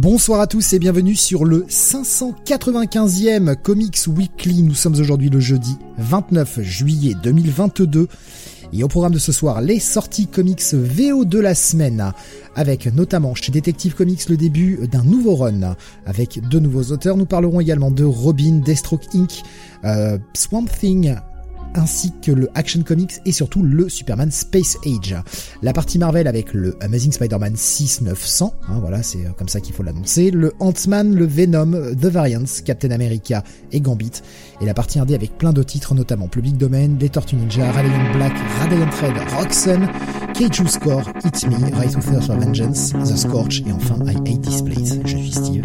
Bonsoir à tous et bienvenue sur le 595e Comics Weekly. Nous sommes aujourd'hui le jeudi 29 juillet 2022. Et au programme de ce soir, les sorties comics VO de la semaine, avec notamment chez Detective Comics le début d'un nouveau run, avec deux nouveaux auteurs. Nous parlerons également de Robin, Deathstroke Inc., euh, Swamp Thing, ainsi que le Action Comics et surtout le Superman Space Age. La partie Marvel avec le Amazing Spider-Man 6900, hein, voilà, c'est euh, comme ça qu'il faut l'annoncer, le Ant-Man, le Venom, The Variants, Captain America et Gambit, et la partie indé avec plein de titres, notamment Public Domain, Les Tortues Ninja, Radiant Black, Radiant Red, Roxanne, Keiju Score, Hit Me, Rise of Earth Vengeance, The Scorch et enfin I Hate This. Je suis Steve,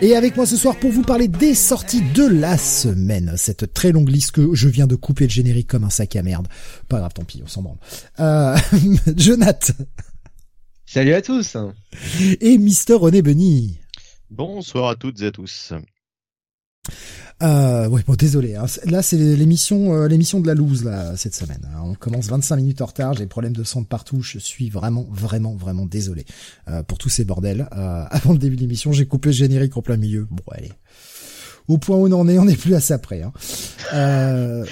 Et avec moi ce soir pour vous parler des sorties de la semaine. Cette très longue liste que je viens de couper le générique comme un sac à merde. Pas grave, tant pis, on s'en branle. Euh, Jonath. Salut à tous. Et Mister René Benny. Bonsoir à toutes et à tous. Euh, ouais, bon, désolé. Hein. Là, c'est l'émission, euh, l'émission de la loose là cette semaine. Hein. On commence 25 minutes en retard. J'ai des problèmes de son de partout. Je suis vraiment, vraiment, vraiment désolé euh, pour tous ces bordels. Euh, avant le début de l'émission, j'ai coupé le générique en plein milieu. Bon, allez. Au point où on en est, on n'est plus à ça près. Hein. Euh,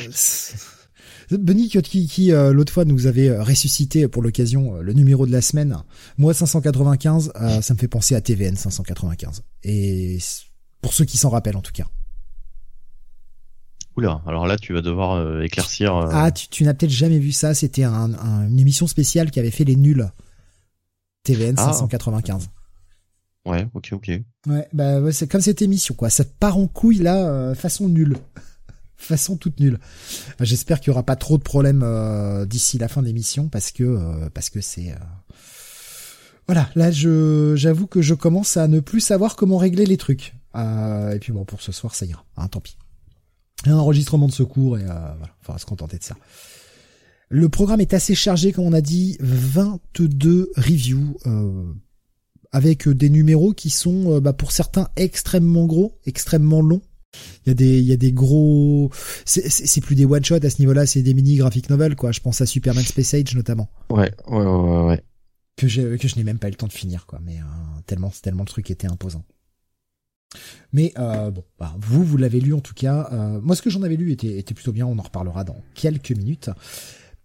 Benny qui, qui euh, l'autre fois nous avait ressuscité pour l'occasion le numéro de la semaine. Moi 595, ça me fait penser à TVN 595. Et pour ceux qui s'en rappellent en tout cas. Oula, alors là tu vas devoir euh, éclaircir. Euh... Ah, tu, tu n'as peut-être jamais vu ça. C'était un, un, une émission spéciale qui avait fait les nuls. TVN ah. 595. Ouais, ok, ok. Ouais, bah ouais, c'est comme cette émission quoi. Ça part en couille là, euh, façon nulle, façon toute nulle. J'espère qu'il y aura pas trop de problèmes d'ici la fin de l'émission parce que parce que c'est voilà. Là, je j'avoue que je commence à ne plus savoir comment régler les trucs. et puis bon, pour ce soir, ça ira. Hein, tant pis un enregistrement de secours et euh, voilà, on va se contenter de ça. Le programme est assez chargé, comme on a dit, 22 reviews euh, avec des numéros qui sont, euh, bah, pour certains, extrêmement gros, extrêmement longs. Il y a des, il y a des gros, c'est plus des one shot à ce niveau-là, c'est des mini graphic novels quoi. Je pense à Superman Space Age notamment. Ouais, ouais, ouais, ouais. Que je, que je n'ai même pas eu le temps de finir quoi, mais euh, tellement, tellement le truc était imposant. Mais euh, bon, bah, vous, vous l'avez lu en tout cas. Euh, moi, ce que j'en avais lu était, était plutôt bien. On en reparlera dans quelques minutes.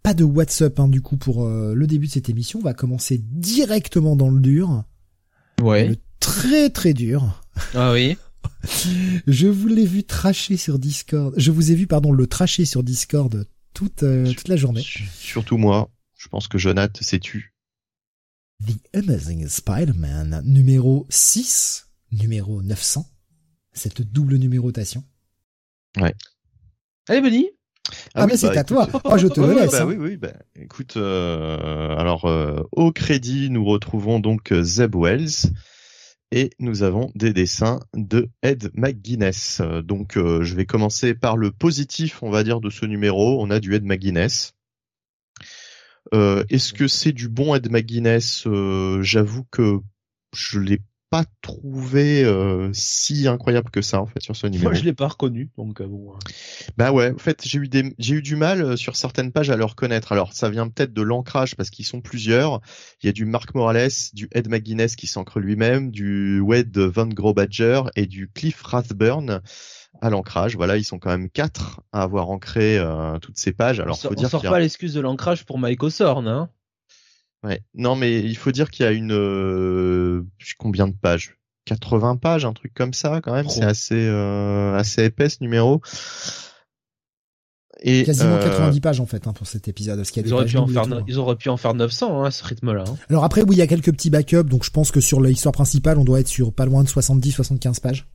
Pas de WhatsApp hein, du coup pour euh, le début de cette émission. On va commencer directement dans le dur. Ouais. Le très très dur. Ah oui. Je vous l'ai vu tracher sur Discord. Je vous ai vu pardon le tracher sur Discord toute euh, toute la journée. Surtout moi. Je pense que Jonathan s'est tu. The Amazing Spider-Man numéro 6 numéro 900, cette double numérotation. Ouais. Allez, Benny ah, ah mais bah, c'est à toi. Oh, je te le laisse. Bah, hein. oui, oui. Bah, écoute, euh, alors euh, au crédit, nous retrouvons donc euh, Zeb Wells et nous avons des dessins de Ed McGuinness. Donc, euh, je vais commencer par le positif, on va dire, de ce numéro. On a du Ed McGuinness. Est-ce que c'est du bon Ed McGuinness? J'avoue que je l'ai pas trouvé euh, si incroyable que ça en fait sur ce numéro. Moi je l'ai pas reconnu donc euh, bon. Bah ouais, en fait j'ai eu des j'ai eu du mal euh, sur certaines pages à le reconnaître. Alors ça vient peut-être de l'ancrage parce qu'ils sont plusieurs. Il y a du Mark Morales, du Ed McGuinness qui s'ancre lui-même, du Wade Van Grobadger et du Cliff Rathburn à l'ancrage. Voilà, ils sont quand même quatre à avoir ancré toutes ces pages. Alors on faut dire sort pas l'excuse de l'ancrage pour Mike Osorn, hein. Ouais. Non, mais il faut dire qu'il y a une euh, combien de pages? 80 pages, un truc comme ça quand même. C'est assez euh, assez épais ce numéro. Et Quasiment euh, 90 pages en fait hein, pour cet épisode. Parce qu'il y a des Ils auraient, pages pu en faire, hein. ils auraient pu en faire 900 hein, à ce rythme-là. hein. Alors après, oui, il y a quelques petits backups, donc je pense que sur l'histoire principale, on doit être sur pas loin de 70-75 pages.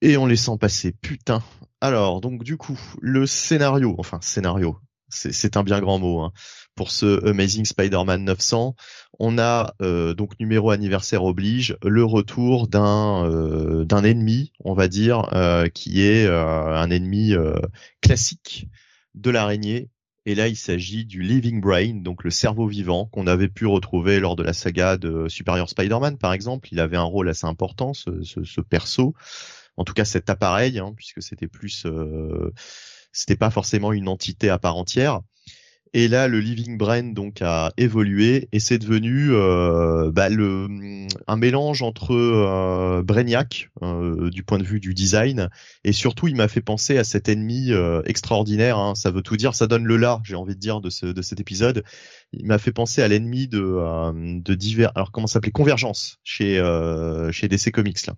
et on les sent passer. Putain. Alors, donc du coup, le scénario, enfin scénario, c'est un bien grand mot, hein, pour ce Amazing Spider-Man 900, on a euh, donc numéro anniversaire oblige le retour d'un euh, d'un ennemi, on va dire, euh, qui est un ennemi classique de l'araignée. Et là, il s'agit du Living Brain, donc le cerveau vivant qu'on avait pu retrouver lors de la saga de Superior Spider-Man, par exemple. Il avait un rôle assez important, ce, ce, perso en tout cas cet appareil, hein, puisque c'était plus, c'était pas forcément une entité à part entière. Et là, le Living Brain donc a évolué et c'est devenu euh, bah, le, un mélange entre euh, Brainiac euh, du point de vue du design et surtout il m'a fait penser à cet ennemi euh, extraordinaire. hein, ça veut tout dire, ça donne le là, j'ai envie de dire de, ce, de cet épisode. Il m'a fait penser à l'ennemi de, euh, de divers, alors comment s'appelait? Convergence chez euh, chez DC Comics là.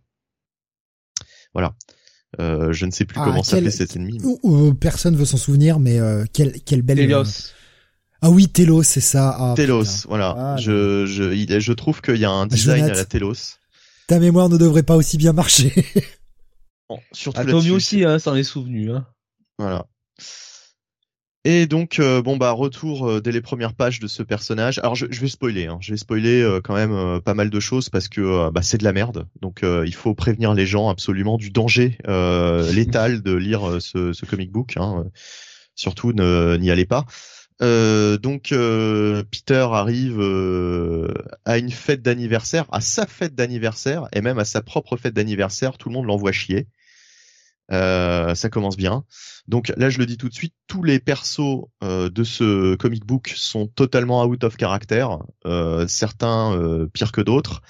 Voilà. Euh, je ne sais plus Ah, comment quel- s'appelait cet ennemi. mais- Ou- ou personne veut s'en souvenir, mais euh, quelle, quelle belle. Helios. Ah oui, Telos, c'est ça. Ah, Telos, putain. voilà. Ah, je, je, il, je trouve qu'il y a un design Jonathan. à la Telos. Ta mémoire ne devrait pas aussi bien marcher. Bon, surtout Ah, Tommy aussi, hein, s'en est souvenu. Hein. Voilà. Et donc euh, bon bah retour euh, dès les premières pages de ce personnage. Alors je, je vais spoiler, hein. je vais spoiler euh, quand même pas mal de choses parce que bah, c'est de la merde. Donc il faut prévenir les gens absolument du danger létal de lire ce, comic book. Hein. Surtout n'y allez pas. Donc Peter arrive à une fête d'anniversaire, à sa fête d'anniversaire et même à sa propre fête d'anniversaire. Tout le monde l'envoie chier. Euh, ça commence bien. Donc là, je le dis tout de suite, tous les persos euh, de ce comic book sont totalement out of character, euh, certains euh, pires que d'autres.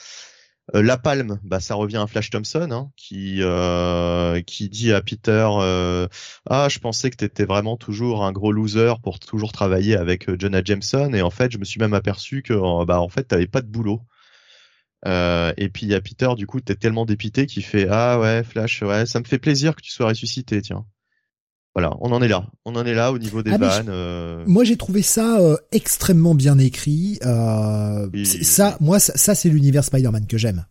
Euh, la palme, bah ça revient à Flash Thompson, hein, qui qui dit à Peter, ah je pensais que t'étais vraiment toujours un gros loser pour toujours travailler avec Jonah Jameson, et en fait je me suis même aperçu que bah en fait t'avais pas de boulot. Euh, et puis il y a Peter, du coup, t'es tellement dépité qu'il fait ah ouais Flash, ouais, ça me fait plaisir que tu sois ressuscité, tiens. Voilà, on en est là, on en est là au niveau des Ah, vannes. euh, Moi, j'ai trouvé ça euh, extrêmement bien écrit. Euh, Oui. ça, moi, ça, ça, c'est l'univers Spider-Man que j'aime.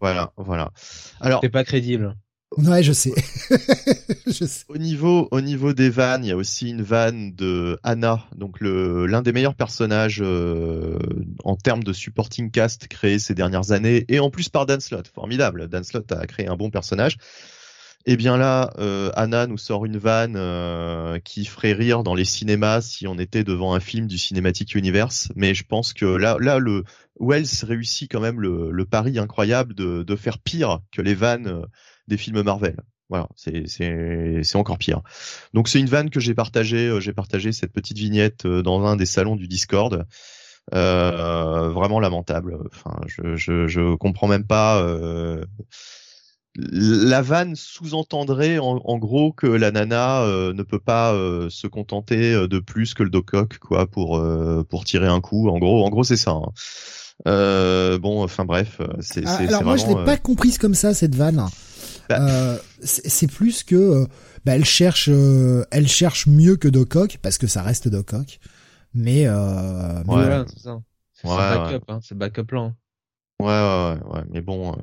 Voilà, voilà. Alors C'est pas crédible. Ouais, je sais. je sais. au niveau au niveau des vannes, il y a aussi une vanne de Anna, donc le l'un des meilleurs personnages euh, en termes de supporting cast créé ces dernières années, et en plus par Dan Slott, formidable. Dan Slott a créé un bon personnage. Et bien là, euh, Anna nous sort une vanne euh, qui ferait rire dans les cinémas si on était devant un film du Cinematic Universe. Mais je pense que là, là, le Wells réussit quand même le, le pari incroyable de, de faire pire que les vannes euh, des films Marvel. Voilà, c'est c'est c'est encore pire. Donc c'est une vanne que j'ai partagée. euh, J'ai partagé cette petite vignette euh, dans un des salons du Discord. Euh, vraiment lamentable. Enfin, je je je comprends même pas. euh, la vanne sous-entendrait en, en gros que la nana euh, ne peut pas euh, se contenter de plus que le Doc Ock quoi pour euh, pour tirer un coup. En gros, en gros c'est ça. hein. Euh, bon, enfin bref, c'est Ah, alors moi, je vraiment, l'ai euh, pas comprise comme ça cette vanne. Euh, c'est plus que euh, bah, elle cherche, euh, elle cherche mieux que Doc Ock parce que ça reste Doc Ock. Mais, euh, mais Ouais. Voilà, c'est ça. C'est Ouais, son backup, hein, c'est backup plan. Ouais, ouais, ouais, ouais, mais bon, euh,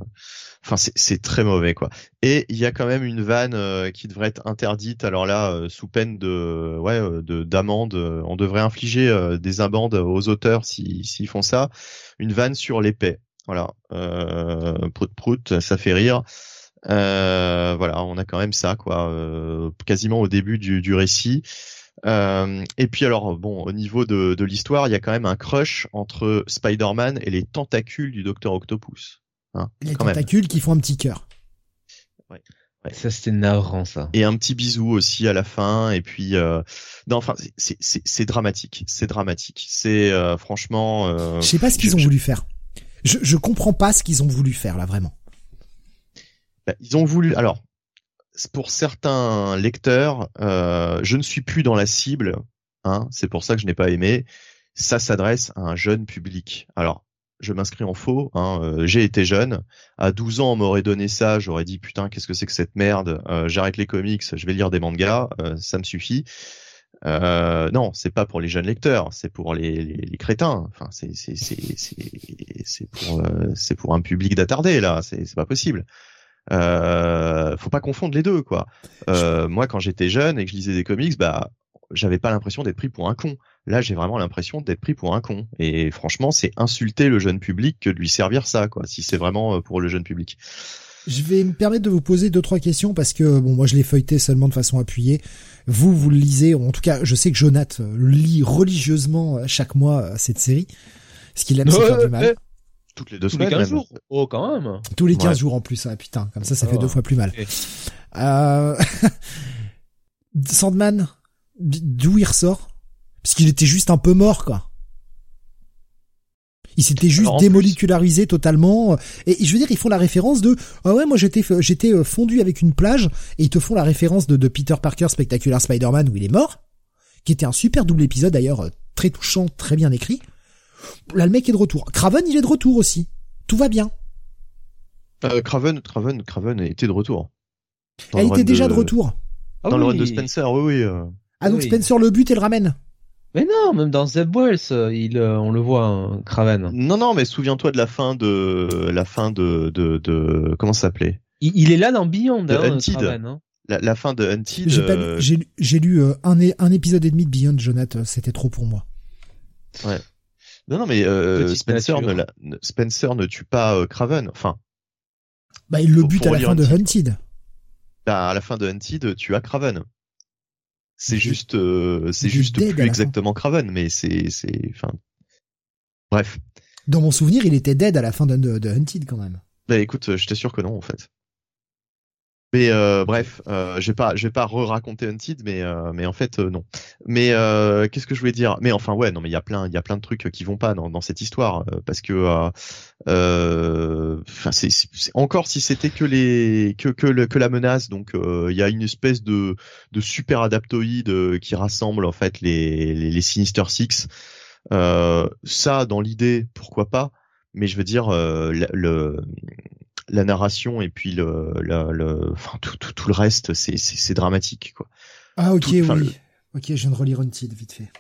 enfin c'est c'est très mauvais quoi. Et il y a quand même une vanne euh, qui devrait être interdite. Alors là, euh, sous peine de ouais de d'amende, on devrait infliger euh, des amendes aux auteurs si s'ils font ça. Une vanne sur l'épée. Voilà, euh, prout prout, ça fait rire. Euh, voilà, on a quand même ça quoi, euh, quasiment au début du, du récit. Euh, et puis alors bon, au niveau de, de l'histoire, il y a quand même un crush entre Spider-Man et les tentacules du Docteur Octopus. Hein, les même. tentacules qui font un petit cœur. Ouais. Ça, c'était navrant, ça. Et un petit bisou aussi à la fin. Et puis, euh, non, enfin, c'est- c'est c'est- c'est dramatique, c'est dramatique. C'est euh, franchement. euh, Je sais pas ce qu'ils ont je- voulu faire. Je, je comprends pas ce qu'ils ont voulu faire là vraiment. Bah, ils ont voulu. Alors, pour certains lecteurs, euh, je ne suis plus dans la cible. Hein, c'est pour ça que je n'ai pas aimé. Ça s'adresse à un jeune public. Alors, je m'inscris en faux. Hein, euh, j'ai été jeune. À 12 ans, on m'aurait donné ça, j'aurais dit putain, qu'est-ce que c'est que cette merde euh, J'arrête les comics, je vais lire des mangas, ça me suffit. Non, c'est pas pour les jeunes lecteurs, c'est pour les, crétins. C'est pour un public d'attardés là. C'est pas possible. Euh, faut pas confondre les deux quoi. moi, quand j'étais jeune et que je lisais des comics, bah j'avais pas l'impression d'être pris pour un con. Là, j'ai vraiment l'impression d'être pris pour un con. Et franchement, c'est insulter le jeune public que de lui servir ça, quoi, si c'est vraiment euh, pour le jeune public. Je vais me permettre de vous poser deux trois questions parce que bon moi je l'ai feuilleté seulement de façon appuyée. Vous vous le lisez, en tout cas je sais que Jonath lit religieusement euh, chaque mois euh, cette série. Ce qu'il aime c'est faire du mal. Toutes les deux Tous semaines. les 15 même. jours. Oh, quand même. Tous les 15 Ouais. jours en plus, ah putain, comme ça ça Ça fait deux fois plus mal. Ok. Euh... Sandman, d'où il ressort? Parce qu'il était juste un peu mort, quoi. Il s'était juste démolécularisé totalement. Et je veux dire, ils font la référence de ah ouais, moi j'étais j'étais euh, fondu avec une plage et ils te font la référence de, de Peter Parker Spectacular Spider-Man où il est mort, qui était un super double épisode d'ailleurs, euh, très touchant, très bien écrit. Là, le mec est de retour. Craven, il est de retour aussi. Tout va bien. Euh, Craven, Craven, Craven était de retour. Dans Elle le était déjà de retour. Ah Dans le run de Spencer, oui, oui. euh. Ah donc Oui. Spencer le but et le ramène. Mais non, même dans Zeb Wells, euh, il, euh, on le voit, hein, Craven. Non, non, mais souviens-toi de la fin de la fin de de, de comment ça s'appelait? Il, il est là dans Beyond, The hein, Hunted. Craven. Hein. la, la fin de Hunted. J'ai pas lu- euh, j'ai lu- j'ai lu euh, un, un épisode et demi de Beyond Jonathan, c'était trop pour moi. Non, non, mais euh, Spencer ne, la- Spencer ne tue pas euh, Craven. Enfin, Bah il le bute à la fin de Hunted. Bah, à la fin de Hunted, tu as Craven. C'est juste, euh, c'est juste plus la fin. exactement Craven, mais c'est, c'est, enfin, bref. Dans mon souvenir, il était dead à la fin de, de, de Hunted quand même. Bah écoute, je t'assure que non en fait. Mais euh, bref, euh, je vais pas, je vais pas re-raconter Hunted, mais euh, mais en fait euh, non. Mais euh, qu'est-ce que je voulais dire? Mais enfin ouais, non mais il y a plein, il y a plein de trucs qui vont pas dans, dans cette histoire euh, parce que, enfin c'est, encore si c'était que les que que, le- que la menace, donc il y a une espèce de de super adaptoïde qui rassemble en fait les les, les Sinister Six. Ça dans l'idée, pourquoi pas? Mais je veux dire le, le- la narration et puis le, le, le- enfin tout, tout, tout le reste c'est dramatique quoi Ah ok Tout- oui. le- Ok, je viens de relire Hunted vite fait.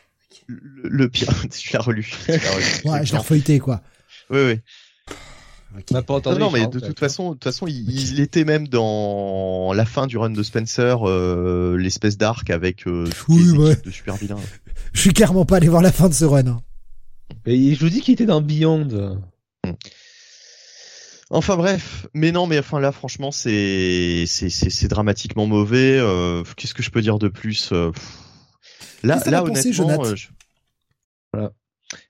le, le pire tu l'as relu relu. Ouais, je l'ai refeuilleté quoi. oui oui Ok. On n'a pas non, entendu. non mais de toute façon de toute façon il, il était même dans la fin du run de Spencer euh, l'espèce d'arc avec euh, Oui, les ouais. équipes de super vilains Je suis clairement pas allé voir la fin de ce run. hein. Et je vous dis qu'il était dans Beyond. Enfin bref, mais non, mais enfin là, franchement, c'est c'est c'est dramatiquement mauvais. euh, Qu'est-ce que je peux dire de plus euh. Là, là, t'en as pensé, honnêtement, Jonathan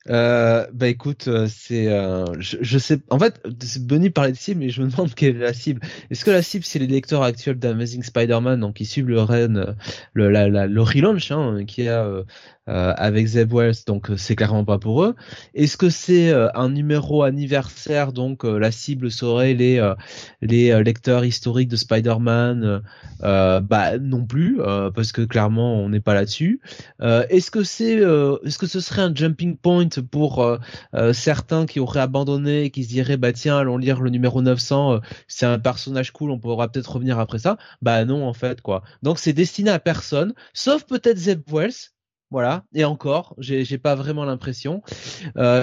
euh, bah écoute, euh, c'est, euh, je, je sais, en fait, Benny parlait de cible, mais je me demande quelle est la cible. Est-ce que la cible c'est les lecteurs actuels d'Amazing Spider-Man, donc qui suivent le run, euh, le, la, le relaunch, hein, qui a euh, euh, avec Zeb Wells, donc c'est clairement pas pour eux. Est-ce que c'est un numéro anniversaire, donc la cible serait les les lecteurs historiques de Spider-Man Bah non plus, parce que clairement on n'est pas là-dessus. Est-ce que c'est, est-ce que ce serait un jumping point pour euh, euh, certains qui auraient abandonné, et qui se diraient bah tiens allons lire le numéro 900, euh, c'est un personnage cool, on pourra peut-être revenir après ça. Bah non en fait quoi. Donc c'est destiné à personne, sauf peut-être Zeb Wells. Voilà, et encore, j'ai pas vraiment l'impression.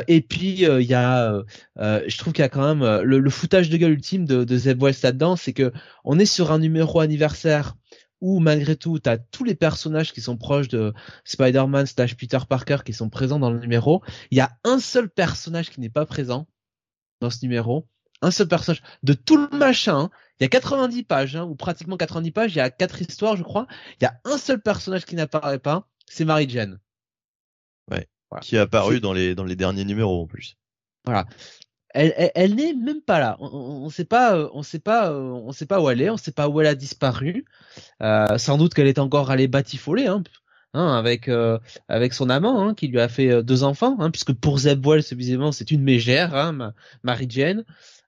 Et puis il y a, je trouve qu'il y a quand même le, le foutage de gueule ultime de, de Zeb Wells là-dedans, c'est que on est sur un numéro anniversaire où malgré tout, t'as tous les personnages qui sont proches de Spider-Man slash Peter Parker qui sont présents dans le numéro. Il y a un seul personnage qui n'est pas présent dans ce numéro. Un seul personnage de tout le machin. hein. Il y a 90 pages, hein, ou pratiquement 90 pages. Il y a quatre histoires, je crois. Il y a un seul personnage qui n'apparaît pas. C'est Mary Jane. qui est apparu dans les dans les derniers numéros en plus. Elle, elle, elle n'est même pas là. On, on sait pas, euh, on sait pas, euh, on sait pas où elle est. On sait pas où elle a disparu. Euh, sans doute qu'elle est encore allée batifoler, hein, hein, avec euh, avec son amant, hein, qui lui a fait euh, deux enfants, hein, puisque pour Zeb Wells, visiblement, c'est une mégère, hein, ma- Mary Jane.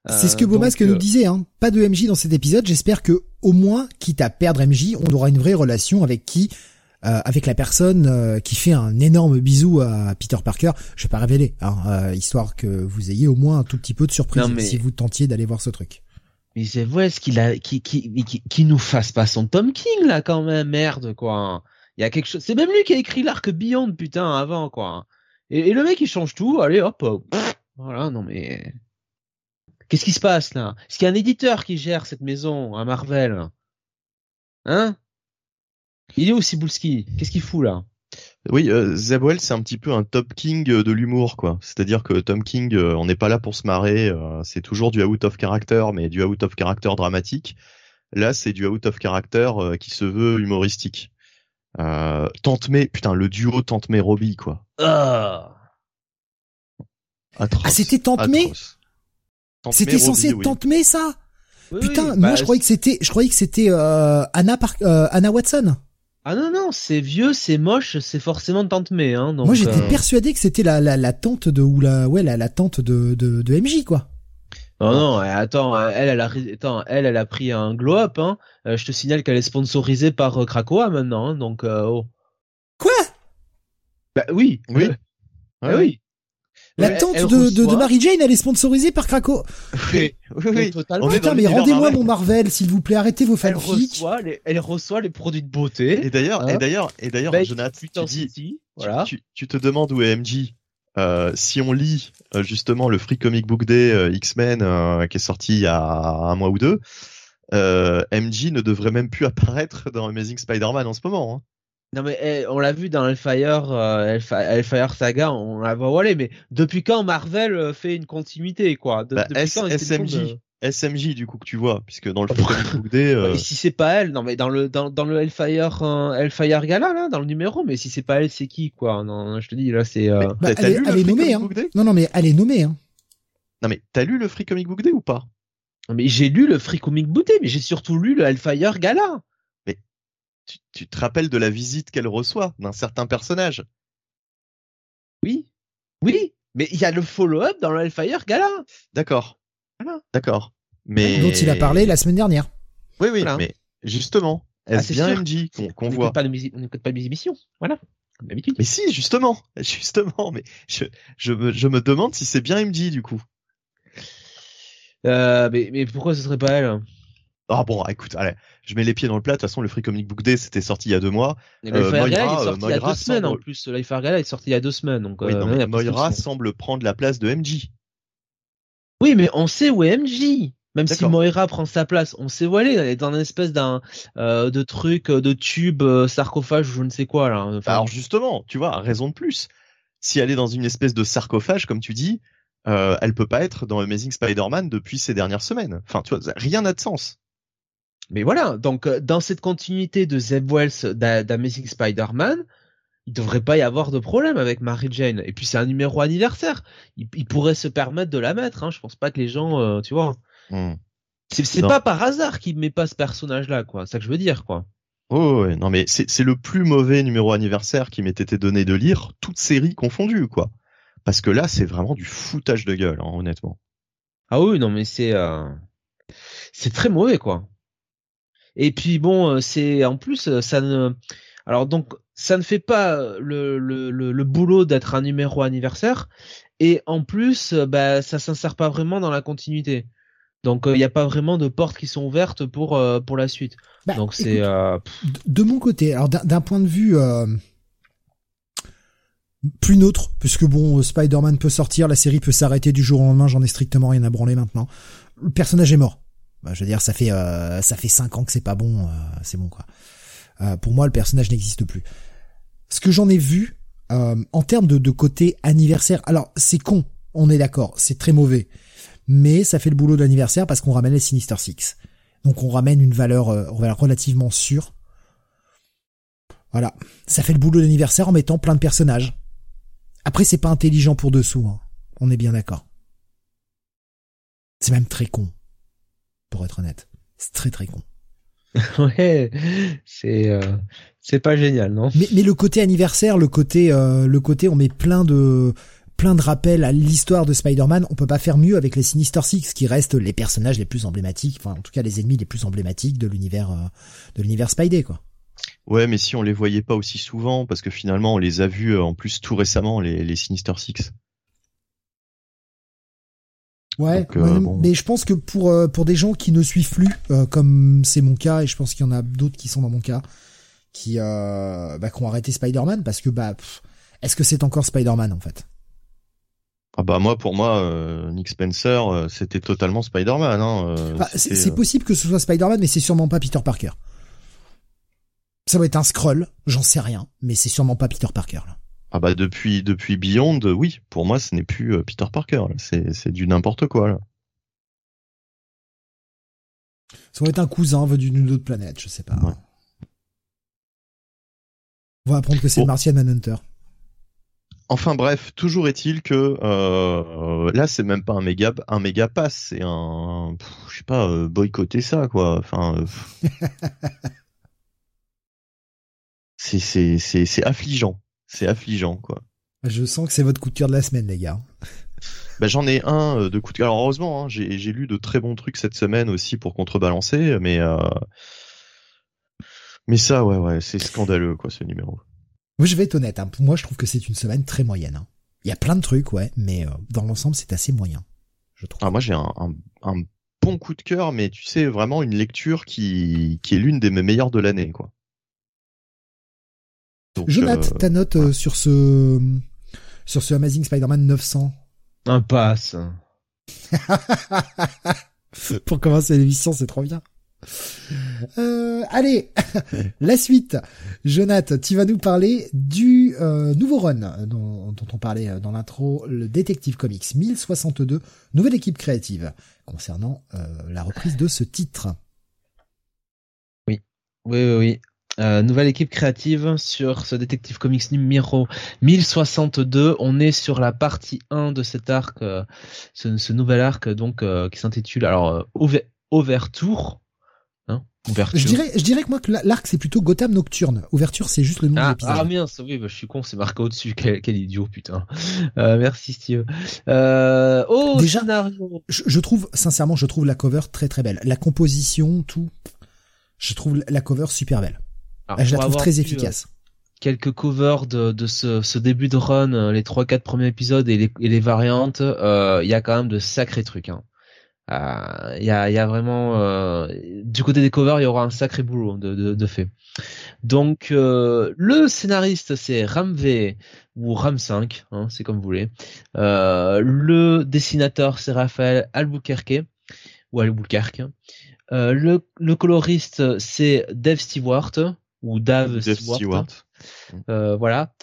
C'est ce que Euh, Beaumasque nous euh, disait. Pas de MJ dans cet épisode. J'espère que, au moins, quitte à perdre MJ, on aura une vraie relation avec qui euh, avec la personne euh, qui fait un énorme bisou à Peter Parker. Je vais pas révéler, hein, euh, histoire que vous ayez au moins un tout petit peu de surprise Non, mais- si vous tentiez d'aller voir ce truc. Mais c'est vrai ce qu'il a, qui, qui, qui, qui nous fasse pas son Tom King là quand même, merde quoi. Il y a quelque chose. C'est même lui qui a écrit l'arc Beyond putain avant quoi. Et, et le mec il change tout, allez hop. pff, voilà, non mais. Qu'est-ce qui se passe là? Est-ce qu'il y a un éditeur qui gère cette maison à Marvel? Hein? Il est où Cibulski? Qu'est-ce qu'il fout là? Oui, euh, c'est un petit peu un Top King euh, de l'humour, quoi. C'est-à-dire que Tom King, euh, on n'est pas là pour se marrer. euh, c'est toujours du out of character, mais du out of character dramatique. Là, c'est du out of character euh, qui se veut humoristique. Euh, Tante May, putain, le duo Tante May Robbie, quoi. Ah Atroce. Ah, c'était Tante May? C'était censé être oui. Tante May, ça? Oui, Putain, oui, moi bah, je croyais que c'était, je croyais que c'était euh, Anna Par euh, Anna Watson. Ah non non, c'est vieux, c'est moche, c'est forcément Tante May hein. Donc, moi j'étais euh, persuadé que c'était la, la la tante de ou la ouais la, la tante de, de de MJ quoi. Non, non, euh, attends, euh, elle, elle a, attends, elle, elle a pris un glow-up, hein. Euh, je te signale qu'elle est sponsorisée par euh, Krakoa maintenant, hein, donc, euh, oh. Quoi? Bah oui. Oui. Euh, Ouais, bah oui. La tante elle de, de, de reçoit- Mary Jane, elle est sponsorisée par Krakow. Oui, oui, oui. Totalement. Est Putain, mais rendez-moi mon Marvel, s'il vous plaît. Arrêtez vos Elle fanfics. reçoit, les, elle reçoit les produits de beauté. Et d'ailleurs, Hein et d'ailleurs, et d'ailleurs, Jonathan, tu dis, City, tu- voilà. tu, tu te demandes où est MJ. Euh, si on lit euh, justement le Free Comic Book Day euh, X-Men euh, qui est sorti il y a un mois ou deux, euh, MJ ne devrait même plus apparaître dans Amazing Spider-Man en ce moment. hein. Non mais eh, on l'a vu dans Hellfire, euh, Hellfi- Hellfire Saga, on la voit voler, mais depuis quand Marvel euh, fait une continuité, quoi? De- Bah, Depuis S- quand est-ce qu'ils SMJ. de- SMJ du coup que tu vois, puisque dans le Free Comic Book Day, euh, si c'est pas elle, non mais dans le dans, dans le Hellfire euh, Hellfire Gala là, dans le numéro, mais si c'est pas elle, c'est qui quoi? Non, je te dis là c'est. euh, Bah, elle, est- lu le elle est Free nommée, Comic hein. Book Day? Non, non, mais elle est nommée, hein. non mais t'as lu le Free Comic Book Day ou pas? Mais j'ai lu le Free Comic Booté, mais j'ai surtout lu le Hellfire Gala. Tu, tu te rappelles de la visite qu'elle reçoit d'un certain personnage Oui, oui, mais il y a le follow-up dans le Hellfire Gala. D'accord. Voilà. D'accord. Mais Dont il a parlé la semaine dernière. Oui, oui, Voilà. mais justement, Ah, est-ce c'est bien sûr. MJ qu'on qu'on on voit pas de musique, on n'écoute pas de émissions, voilà, comme d'habitude. Mais si, justement, justement, mais je, je, me, je me demande si c'est bien MJ du coup. Euh, mais, mais pourquoi ce serait pas elle? Ah bon, écoute, allez, je mets les pieds dans le plat. De toute façon, le Free Comic Book Day, c'était sorti il y a deux mois. Et Euh, Gala, il Moira, est sorti il y a Moira deux semaines en plus. Le Hellfire Gala est sorti il y a deux semaines, donc. oui, non, mais Moira semble prendre la place de MJ. Oui, mais on sait où est MJ. Même si. Moira prend sa place, on sait où elle est. Elle est dans une espèce d'un euh, de truc, euh, de tube, euh, sarcophage je ne sais quoi là. Enfin, Alors justement, tu vois, raison de plus. Si elle est dans une espèce de sarcophage, comme tu dis, elle peut pas être dans Amazing Spider-Man depuis ces dernières semaines. Enfin, tu vois, rien n'a de sens. Mais voilà, donc euh, dans cette continuité de Zeb Wells d'A- d'Amazing Spider-Man, il devrait pas y avoir de problème avec Mary Jane. Et puis c'est un numéro anniversaire. Il, il pourrait se permettre de la mettre. Hein. Je pense pas que les gens, euh, tu vois. Hmm. C'est pas par hasard qu'il met pas ce personnage-là, quoi. C'est ça que je veux dire, quoi. Oh ouais, non mais c'est c'est le plus mauvais numéro anniversaire qui m'ait été donné de lire, toute série confondue, quoi. Parce que là, c'est vraiment du foutage de gueule, hein, honnêtement. Ah oui, non, mais c'est euh, c'est très mauvais, quoi. Et puis bon, euh, c'est en plus euh, ça ne, alors donc ça ne fait pas euh, le le le, le boulot d'être un numéro anniversaire, et en plus, bah ça s'insère pas vraiment dans la continuité. Donc il n'y a pas vraiment de portes qui sont ouvertes pour euh, pour la suite. Bah, Donc c'est euh, de- mon côté, alors d'un point de vue plus neutre, puisque bon, Spider-Man peut sortir, la série peut s'arrêter du jour au lendemain, j'en ai strictement rien à branler maintenant. Le personnage est mort. Bah, je veux dire, ça fait euh, ça fait cinq ans que c'est pas bon, euh, c'est bon quoi. Euh, pour moi, le personnage n'existe plus. Ce que j'en ai vu euh, en termes de, de côté anniversaire, alors c'est con, on est d'accord, c'est très mauvais, mais ça fait le boulot de l'anniversaire parce qu'on ramène les Sinister Six. Donc on ramène une valeur, une valeur relativement sûre. Voilà, ça fait le boulot d'anniversaire en mettant plein de personnages. Après, c'est pas intelligent pour dessous, hein. on est bien d'accord. C'est même très con, pour être honnête. C'est très très con. ouais, c'est euh, c'est pas génial, non? Mais, mais le côté anniversaire, le côté, euh, le côté, on met plein de, plein de rappels à l'histoire de Spider-Man. On peut pas faire mieux avec les Sinister Six, qui restent les personnages les plus emblématiques, enfin en tout cas les ennemis les plus emblématiques de l'univers, euh, de l'univers Spidey, quoi. Ouais, mais si on les voyait pas aussi souvent, parce que finalement on les a vus en plus tout récemment, les, les Sinister Six. Ouais, mais je pense que pour pour des gens qui ne suivent plus, comme c'est mon cas, et je pense qu'il y en a d'autres qui sont dans mon cas, qui bah, qui ont arrêté Spider-Man parce que bah est-ce que c'est encore Spider-Man en fait? Ah bah moi pour moi euh, Nick Spencer euh, c'était totalement Spider-Man. Hein, euh, bah, c'est possible que ce soit Spider-Man mais c'est sûrement pas Peter Parker. Ça va être un scroll, j'en sais rien, mais c'est sûrement pas Peter Parker là. Ah bah depuis depuis Beyond, oui, pour moi ce n'est plus Peter Parker, c'est c'est du n'importe quoi là. Ça va être un cousin venu d'une autre planète, je sais pas. On va apprendre que c'est Martian Manhunter. Enfin bref, toujours est-il que euh, là c'est même pas un méga un méga pass, c'est un je sais pas euh, boycotter ça quoi. Enfin euh, c'est c'est c'est c'est affligeant, c'est affligeant quoi. Je sens que c'est votre coup de cœur de la semaine les gars. Ben, j'en ai un de coup de cœur. Alors heureusement, hein, j'ai j'ai lu de très bons trucs cette semaine aussi pour contrebalancer, mais mais ça ouais ouais c'est scandaleux quoi ce numéro. Moi, je vais être honnête. Hein. Moi, je trouve que c'est une semaine très moyenne. Hein. Il y a plein de trucs, ouais, mais euh, dans l'ensemble, c'est assez moyen. Je trouve. Ah, moi, j'ai un, un, bon coup de cœur, mais tu sais, vraiment une lecture qui, qui est l'une des meilleures de l'année, quoi. Donc, Jonathan, euh, ta note euh, sur ce sur ce Amazing Spider-Man 900 Un pass. Pour commencer l'émission, c'est trop bien. Euh, allez, la suite. Jonathan, tu vas nous parler du euh, nouveau run dont, on parlait euh, dans l'intro, le Detective Comics 1062, nouvelle équipe créative, concernant la reprise de ce titre. Oui, oui, oui. Nouvelle équipe créative sur ce Detective Comics numéro 1062. On est sur la partie 1 de cet arc, ce, nouvel arc donc qui s'intitule alors Overture je dirais, je dirais que moi que l'arc c'est plutôt Gotham Nocturne. Ouverture c'est juste le nom ah, de l'épisode. Ah mince, oui, bah, je suis con, c'est marqué au-dessus. Quel, idiot, putain. Euh, merci Steve. Euh, oh, Déjà, Je, trouve, sincèrement, je trouve la cover très très belle. La composition, tout. Je trouve la cover super belle. Je la trouve très efficace. Euh, quelques covers de, de ce, ce, début de run, euh, les trois quatre premiers épisodes et les, et les variantes, il y a quand même de sacrés trucs. Hein. Il euh, y, a, y, a, vraiment euh, du côté des covers, il y aura un sacré boulot de, de, de fait. Donc euh, le scénariste c'est Ram V ou Ram 5, hein, c'est comme vous voulez. le dessinateur c'est Raphaël Albuquerque ou Albuquerque. le, le coloriste c'est Dave Stewart ou Dave, Stewart. voilà.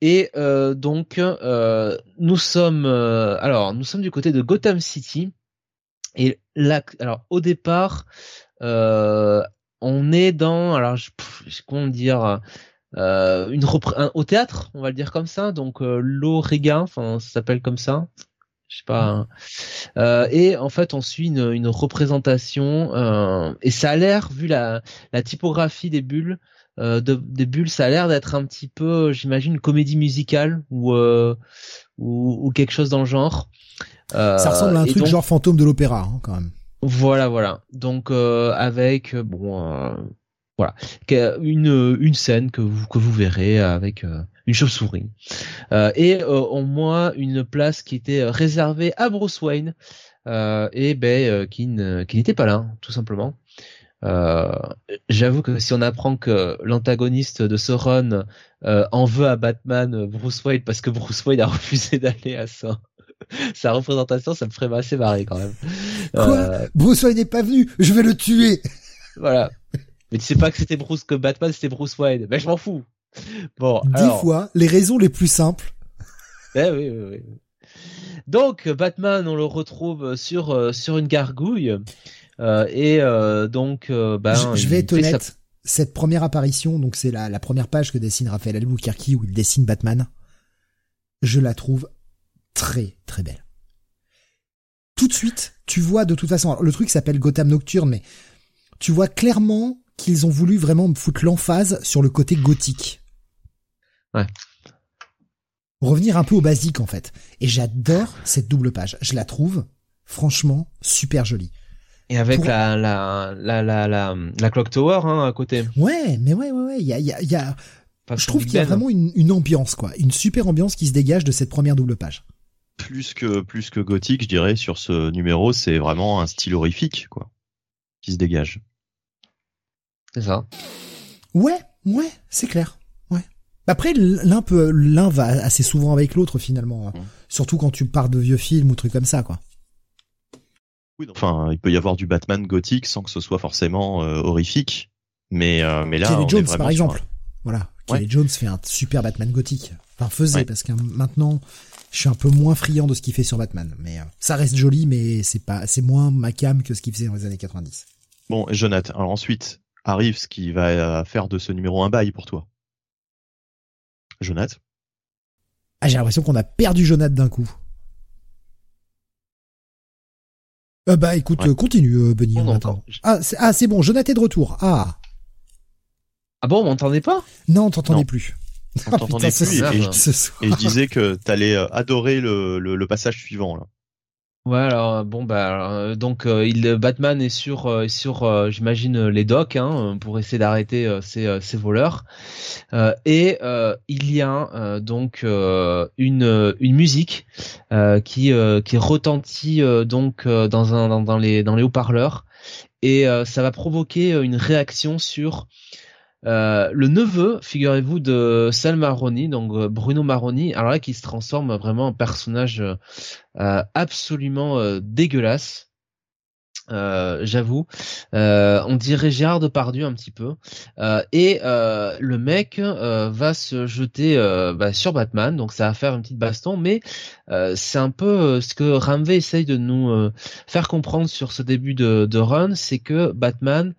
Et donc nous sommes alors nous sommes du côté de Gotham City et là, alors au départ, euh, on est dans, alors je, comment dire, euh, une au théâtre, on va le dire comme ça. Donc euh, l'Oregon, enfin ça s'appelle comme ça. Je sais pas. Hein. Euh, et en fait, on suit une, une représentation euh, et ça a l'air, vu la, la typographie des bulles, euh, de, des bulles, ça a l'air d'être un petit peu, j'imagine, une comédie musicale ou, ou, ou quelque chose dans le genre. Euh, ça ressemble à un truc genre fantôme de l'opéra, hein, quand même. Voilà, voilà. Donc euh, avec euh, bon, voilà, une une scène que vous que vous verrez avec une chauve-souris et au moins une place qui était réservée à Bruce Wayne et ben qui qui n'était pas là, tout simplement. J'avoue que si on apprend que l'antagoniste de ce run en veut à Batman Bruce Wayne parce que Bruce Wayne a refusé d'aller à ça sa représentation, ça me ferait assez marrer quand même. Quoi? Euh... Bruce Wayne n'est pas venu, je vais le tuer. Voilà. Mais tu sais pas que c'était Bruce que Batman, c'était Bruce Wayne. Ben je m'en fous. Bon. Dix fois les raisons les plus simples. Ben oui, oui, oui. Donc Batman, on le retrouve sur euh, sur une gargouille euh, et euh, donc ben je, vais être honnête. Cette première apparition, donc c'est la, la première page que dessine Raphaël Albuquerque où il dessine Batman. Je la trouve très très belle. Tout de suite, tu vois de toute façon, le truc s'appelle Gotham Nocturne, mais tu vois clairement qu'ils ont voulu vraiment foutre l'emphase sur le côté gothique. Ouais. Revenir un peu au basique en fait. Et j'adore cette double page. Je la trouve franchement super jolie. Et avec la, la, la, la, la, la Clock Tower hein, à côté. Ouais, mais ouais, ouais, ouais. Il y a, il y a, y a... je trouve qu'il y a vraiment une, une ambiance, quoi. Une super ambiance qui se dégage de cette première double page. Plus que, plus que gothique, je dirais, sur ce numéro, c'est vraiment un style horrifique, quoi. Qui se dégage. C'est ça. Ouais, ouais, c'est clair. Ouais. Après, l'un peut, l'un va assez souvent avec l'autre finalement. Hein. Surtout quand tu pars de vieux films ou trucs comme ça, quoi. Oui, enfin, il peut y avoir du Batman gothique sans que ce soit forcément euh, horrifique. Mais, euh, mais là, Kelly Jones, par exemple. Voilà. Kelly Jones fait un super Batman gothique. Enfin, faisait, parce que maintenant, je suis un peu moins friand de ce qu'il fait sur Batman. Mais euh, ça reste joli, mais c'est pas, c'est moins ma cam que ce qu'il faisait dans les années 90. Bon, Jonathan, alors ensuite, arrive ce qui va faire de ce numéro un bail pour toi. Jonathan? Ah, j'ai l'impression qu'on a perdu Jonathan d'un coup. Euh, bah écoute, euh, continue, euh, Benny. On, Ah, c'est, ah, c'est bon, Jonathan est de retour. Ah. Ah bon, on m'entendait pas? Non, on t'entendait plus. On t'entendait plus et, et, je disais que t'allais adorer le, le, le passage suivant là. Ouais, alors euh, bon bah euh, donc euh, il Batman est sur sur j'imagine les docks hein, pour essayer d'arrêter ces, ces voleurs. Et il y a donc une une musique qui qui retentit donc dans un dans, dans les dans les haut-parleurs. Et ça va provoquer une réaction sur euh, le neveu, figurez-vous, de Sal Maroni, donc euh, Bruno Maroni, alors là qui se transforme vraiment en personnage euh, absolument dégueulasse. j'avoue. on dirait Gérard Depardieu un petit peu. et le mec va se jeter bah, sur Batman, donc ça va faire une petite baston, mais c'est un peu ce que Ramvé essaye de nous faire comprendre sur ce début de, de run, c'est que Batman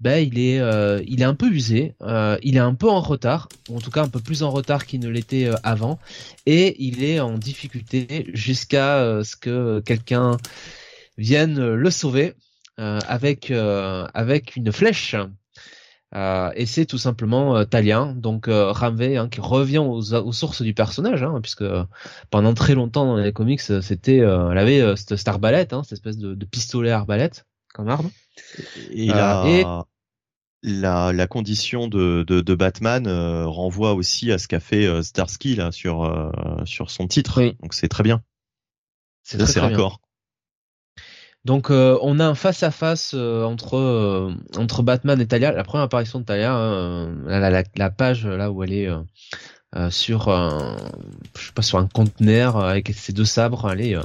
ben il est euh, il est un peu usé, euh, il est un peu en retard, ou en tout cas un peu plus en retard qu'il ne l'était euh, avant, et il est en difficulté jusqu'à ce que quelqu'un vienne le sauver avec avec une flèche. et c'est tout simplement Talien, donc Ramvé, hein, qui revient aux, aux, sources du personnage, hein, puisque pendant très longtemps dans les comics, c'était, elle avait cette, arbalète, hein, cette espèce de, de pistolet arbalète comme arme. Et, euh, la, la, condition de, de, de Batman euh, renvoie aussi à ce qu'a fait euh, Starsky là sur sur son titre. Donc c'est très bien. C'est très, raccord. Donc on a un face à face entre entre Batman et Talia. La première apparition de Talia, hein, la, la, la, page là où elle est sur un, je sais pas sur un conteneur avec ses deux sabres, elle est, elle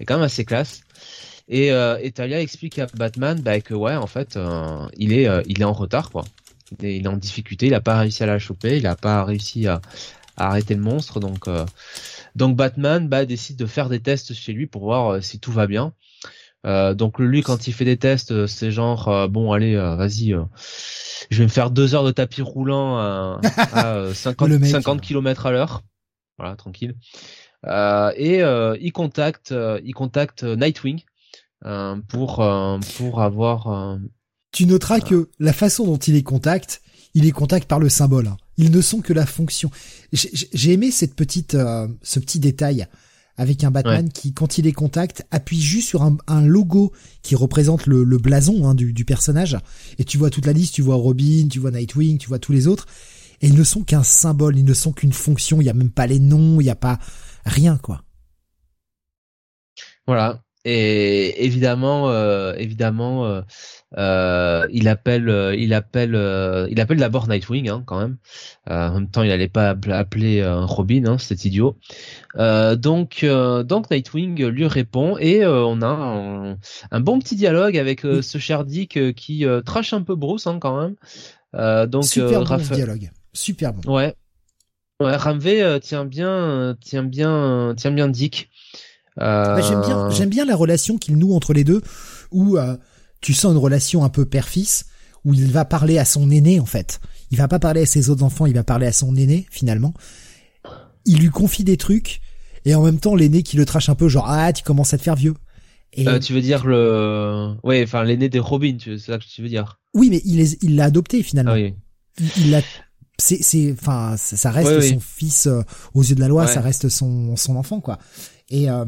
est quand même assez classe. Et, euh, Talia explique à Batman bah, que ouais, en fait, euh, il est, euh, il est en retard quoi. Il est, en difficulté, il a pas réussi à la choper, il a pas réussi à, arrêter le monstre, donc euh, donc Batman bah, décide de faire des tests chez lui pour voir si tout va bien. donc lui, quand il fait des tests, c'est genre bon, allez, vas-y, je vais me faire deux heures de tapis roulant à, à 50, 50 km à l'heure, voilà, tranquille. et il contacte, il contacte Nightwing pour euh, pour avoir. Euh, tu noteras que la façon dont il est contact, il est contact par le symbole. Hein. Ils ne sont que la fonction. J'ai aimé cette petite, ce petit détail avec un Batman qui, quand il est contact, appuie juste sur un, un logo qui représente le, le blason hein, du, du, personnage. Et tu vois toute la liste, tu vois Robin, tu vois Nightwing, tu vois tous les autres. Et ils ne sont qu'un symbole, ils ne sont qu'une fonction. Il y a même pas les noms, il n'y a pas rien, quoi. Voilà. Et évidemment, euh, évidemment, euh, euh, il appelle, euh, il appelle, euh, il appelle d'abord Nightwing hein, quand même. en même temps, il allait pas appeler Robin, hein, c'est idiot. donc, donc Nightwing lui répond et on a un, un, bon petit dialogue avec ce cher Dick qui trache un peu Bruce hein, quand même. donc, super bon dialogue, super bon. Ouais, ouais, Ramvé tient bien, tient bien, tient bien Dick. Bah, j'aime bien, euh. j'aime bien la relation qu'il noue entre les deux, où euh, tu sens une relation un peu père-fils, où il va parler à son aîné en fait. Il va pas parler à ses autres enfants, il va parler à son aîné finalement. Il lui confie des trucs et en même temps l'aîné qui le trache un peu, genre ah tu commences à te faire vieux. Et... Euh, tu veux dire le, ouais, enfin l'aîné des Robin, c'est ça que tu veux dire. Oui, mais il il l'a adopté finalement. Ah oui. Il l'a c'est c'est enfin ça reste son fils aux yeux de la loi ça reste son son enfant quoi et euh,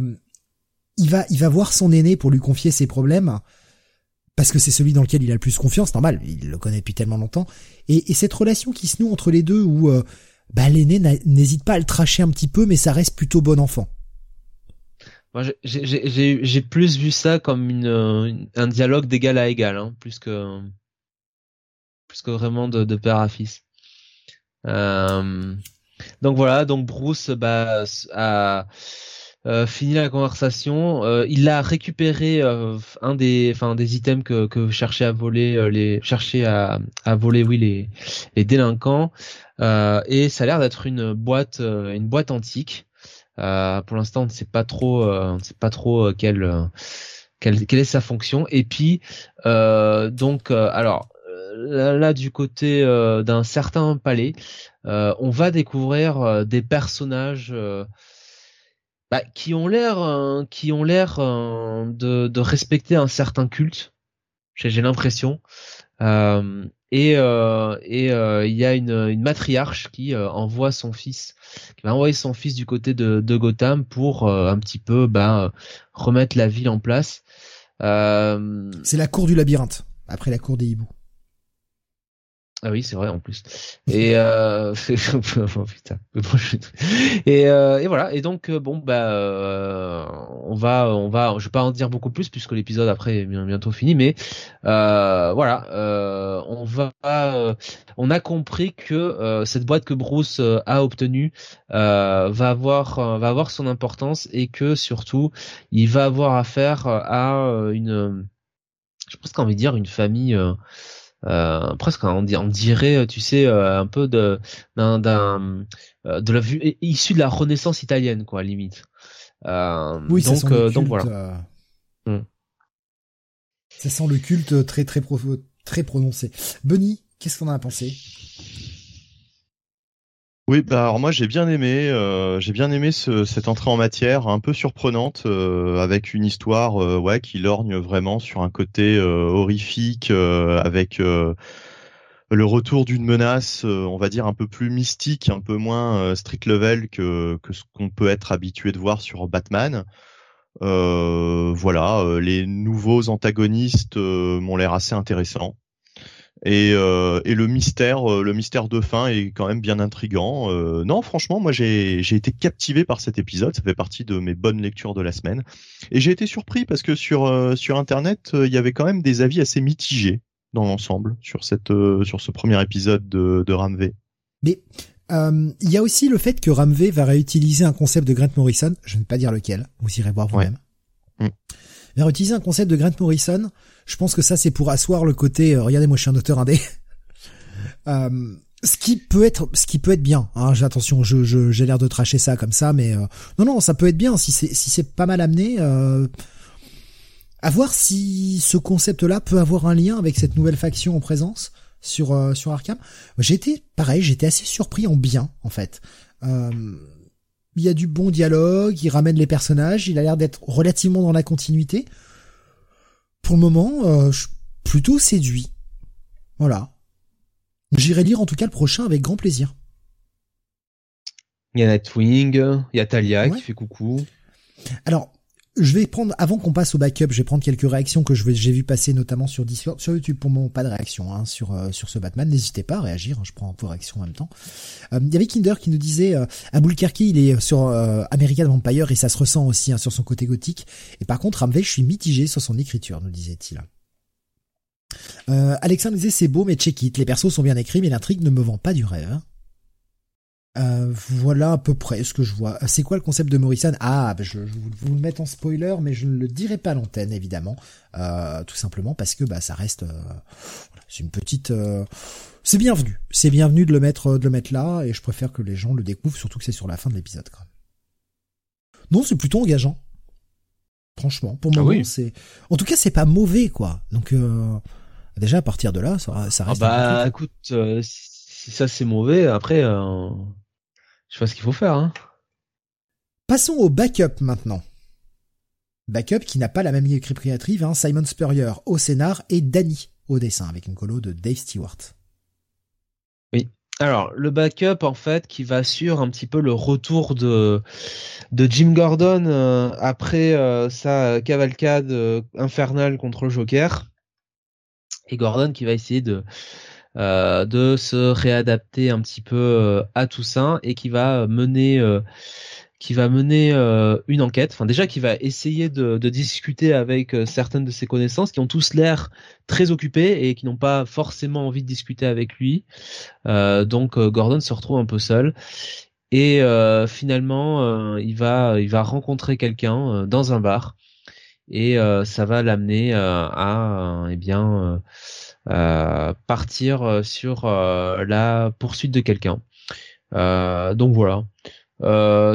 il va il va voir son aîné pour lui confier ses problèmes parce que c'est celui dans lequel il a le plus confiance, normal, il le connaît depuis tellement longtemps. Et, et cette relation qui se noue entre les deux où euh, bah, l'aîné n'hésite pas à le tracher un petit peu, mais ça reste plutôt bon enfant. Moi, j'ai plus vu ça comme une, un dialogue d'égal à égal, hein, plus que plus que vraiment de, père à fils. Euh, donc voilà, donc Bruce bah, a euh, fini la conversation. Euh, il a récupéré euh, un des, enfin des items que que cherchaient à voler euh, les, chercher à, à voler oui les les délinquants. et ça a l'air d'être une boîte, une boîte antique. pour l'instant, on ne sait pas trop, on ne sait pas trop quelle quelle, quelle est sa fonction. Et puis donc alors là, là, du côté d'un certain palais, on va découvrir des personnages bah, qui ont l'air euh, qui ont l'air euh, de, de, respecter un certain culte. J'ai l'impression. Euh, et et il y a une, une matriarche qui envoie son fils, qui va envoyer son fils du côté de, de Gotham pour un petit peu bah, remettre la ville en place. C'est la cour du labyrinthe après la cour des hiboux. Ah oui, c'est vrai en plus. Et euh... oh, putain. Et, euh... et voilà. Et donc euh, bon bah euh... on va on va je vais pas en dire beaucoup plus puisque l'épisode après est bientôt fini mais euh, voilà euh, on va on a compris que cette boîte que Bruce a obtenue va avoir va avoir son importance et que surtout il va avoir affaire à une je pense qu'on de dire une famille euh, presque on, dirait tu sais euh, un peu de d'un, euh, de la vue issue de la Renaissance italienne quoi limite. Oui donc ça sent donc voilà. hmm. ça sent le culte très très très prononcé. Bunny qu'est-ce qu'on a à penser? Oui, bah alors moi j'ai bien aimé, euh, j'ai bien aimé ce, cette entrée en matière un peu surprenante euh, avec une histoire euh, ouais qui lorgne vraiment sur un côté horrifique avec le retour d'une menace, on va dire un peu plus mystique, un peu moins strict level que que ce qu'on peut être habitué de voir sur Batman. voilà, les nouveaux antagonistes m'ont l'air assez intéressants. Et, euh, et, le mystère, euh, le mystère de fin est quand même bien intrigant. Euh, non, franchement, moi j'ai été captivé par cet épisode. Ça fait partie de mes bonnes lectures de la semaine. Et j'ai été surpris parce que sur euh, sur internet, il y avait quand même des avis assez mitigés dans l'ensemble sur cette sur ce premier épisode de, de Ramvé. Mais il y a aussi le fait que Ramvé va réutiliser un concept de Grant Morrison. Je ne vais pas dire lequel. Vous irez voir vous-même. Ouais. Mm. Va réutiliser un concept de Grant Morrison je pense que ça c'est pour asseoir le côté. Euh, regardez, moi je suis un auteur indé. euh, ce qui peut être, ce qui peut être bien. Hein, attention, je, j'ai l'air de tracher ça comme ça, mais euh, non, non, ça peut être bien si c'est, si c'est pas mal amené. Euh, à voir si ce concept-là peut avoir un lien avec cette nouvelle faction en présence sur euh, sur Arkham. J'étais pareil, j'étais assez surpris en bien en fait. il y a du bon dialogue, il ramène les personnages, il a l'air d'être relativement dans la continuité pour le moment, euh, je suis plutôt séduit. Voilà. J'irai lire en tout cas le prochain avec grand plaisir. Il y a Nightwing, il y a Talia qui fait coucou. Alors, je vais prendre, avant qu'on passe au backup, je vais prendre quelques réactions que j'ai vu passer notamment sur Discord, sur YouTube pour moment pas de réaction hein, sur euh, sur ce Batman. N'hésitez pas à réagir, hein, je prends vos réactions en même temps. Euh, il y avait Kinder qui nous disait euh, il est sur euh, American Vampire et ça se ressent aussi hein, sur son côté gothique. Et par contre Ramvé, je suis mitigé sur son écriture, nous disait-il. Euh, Alexandre disait c'est beau mais check it, les persos sont bien écrits mais l'intrigue ne me vend pas du rêve. Euh, voilà à peu près ce que je vois. C'est quoi le concept de Morrison? Ah, bah, je, je, vous le mettre en spoiler, mais je ne le dirai pas à l'antenne, évidemment. Euh, tout simplement parce que bah, ça reste... Euh, c'est une petite... Euh, c'est bienvenu. C'est bienvenu de le mettre de le mettre là, et je préfère que les gens le découvrent, surtout que c'est sur la fin de l'épisode. quand même. Non, c'est plutôt engageant. Franchement, pour moi, ah c'est... En tout cas, c'est pas mauvais, quoi. Donc, déjà, à partir de là, ça, ça reste... Ah bah, écoute, si ça c'est mauvais, après je pas ce qu'il faut faire. Hein. Passons au backup maintenant. Backup qui n'a pas la même équipe créative, hein, Simon Spurrier au scénar et Danny au dessin, avec une colo de Dave Stewart. Oui. Alors, le backup, en fait, qui va sur un petit peu le retour de, de Jim Gordon euh, après euh, sa cavalcade euh, infernale contre le Joker. et Gordon qui va essayer de euh, de se réadapter un petit peu euh, à tout ça et qui va mener euh, qui va mener une enquête. Enfin déjà qui va essayer de, discuter avec certaines de ses connaissances qui ont tous l'air très occupés et qui n'ont pas forcément envie de discuter avec lui. donc Gordon se retrouve un peu seul et finalement il va il va rencontrer quelqu'un dans un bar et ça va l'amener à eh bien partir euh, sur euh, la poursuite de quelqu'un. donc voilà.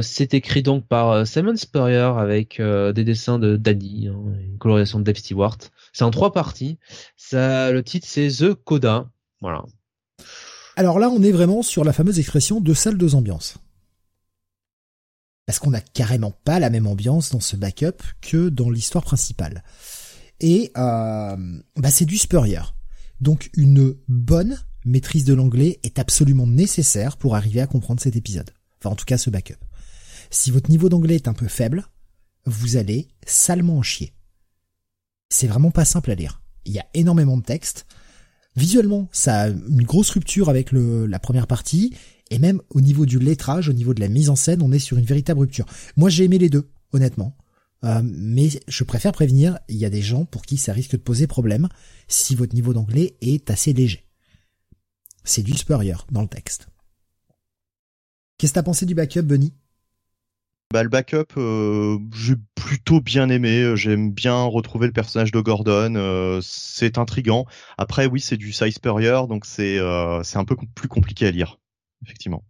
c'est écrit donc par Simon Spurrier avec des dessins de Danny, hein, une colorisation de Dave Stewart. C'est en trois parties. Ça, le titre c'est The Coda. Voilà. Alors là, on est vraiment sur la fameuse expression de salle de ambiance. Parce qu'on n'a carrément pas la même ambiance dans ce backup que dans l'histoire principale. Et euh, bah c'est du Spurrier. Donc une bonne maîtrise de l'anglais est absolument nécessaire pour arriver à comprendre cet épisode. Enfin en tout cas ce backup. Si votre niveau d'anglais est un peu faible, vous allez salement en chier. C'est vraiment pas simple à lire. Il y a énormément de texte. Visuellement, ça a une grosse rupture avec la première partie, et même au niveau du lettrage, au niveau de la mise en scène, on est sur une véritable rupture. Moi j'ai aimé les deux, honnêtement. Euh, mais je préfère prévenir, il y a des gens pour qui ça risque de poser problème si votre niveau d'anglais est assez léger. C'est du Spurrier dans le texte. Qu'est-ce que t'as pensé du backup, Bunny bah, le backup, euh, j'ai plutôt bien aimé. J'aime bien retrouver le personnage de Gordon. Euh, c'est intrigant. Après, oui, c'est du size Spurrier, donc c'est c'est un peu plus compliqué à lire, effectivement.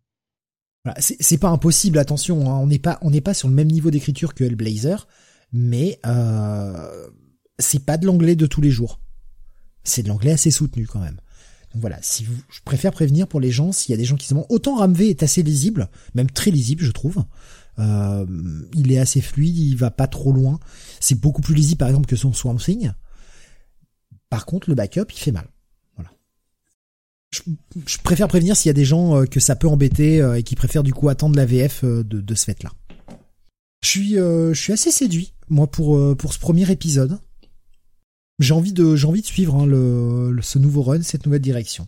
C'est pas impossible, attention, hein. on n'est pas on n'est pas sur le même niveau d'écriture que Hellblazer, mais euh, c'est pas de l'anglais de tous les jours. C'est de l'anglais assez soutenu quand même. Donc voilà, si vous, je préfère prévenir pour les gens, s'il y a des gens qui se demandent, autant Ramvé est assez lisible, même très lisible, je trouve. Euh, il est assez fluide, il va pas trop loin. C'est beaucoup plus lisible, par exemple, que son Swamp Thing. Par contre, le backup, il fait mal je, préfère prévenir s'il y a des gens euh, que ça peut embêter euh, et qui préfèrent du coup attendre la VF euh, de, ce fait-là. Je suis, je suis assez séduit moi pour pour ce premier épisode. J'ai envie de j'ai envie de suivre hein, ce nouveau run, cette nouvelle direction.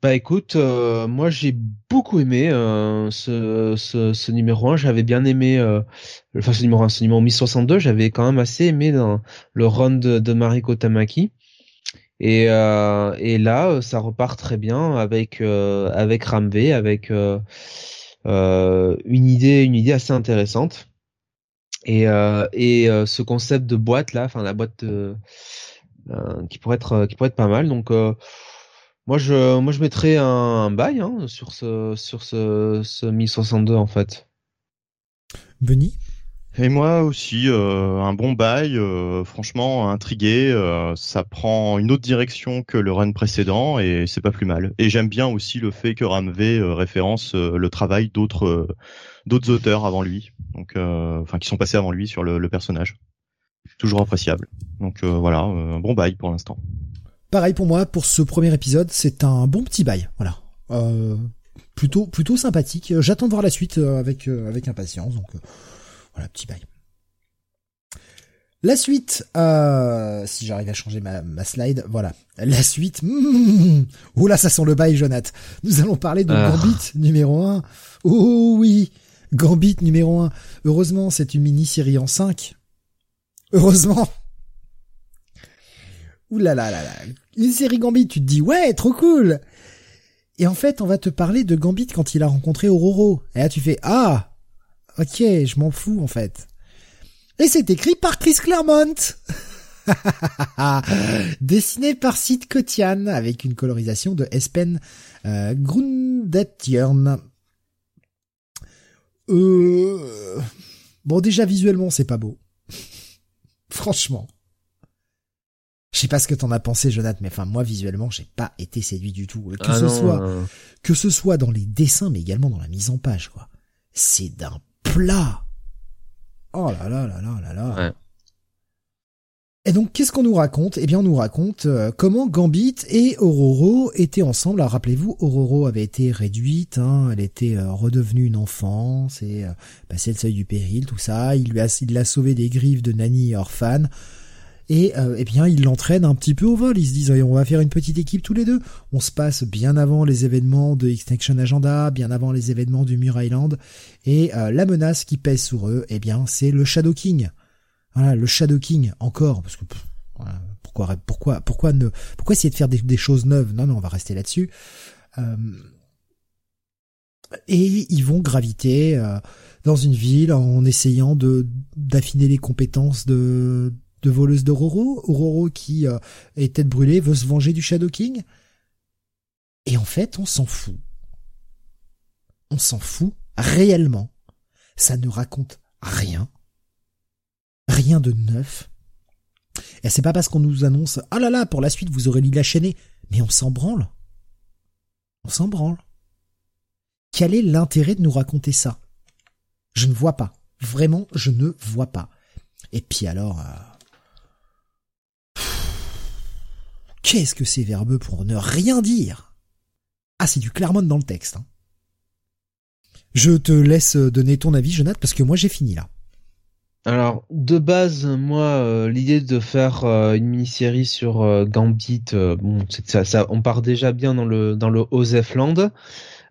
Bah écoute, moi j'ai beaucoup aimé ce, ce, numéro 1. J'avais bien aimé, enfin ce numéro 1, ce numéro 1062, j'avais quand même assez aimé dans le run de Mariko Tamaki. Et, euh, et là, euh, ça repart très bien avec euh, avec Ramvé, avec euh, une idée une idée assez intéressante. Et et ce concept de boîte là, enfin la boîte qui pourrait être qui pourrait être pas mal. Donc moi je moi je mettrais un, un bail hein, sur ce sur ce ce 1062 en fait. Benny et moi aussi, euh, un bon bail, euh, franchement intrigué, euh, ça prend une autre direction que le run précédent et c'est pas plus mal. Et j'aime bien aussi le fait que Ramvé référence le travail d'autres auteurs avant lui, donc enfin qui sont passés avant lui sur le, personnage. Toujours appréciable. Donc voilà, un bon bail pour l'instant. Pareil pour moi, pour ce premier épisode, c'est un bon petit bail, voilà. plutôt plutôt sympathique. J'attends de voir la suite avec avec impatience. Donc voilà, petit bail. La suite, euh, si j'arrive à changer ma, slide, voilà. La suite, mmh, oh là, ça sent le bail, Jonath. Nous allons parler de ah. Gambit numéro 1. Oh oui, Gambit numéro 1. Heureusement, c'est une mini-série en 5. Heureusement. Ouh là là là là. Une série Gambit, tu te dis, ouais, trop cool. Et en fait, on va te parler de Gambit quand il a rencontré Auroro. Et là, tu fais, ah, Ok, je m'en fous en fait. Et c'est écrit par Chris Claremont. Dessiné par Sid Kotian avec une colorisation de Espen euh, Euh... Bon, déjà visuellement, c'est pas beau. Franchement. Je sais pas ce que t'en as pensé, Jonathan, mais enfin moi visuellement, j'ai pas été séduit du tout. Que ah ce soit, que ce soit dans les dessins, mais également dans la mise en page, quoi. C'est d'un plat. Oh là là là là là là. Et donc, qu'est-ce qu'on nous raconte? Eh bien, on nous raconte euh, comment Gambit et Ororo étaient ensemble. Alors, rappelez-vous, Ororo avait été réduite, hein, elle était euh, redevenue une enfant, c'est euh, passé le seuil du péril, tout ça. Il lui a, il l'a sauvé des griffes de Nani et Orphan. Et euh, eh bien, ils l'entraînent un petit peu au vol. Ils se disent, on va faire une petite équipe tous les deux. On se passe bien avant les événements de Extinction Agenda, bien avant les événements du Mur Island. Et euh, la menace qui pèse sur eux, eh bien, c'est le Shadow King. Voilà, le Shadow King, encore, parce que pourquoi, pourquoi, pourquoi ne, pourquoi essayer de faire des, choses neuves? Non, non, on va rester là-dessus. Euh, et ils vont graviter euh, dans une ville en essayant de d'affiner les compétences de de voleuse de Roro. Roro qui euh, est tête brûlée veut se venger du Shadow King. Et en fait, on s'en fout. On s'en fout réellement. Ça ne raconte rien. Rien de neuf. Et c'est pas parce qu'on nous annonce ah là là pour la suite vous aurez la chaînée, mais on s'en branle. On s'en branle. Quel est l'intérêt de nous raconter ça? Je ne vois pas. Vraiment, je ne vois pas. Et puis alors, euh, qu'est-ce que c'est verbeux pour ne rien dire? Ah, c'est du Clermont dans le texte. Hein. Je te laisse donner ton avis, Jonathan, parce que moi j'ai fini là. Alors, de base, moi, euh, l'idée de faire euh, une mini-série sur euh, Gambit, on part déjà bien dans le dans le Osefland.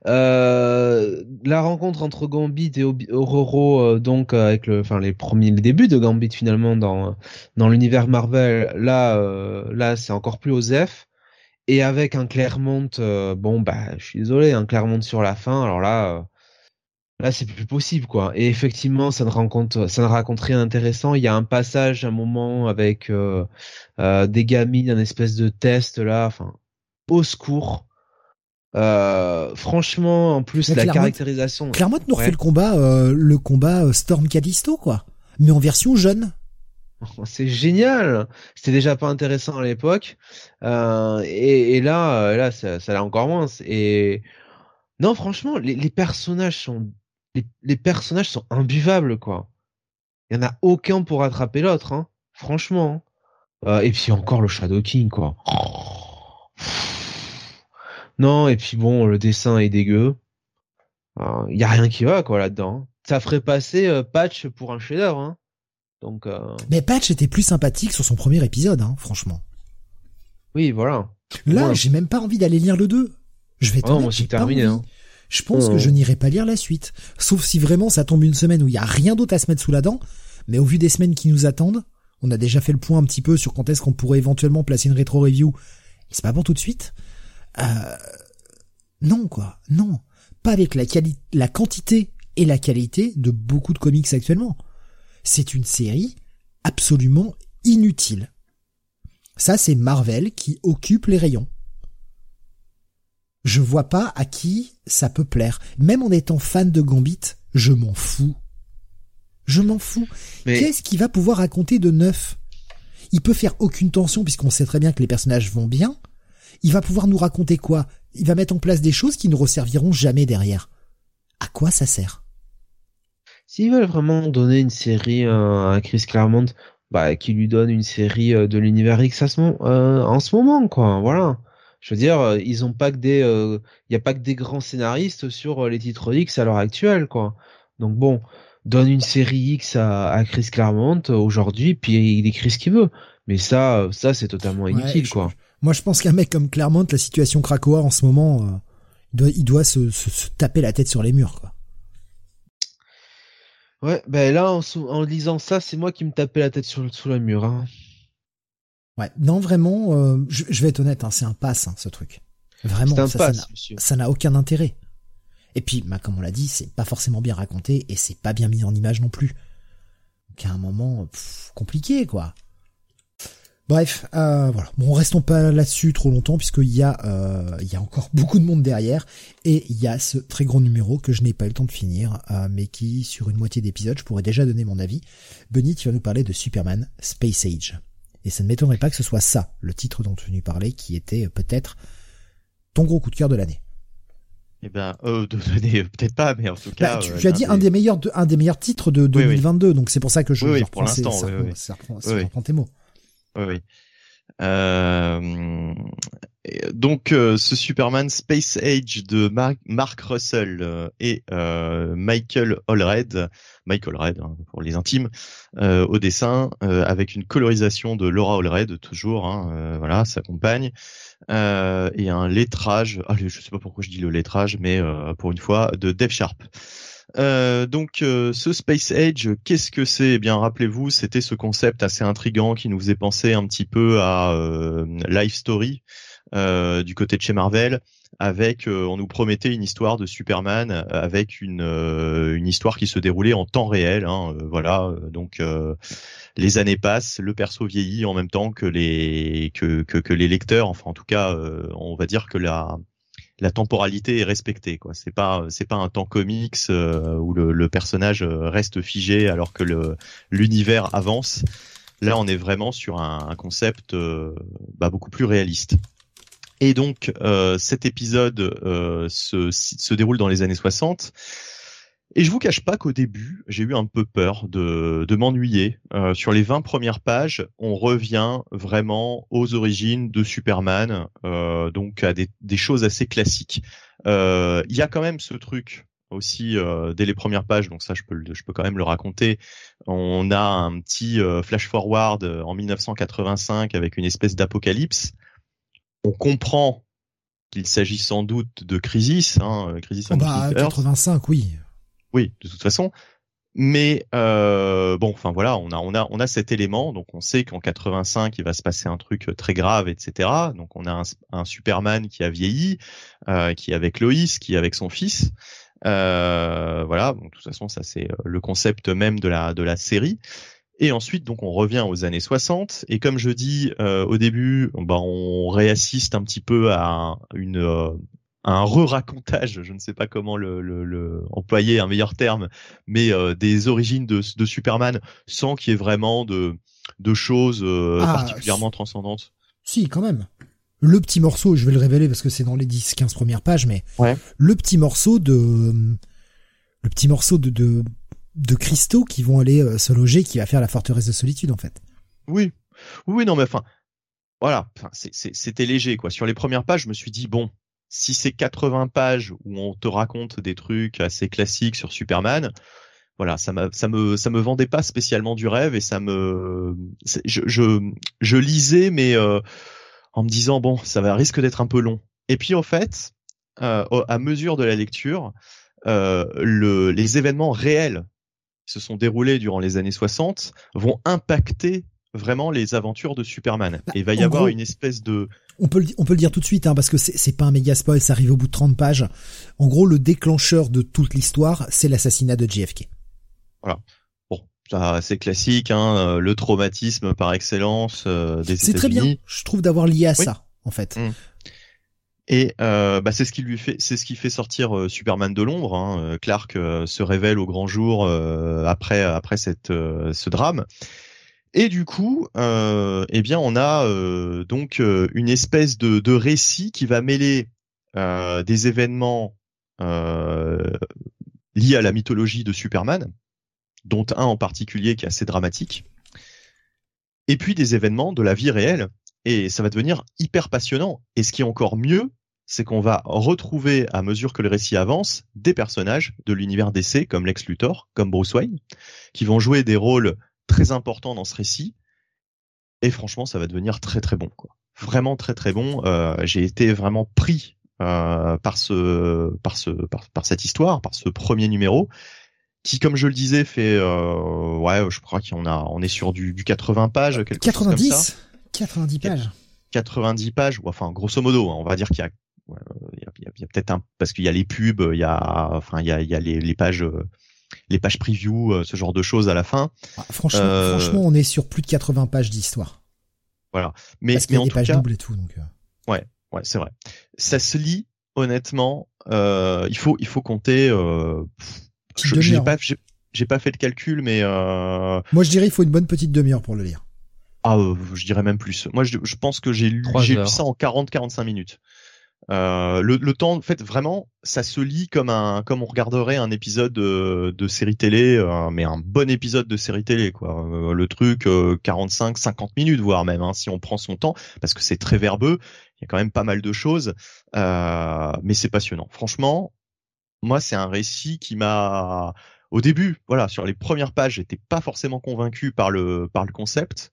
La rencontre entre Gambit et Ororo, donc avec le, enfin les premiers, les débuts de Gambit finalement dans dans l'univers Marvel, là, là, c'est encore plus Osef. Et avec un Claremont, bon bah, je suis désolé, un Claremont sur la fin. Alors là Là, c'est plus possible, quoi. Et effectivement, ça ne raconte, ça ne raconte rien d'intéressant. Il y a un passage, un moment avec euh, euh, des gamines, un espèce de test là. Enfin, au secours. Euh, franchement, en plus, la caractérisation. Clairement, nous refait le combat, le combat Storm Callisto, quoi. Mais en version jeune. C'est génial. C'était déjà pas intéressant à l'époque, et, là, là, ça, ça l'a encore moins. Et non, franchement, les, les personnages sont les, personnages sont imbuvables, quoi. Il y en a aucun pour attraper l'autre, hein. Franchement. Euh, et puis encore le Shadow King, quoi. Non, et puis bon, le dessin est dégueu. Il euh, y a rien qui va, quoi, là-dedans. Ça ferait passer euh, Patch pour un chef-d'œuvre, hein. Donc. Mais Patch était plus sympathique sur son premier épisode, hein, franchement. Oui, voilà. Là, j'ai même pas envie d'aller lire le 2. Je vais oh, moi, terminé. Hein je pense que oh. je n'irai pas lire la suite. Sauf si vraiment ça tombe une semaine où il y a rien d'autre à se mettre sous la dent. Mais au vu des semaines qui nous attendent, on a déjà fait le point un petit peu sur quand est-ce qu'on pourrait éventuellement placer une rétro review. C'est pas pour tout de suite. Euh, non quoi, non, pas avec la qualité, la quantité et la qualité de beaucoup de comics actuellement. C'est une série absolument inutile. Ça, c'est Marvel qui occupe les rayons je vois pas à qui ça peut plaire. Même en étant fan de Gambit, je m'en fous. Je m'en fous. Qu'est-ce qu'il va pouvoir raconter de neuf? Il peut faire aucune tension puisqu'on sait très bien que les personnages vont bien. Il va pouvoir nous raconter quoi? Il va mettre en place des choses qui ne resserviront jamais derrière. À quoi ça sert? S'ils veulent vraiment donner une série euh, à Chris Claremont, bah, qui lui donne une série euh, de l'univers X euh, en ce moment, quoi. Voilà je veux dire, euh, ils ont pas que des, il y a pas que des grands scénaristes sur les titres X à l'heure actuelle, quoi. Donc bon, donne une série X à, Chris Claremont aujourd'hui, puis il écrit ce qu'il veut. Mais ça, ça c'est totalement inutile, quoi. Moi, je pense qu'un mec comme Claremont, la situation Krakoa en ce moment, il doit, il doit se, se, taper la tête sur les murs, quoi. Ouais, ben là, en, en lisant ça, c'est moi qui me tapais la tête sur, le mur. Hein. Ouais, non vraiment, euh, je, vais être honnête, hein, c'est un pass hein, ce truc. Vraiment, ça, n'a aucun intérêt. Et puis, bah, comme on l'a dit, c'est pas forcément bien raconté et c'est pas bien mis en image non plus. Donc à un moment compliqué quoi. Bref, euh, voilà. Bon, restons pas là-dessus trop longtemps puisqu'il y a euh, il y a encore beaucoup de monde derrière et il y a ce très gros numéro que je n'ai pas eu le temps de finir, euh, mais qui sur une moitié d'épisode, je pourrais déjà donner mon avis. Benny, tu vas nous parler de Superman Space Age. Et ça ne m'étonnerait pas que ce soit ça, le titre dont tu nous parlais, qui était peut-être ton gros coup de cœur de l'année. Eh ben, euh, de l'année, peut-être pas, mais en tout cas. Bah, tu, euh, as dit un des meilleurs, un des meilleurs titres de 2022, donc c'est pour ça que je. Oui, pour l'instant, ça, oui, ça, reprend, tes mots. Oui. Euh, donc ce Superman Space Age de Mark, Russell et Michael Allred, Michael Allred hein, pour les intimes, au dessin avec une colorisation de Laura Allred toujours, hein, voilà, sa compagne, et un lettrage. Allez, je sais pas pourquoi je dis le lettrage, mais pour une fois de Dave Sharp. Euh, donc euh, ce Space Age, qu'est-ce que c'est? Eh bien, rappelez-vous, c'était ce concept assez intrigant qui nous faisait penser un petit peu à euh, Life Story du côté de chez Marvel, avec on nous promettait une histoire de Superman avec une une histoire qui se déroulait en temps réel. Hein, voilà, donc les années passent, le perso vieillit en même temps que les que que, que les lecteurs. Enfin, en tout cas, on va dire que la la temporalité est respectée quoi. C'est pas c'est pas un temps comics euh, où le, le, personnage euh, reste figé alors que le l'univers avance. Là on est vraiment sur un, concept euh, bah, beaucoup plus réaliste. Et donc cet épisode se, se déroule dans les années 60 et je vous cache pas qu'au début, j'ai eu un peu peur de, de m'ennuyer. Euh, sur les 20 premières pages, on revient vraiment aux origines de Superman, euh, donc à des, des, choses assez classiques. Euh, il y a quand même ce truc aussi euh, dès les premières pages, donc ça je peux, je peux quand même le raconter. On a un petit euh, flash forward en 1985 avec une espèce d'apocalypse. On comprend qu'il s'agit sans doute de Crisis, hein, Crisis oh bah, 85, oui. Oui, de toute façon. Mais euh, bon, enfin voilà, on a on a on a cet élément, donc on sait qu'en 85 il va se passer un truc très grave, etc. Donc on a un, Superman qui a vieilli, euh, qui est avec Lois, qui est avec son fils. Euh, voilà, donc de toute façon ça c'est euh, le concept même de la de la série. Et ensuite, donc, on revient aux années 60. Et comme je dis euh, au début, bah, on réassiste un petit peu à une, euh, un re-racontage, je ne sais pas comment le, le, employer un meilleur terme, mais euh, des origines de, de Superman sans qu'il y ait vraiment de, de choses euh, ah, particulièrement transcendantes. Si, quand même. Le petit morceau, je vais le révéler parce que c'est dans les 10-15 premières pages, mais le petit morceau de le petit morceau de, de, de cristaux qui vont aller euh, se loger, qui va faire la forteresse de solitude en fait. Oui, oui, non, mais enfin, voilà, enfin, c'était léger quoi. Sur les premières pages, je me suis dit bon, si c'est 80 pages où on te raconte des trucs assez classiques sur Superman, voilà, ça, ça me ça me vendait pas spécialement du rêve et ça me je je, je lisais mais euh, en me disant bon ça va risque d'être un peu long. Et puis en fait, euh, à mesure de la lecture, euh, le, les événements réels qui se sont déroulés durant les années 60 vont impacter vraiment les aventures de Superman. Bah, et il va y avoir une espèce de on peut le, on peut le dire tout de suite, hein, parce que c'est pas un méga spoil, ça arrive au bout de 30 pages. En gros, le déclencheur de toute l'histoire, c'est l'assassinat de JFK. Voilà. Bon, ça c'est classique, hein, euh, le traumatisme par excellence euh, des C'est très bien, je trouve d'avoir lié à ça, en fait. Mmh. Et euh, bah, c'est ce qui lui fait, c'est ce qui fait sortir euh, Superman de l'ombre. Hein. Clark se révèle au grand jour après après cette ce drame. Et du coup, euh, eh bien, on a euh, donc euh, une espèce de, de, récit qui va mêler des événements liés à la mythologie de Superman, dont un en particulier qui est assez dramatique, et puis des événements de la vie réelle. Et ça va devenir hyper passionnant. Et ce qui est encore mieux, c'est qu'on va retrouver, à mesure que le récit avance, des personnages de l'univers DC, comme Lex Luthor, comme Bruce Wayne, qui vont jouer des rôles très important dans ce récit. Et franchement, ça va devenir très très bon. Quoi. Vraiment très très bon. Euh, J'ai été vraiment pris euh, par ce par ce par, par, cette histoire, par ce premier numéro, qui, comme je le disais, fait euh, ouais, je crois qu'on a on est sur du, du 80 pages, quelque 90, chose comme ça. 90 pages. 90 pages, ou enfin grosso modo, hein, on va dire qu'il y a il y a, a, a peut-être un parce qu'il y a les pubs, il y a enfin il y a, il y a les, les pages les pages preview, euh, ce genre de choses à la fin. Ah, franchement, euh, franchement, on est sur plus de 80 pages d'histoire. Voilà. Mais, Parce mais en des pages doubles et tout. Donc... Euh. Ouais, ouais, c'est vrai. Ça se lit honnêtement. Euh, il faut, il faut compter. Euh, j'ai pas, j'ai pas fait le calcul, mais. Euh... Moi, je dirais, il faut une bonne petite demi-heure pour le lire. Ah, je dirais même plus. Moi, je, je pense que j'ai lu, j'ai lu ça en 40-45 minutes. Euh, le, le, temps, en fait, vraiment, ça se lit comme un, comme on regarderait un épisode de, de série télé, euh, mais un bon épisode de série télé, quoi. Euh, le truc, 45, 50 minutes, voire même, hein, si on prend son temps, parce que c'est très verbeux. Il y a quand même pas mal de choses, mais c'est passionnant. Franchement, moi, c'est un récit qui m'a, au début, voilà, sur les premières pages, j'étais pas forcément convaincu par le, par le concept.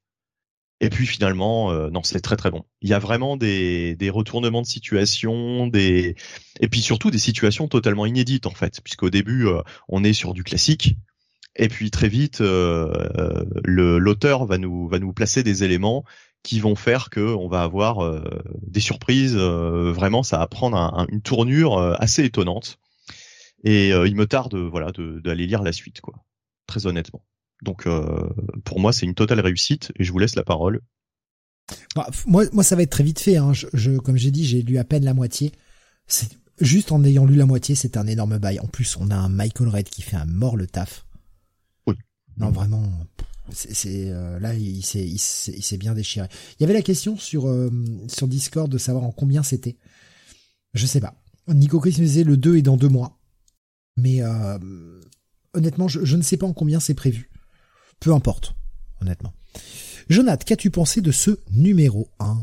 Et puis finalement, euh, non, c'est très très bon. Il y a vraiment des, des retournements de situation, des et puis surtout des situations totalement inédites en fait, puisqu'au début euh, on est sur du classique, et puis très vite euh, le l'auteur va nous va nous placer des éléments qui vont faire que on va avoir des surprises. vraiment, ça va prendre une tournure assez étonnante. Et il me tarde voilà d'aller lire la suite quoi. Très honnêtement. Donc euh, pour moi, c'est une totale réussite et je vous laisse la parole. Bah, moi, moi, ça va être très vite fait. Hein. Je, comme j'ai dit, j'ai lu à peine la moitié. C'est juste en ayant lu la moitié, c'est un énorme bail. En plus, on a un Michael Red qui fait un mort le taf. Oui. Non, vraiment. C'est euh, là, il s'est il s'est bien déchiré. Il y avait la question sur euh, sur Discord de savoir en combien c'était. Je sais pas. Nico Chris me disait le 2 est dans deux mois. Mais honnêtement, je, je ne sais pas en combien c'est prévu. Peu importe, honnêtement. Jonathan, qu'as-tu pensé de ce numéro 1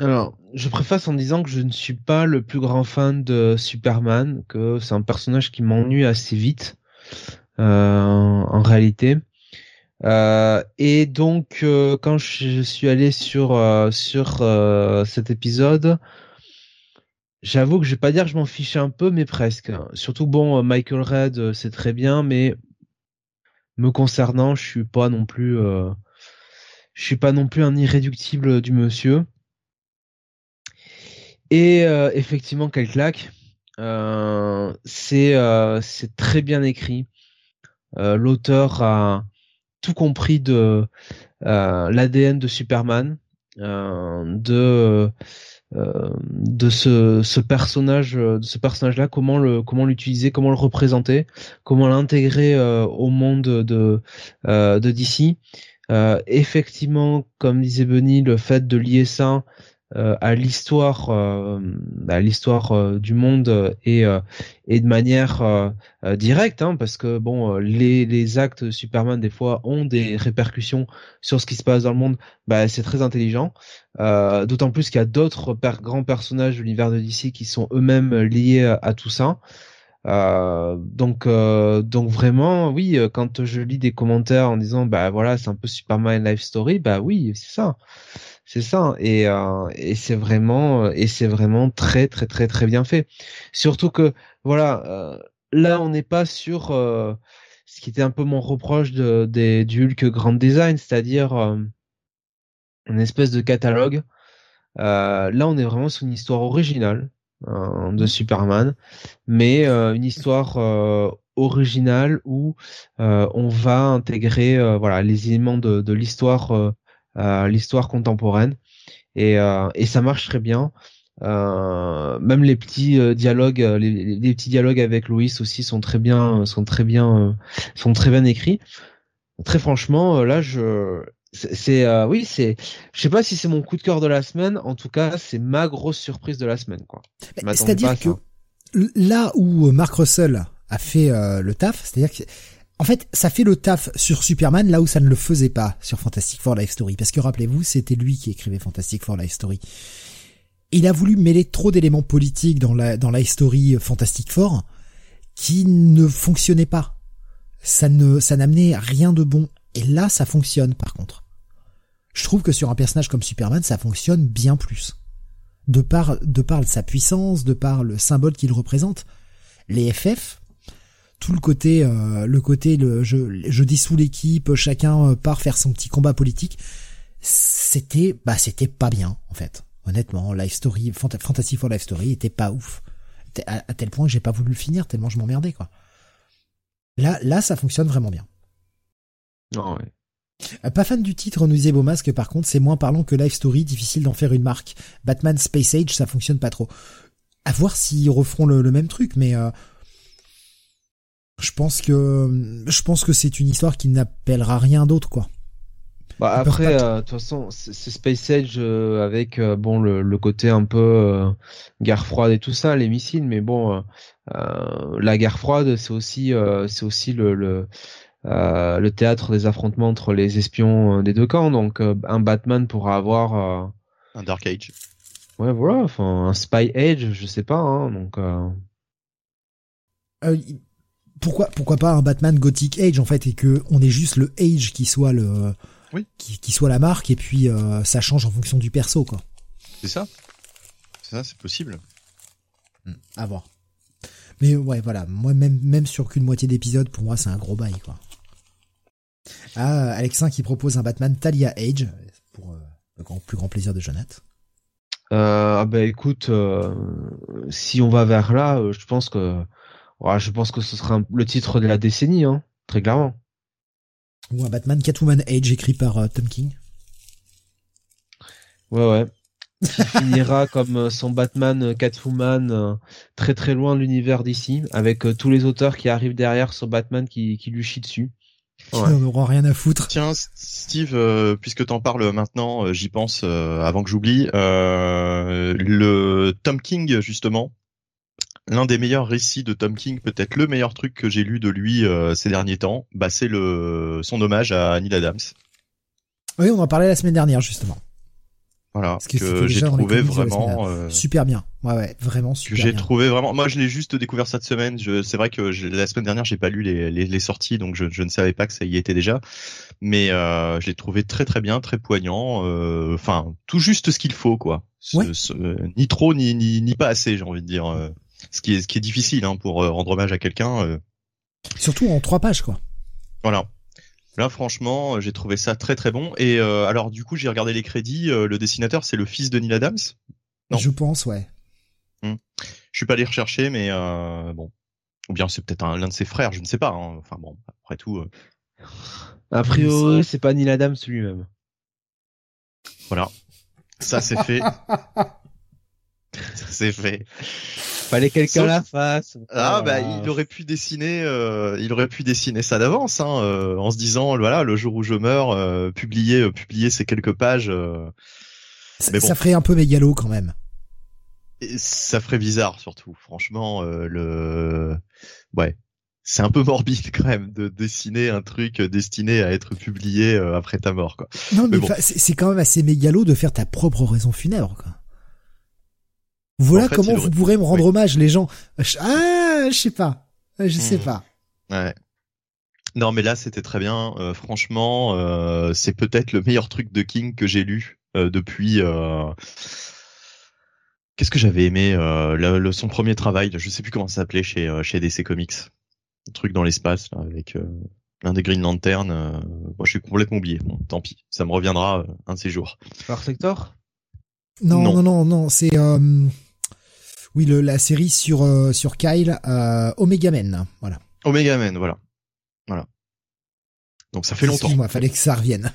alors, je préface en disant que je ne suis pas le plus grand fan de Superman, que c'est un personnage qui m'ennuie assez vite, euh, en réalité. Euh, et donc, euh, quand je suis allé sur sur cet épisode, j'avoue que je vais pas dire que je m'en fichais un peu, mais presque. Surtout bon, Michael Red, c'est très bien, mais me concernant, je suis pas non plus, euh, je suis pas non plus un irréductible du monsieur. Et euh, effectivement, quelle claque. Euh, c'est c'est très bien écrit. L'auteur a tout compris de l'ADN de Superman, de de ce, ce personnage de ce personnage là comment le comment l'utiliser comment le représenter comment l'intégrer euh, au monde de euh, de DC euh, effectivement comme disait Benny le fait de lier ça euh, à l'histoire euh, à l'histoire euh, du monde et et de manière directe hein, parce que bon les les actes de Superman des fois ont des répercussions sur ce qui se passe dans le monde. Bah c'est très intelligent d'autant plus qu'il y a d'autres grands personnages de l'univers de DC qui sont eux-mêmes liés à, tout ça. Euh, donc donc vraiment oui quand je lis des commentaires en disant bah voilà c'est un peu Superman life story bah oui c'est ça. C'est ça, et, euh, et c'est vraiment et c'est vraiment très très très très bien fait. Surtout que voilà, euh, là on n'est pas sur euh, ce qui était un peu mon reproche de, des du Hulk Grand Design, c'est-à-dire une espèce de catalogue. là on est vraiment sur une histoire originale hein, de Superman, mais une histoire originale où on va intégrer voilà les éléments de, de l'histoire euh, l'histoire contemporaine et, euh, et ça marche très bien. Euh, même les petits dialogues, les, les, petits dialogues avec Louis aussi sont très bien, sont très bien, sont très bien écrits. Très franchement, là, je, c'est, oui, c'est, je sais pas si c'est mon coup de cœur de la semaine. En tout cas, c'est ma grosse surprise de la semaine, quoi. C'est-à-dire que là où Mark Russell a fait le taf, c'est-à-dire que en fait, ça fait le taf sur Superman là où ça ne le faisait pas sur Fantastic Four Life Story. Parce que rappelez-vous, c'était lui qui écrivait Fantastic Four Life Story. Il a voulu mêler trop d'éléments politiques dans la dans Life Story Fantastic Four qui ne fonctionnaient pas. Ça ne ça n'amenait rien de bon. Et là, ça fonctionne par contre. Je trouve que sur un personnage comme Superman, ça fonctionne bien plus. De par de par sa puissance, de par le symbole qu'il représente. Les FF, tout le côté, euh, le côté, je, je dissous l'équipe, chacun euh, part faire son petit combat politique. C'était, bah, c'était pas bien en fait. Honnêtement, Life Story, Fantasy for Life Story était pas ouf. À, tel point que j'ai pas voulu le finir tellement je m'emmerdais quoi. Là, là, ça fonctionne vraiment bien. Ouais. Euh, pas fan du titre, nous disait Beaumasque, par contre, c'est moins parlant que Life Story, difficile d'en faire une marque. Batman Space Age, ça fonctionne pas trop. À voir s'ils referont le, même truc, mais euh, je pense que je pense que c'est une histoire qui n'appellera rien d'autre quoi. Bah après, euh, de toute façon, c'est Space Age euh, avec bon le, le côté un peu guerre froide et tout ça, les missiles, mais bon, la guerre froide, c'est aussi c'est aussi le le, le théâtre des affrontements entre les espions euh, des deux camps. Donc euh, un Batman pourra avoir euh, Un Dark Age. ouais voilà, enfin un Spy Age, je sais pas. Hein, donc euh, Euh, pourquoi pourquoi pas un Batman Gothic Age en fait et que on ait juste le Age qui soit le Oui. qui, qui soit la marque et puis euh, ça change en fonction du perso quoi. C'est ça C'est ça, c'est possible. À voir. Mais ouais voilà, moi même même sur qu'une moitié d'épisode pour moi c'est un gros bail quoi. Ah Alexin qui propose un Batman Talia Age pour euh, le grand, plus grand plaisir de Jonathan. Euh, ah bah écoute, euh, si on va vers là, euh, je pense que, ouais, je pense que ce sera un- le titre de la décennie, hein, très clairement. Ou un Batman Catwoman Age écrit par Tom King. Ouais ouais. Qui finira comme son Batman Catwoman très très loin de l'univers d'ici, avec tous les auteurs qui arrivent derrière sur Batman qui, qui lui chient dessus. Qui Ouais. n'en auront rien à foutre. Tiens, Steve, euh, puisque t'en parles maintenant, euh, j'y pense euh, avant que j'oublie. Euh, le Tom King, justement, l'un des meilleurs récits de Tom King, peut-être le meilleur truc que j'ai lu de lui euh, ces derniers temps, bah c'est le son hommage à Neil Adams. Oui, on en parlait la semaine dernière justement. Voilà, Parce que j'ai trouvé vraiment. euh, Super bien. Ouais ouais, vraiment super j'ai trouvé vraiment. Moi, je l'ai juste découvert cette semaine. Je... C'est vrai que je- la semaine dernière, j'ai pas lu les, les, les sorties, donc je, je ne savais pas que ça y était déjà. Mais euh, je l'ai trouvé très très bien, très poignant. euh, Enfin, tout juste ce qu'il faut, quoi. Ce- Ouais. ce- ni trop, ni, ni ni pas assez, j'ai envie de dire. euh, ce qui est ce qui est difficile hein, pour euh, rendre hommage à quelqu'un. euh, Surtout en trois pages quoi. voilà. Là, franchement, j'ai trouvé ça très très bon. Et euh, alors, du coup, j'ai regardé les crédits. le dessinateur, c'est le fils de Neil Adams? Non. Je pense ouais. Je suis pas allé rechercher, mais euh, bon. Ou bien c'est peut-être un- l'un de ses frères, je ne sais pas. hein. Enfin bon, après tout, euh, A priori, c'est pas Neil Adams lui-même. voilà. Ça c'est fait. Ça c'est fait. Fallait quelqu'un Sauf- la fasse. Ah bah Voilà. il aurait pu dessiner, euh, il aurait pu dessiner ça d'avance, hein, euh, en se disant voilà le jour où je meurs, euh, publier euh, publier ces quelques pages, euh, Ça, Mais bon. ça ferait un peu mégalo quand même. Et ça ferait bizarre surtout. Franchement, euh, le ouais. C'est un peu morbide quand même de dessiner un truc destiné à être publié euh, après ta mort quoi. Non, mais, Mais bon. enfin, c'est quand même assez mégalo de faire ta propre raison funèbre, quoi. Voilà En fait, comment vous aurait- pourrez me rendre oui. hommage, les gens. Ah, je sais pas. Je sais Hmm. pas. Ouais. Non, mais là, c'était très bien. Euh, franchement, euh, c'est peut-être le meilleur truc de King que j'ai lu euh, depuis. Qu'est-ce que j'avais aimé euh, le, le- son premier travail, je sais plus comment ça s'appelait chez euh, chez DC Comics, un truc dans l'espace là, avec euh, l'un des Green Lantern. euh, moi, je suis complètement oublié. Bon, tant pis, ça me reviendra euh, un de ces jours. Par sector? Non, non, Non. non, non, c'est euh, oui le, la série sur euh, sur Kyle, euh, Omega Men. Voilà. Omega Man, voilà, voilà. Donc ça fait longtemps. Excuse-moi, fallait que ça revienne.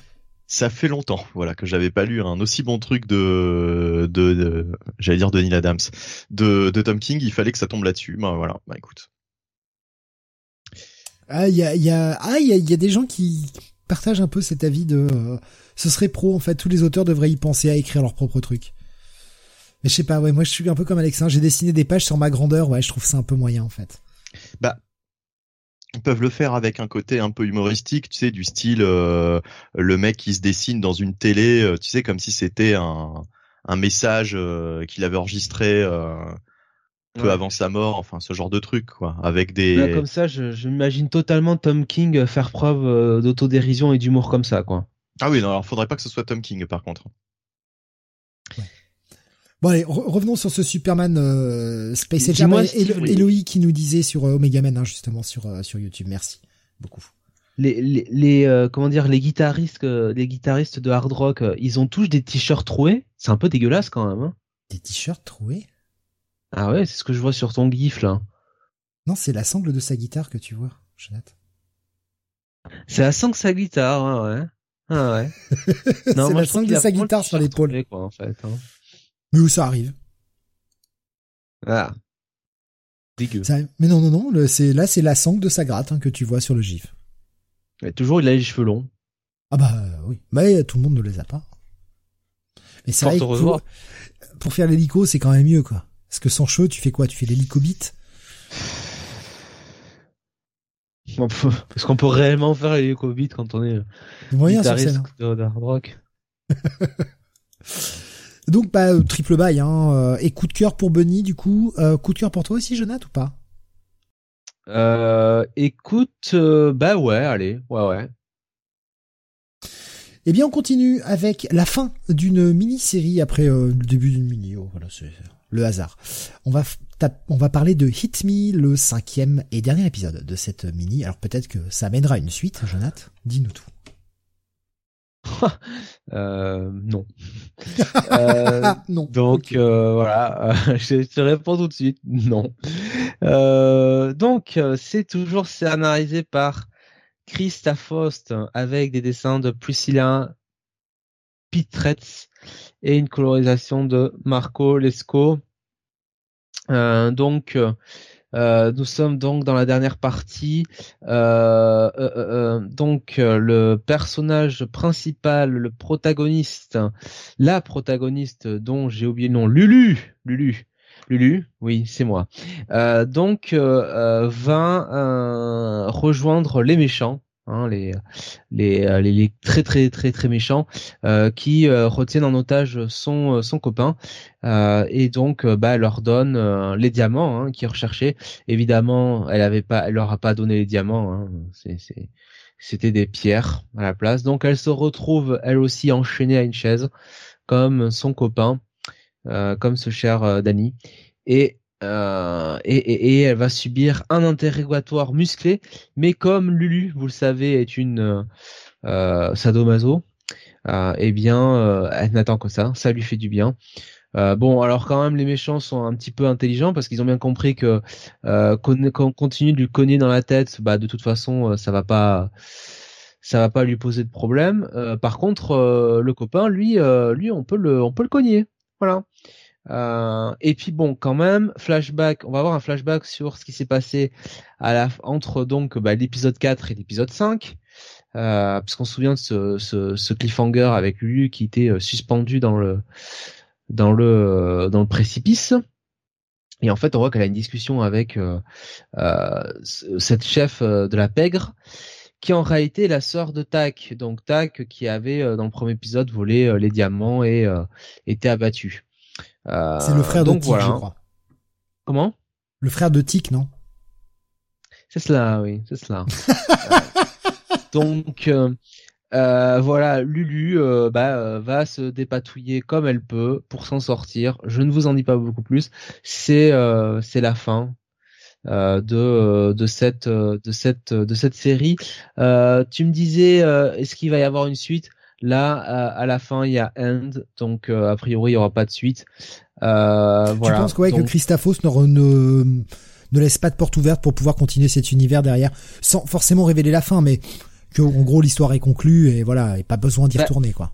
Ça fait longtemps, voilà, que j'avais pas lu un aussi bon truc de, de, de- j'allais dire de Neil Adams, de, de Tom King. Il fallait que ça tombe là-dessus. Bah voilà, bah écoute. Ah, il y a, il y a, ah, il y a, il y a des gens qui partagent un peu cet avis de, euh, ce serait pro en fait. Tous les auteurs devraient y penser à écrire leur propre truc. Mais je sais pas, ouais, moi je suis un peu comme Alexin. J'ai dessiné des pages sur ma grandeur, ouais, je trouve ça un peu moyen en fait. Bah, ils peuvent le faire avec un côté un peu humoristique, tu sais, du style euh, le mec qui se dessine dans une télé, euh, tu sais, comme si c'était un, un message euh, qu'il avait enregistré euh, peu Ouais. avant sa mort, enfin ce genre de truc, quoi, avec des. Là, comme ça, je, je m'imagine totalement Tom King faire preuve euh, d'autodérision et d'humour comme ça, quoi. Ah oui, non, alors faudrait pas que ce soit Tom King, par contre. Bon allez, re- revenons sur ce Superman euh, Space Age. Les- Eloï qui nous disait sur euh, Omega Man, hein, justement sur euh, sur YouTube. Merci beaucoup. Les, les, les, comment dire, les guitaristes, les guitaristes de hard rock, ils ont tous des t-shirts troués. C'est un peu dégueulasse quand même. Hein Des t-shirts troués? Ah ouais, c'est ce que je vois sur ton gif là. Non, c'est la sangle de sa guitare que tu vois, Jonathan. C'est la sangle de sa guitare, hein, ouais. Ah ouais. c'est la sangle de sa guitare sur l'épaule. en fait. Hein. Mais où ça arrive? Ah. Dégueu. Ça- Mais non, non, non. le- C'est là, c'est la sangle de sa gratte hein, que tu vois sur le gif. Toujours, il a les cheveux longs. Ah bah oui, mais tout le monde ne les a pas. Mais c'est vrai que pour, pour faire l'hélico, c'est quand même mieux quoi. Parce que sans cheveux, tu fais quoi? Tu fais l'hélicobite? Est-ce qu'on peut réellement faire l'hélicobite quand on est moyen guitariste d'hard rock Donc bah euh, triple bail hein. Euh, et coup de cœur pour Bunny du coup. Euh, coup de cœur pour toi aussi, Jonathan ou pas? Euh, Écoute, bah ouais, allez, ouais ouais. Eh bien, on continue avec la fin d'une mini-série après le début d'une mini. Oh, voilà, c'est le hasard. On va on va parler de Hit Me, le cinquième et dernier épisode de cette mini. Alors peut-être que ça amènera une suite, Jonathan. Dis-nous tout. euh, non. euh, non. Donc euh, voilà, je te réponds tout de suite. Non. Euh, donc c'est toujours scénarisé par Christa Faust avec des dessins de Priscilla Pitretz et une colorisation de Marco Lesco. Euh, donc euh, nous sommes donc dans la dernière partie. Euh, euh, donc le personnage principal, le protagoniste, la protagoniste dont j'ai oublié le nom, Lulu, Lulu. Lulu, oui, c'est moi. donc va rejoindre les méchants Hein, les, les, les, très très très très méchants euh, qui euh, retiennent en otage son son copain euh, et donc bah leur donne les diamants hein, qu'ils recherchaient évidemment elle avait pas elle leur a pas donné les diamants hein, c'est c'était des pierres à la place. Donc elle se retrouve elle aussi enchaînée à une chaise comme son copain comme ce cher Danny. Et euh, et, et, et, elle va subir un interrogatoire musclé, mais comme Lulu, vous le savez, est une euh, sadomaso, euh, eh bien, euh, elle n'attend que ça, ça lui fait du bien. Euh, bon, alors quand même, les méchants sont un petit peu intelligents parce qu'ils ont bien compris que euh, qu'on continue de lui cogner dans la tête, bah de toute façon, ça va pas, ça va pas lui poser de problème. par contre, le copain, lui, lui, on peut le, on peut le cogner, voilà. Euh, et puis bon, quand même, flashback. On va avoir un flashback sur ce qui s'est passé à la entre donc bah, l'épisode 4 et l'épisode 5. Euh, parce qu'on se souvient de ce, ce, ce, cliffhanger avec Lulu qui était euh, suspendu dans le dans le dans le précipice. Et en fait, on voit qu'elle a une discussion avec euh, euh cette chef de la pègre, qui en réalité est la sœur de Tac. Donc Tac qui avait dans le premier épisode volé les diamants et était abattu. Euh, c'est le frère de Tic, je crois. Comment? Le frère de Tic, non? C'est cela, oui, c'est cela. donc euh, euh, voilà, Lulu bah, va se dépatouiller comme elle peut pour s'en sortir. Je ne vous en dis pas beaucoup plus. C'est c'est la fin de de cette de cette de cette série. tu me disais, est-ce qu'il va y avoir une suite? Là, à la fin, il y a End, donc euh, a priori, il y aura pas de suite. Euh, tu penses quoi que Christaphos ne, ne, ne laisse pas de porte ouverte pour pouvoir continuer cet univers derrière, sans forcément révéler la fin, mais que en gros l'histoire est conclue et voilà, et pas besoin d'y bah, retourner quoi.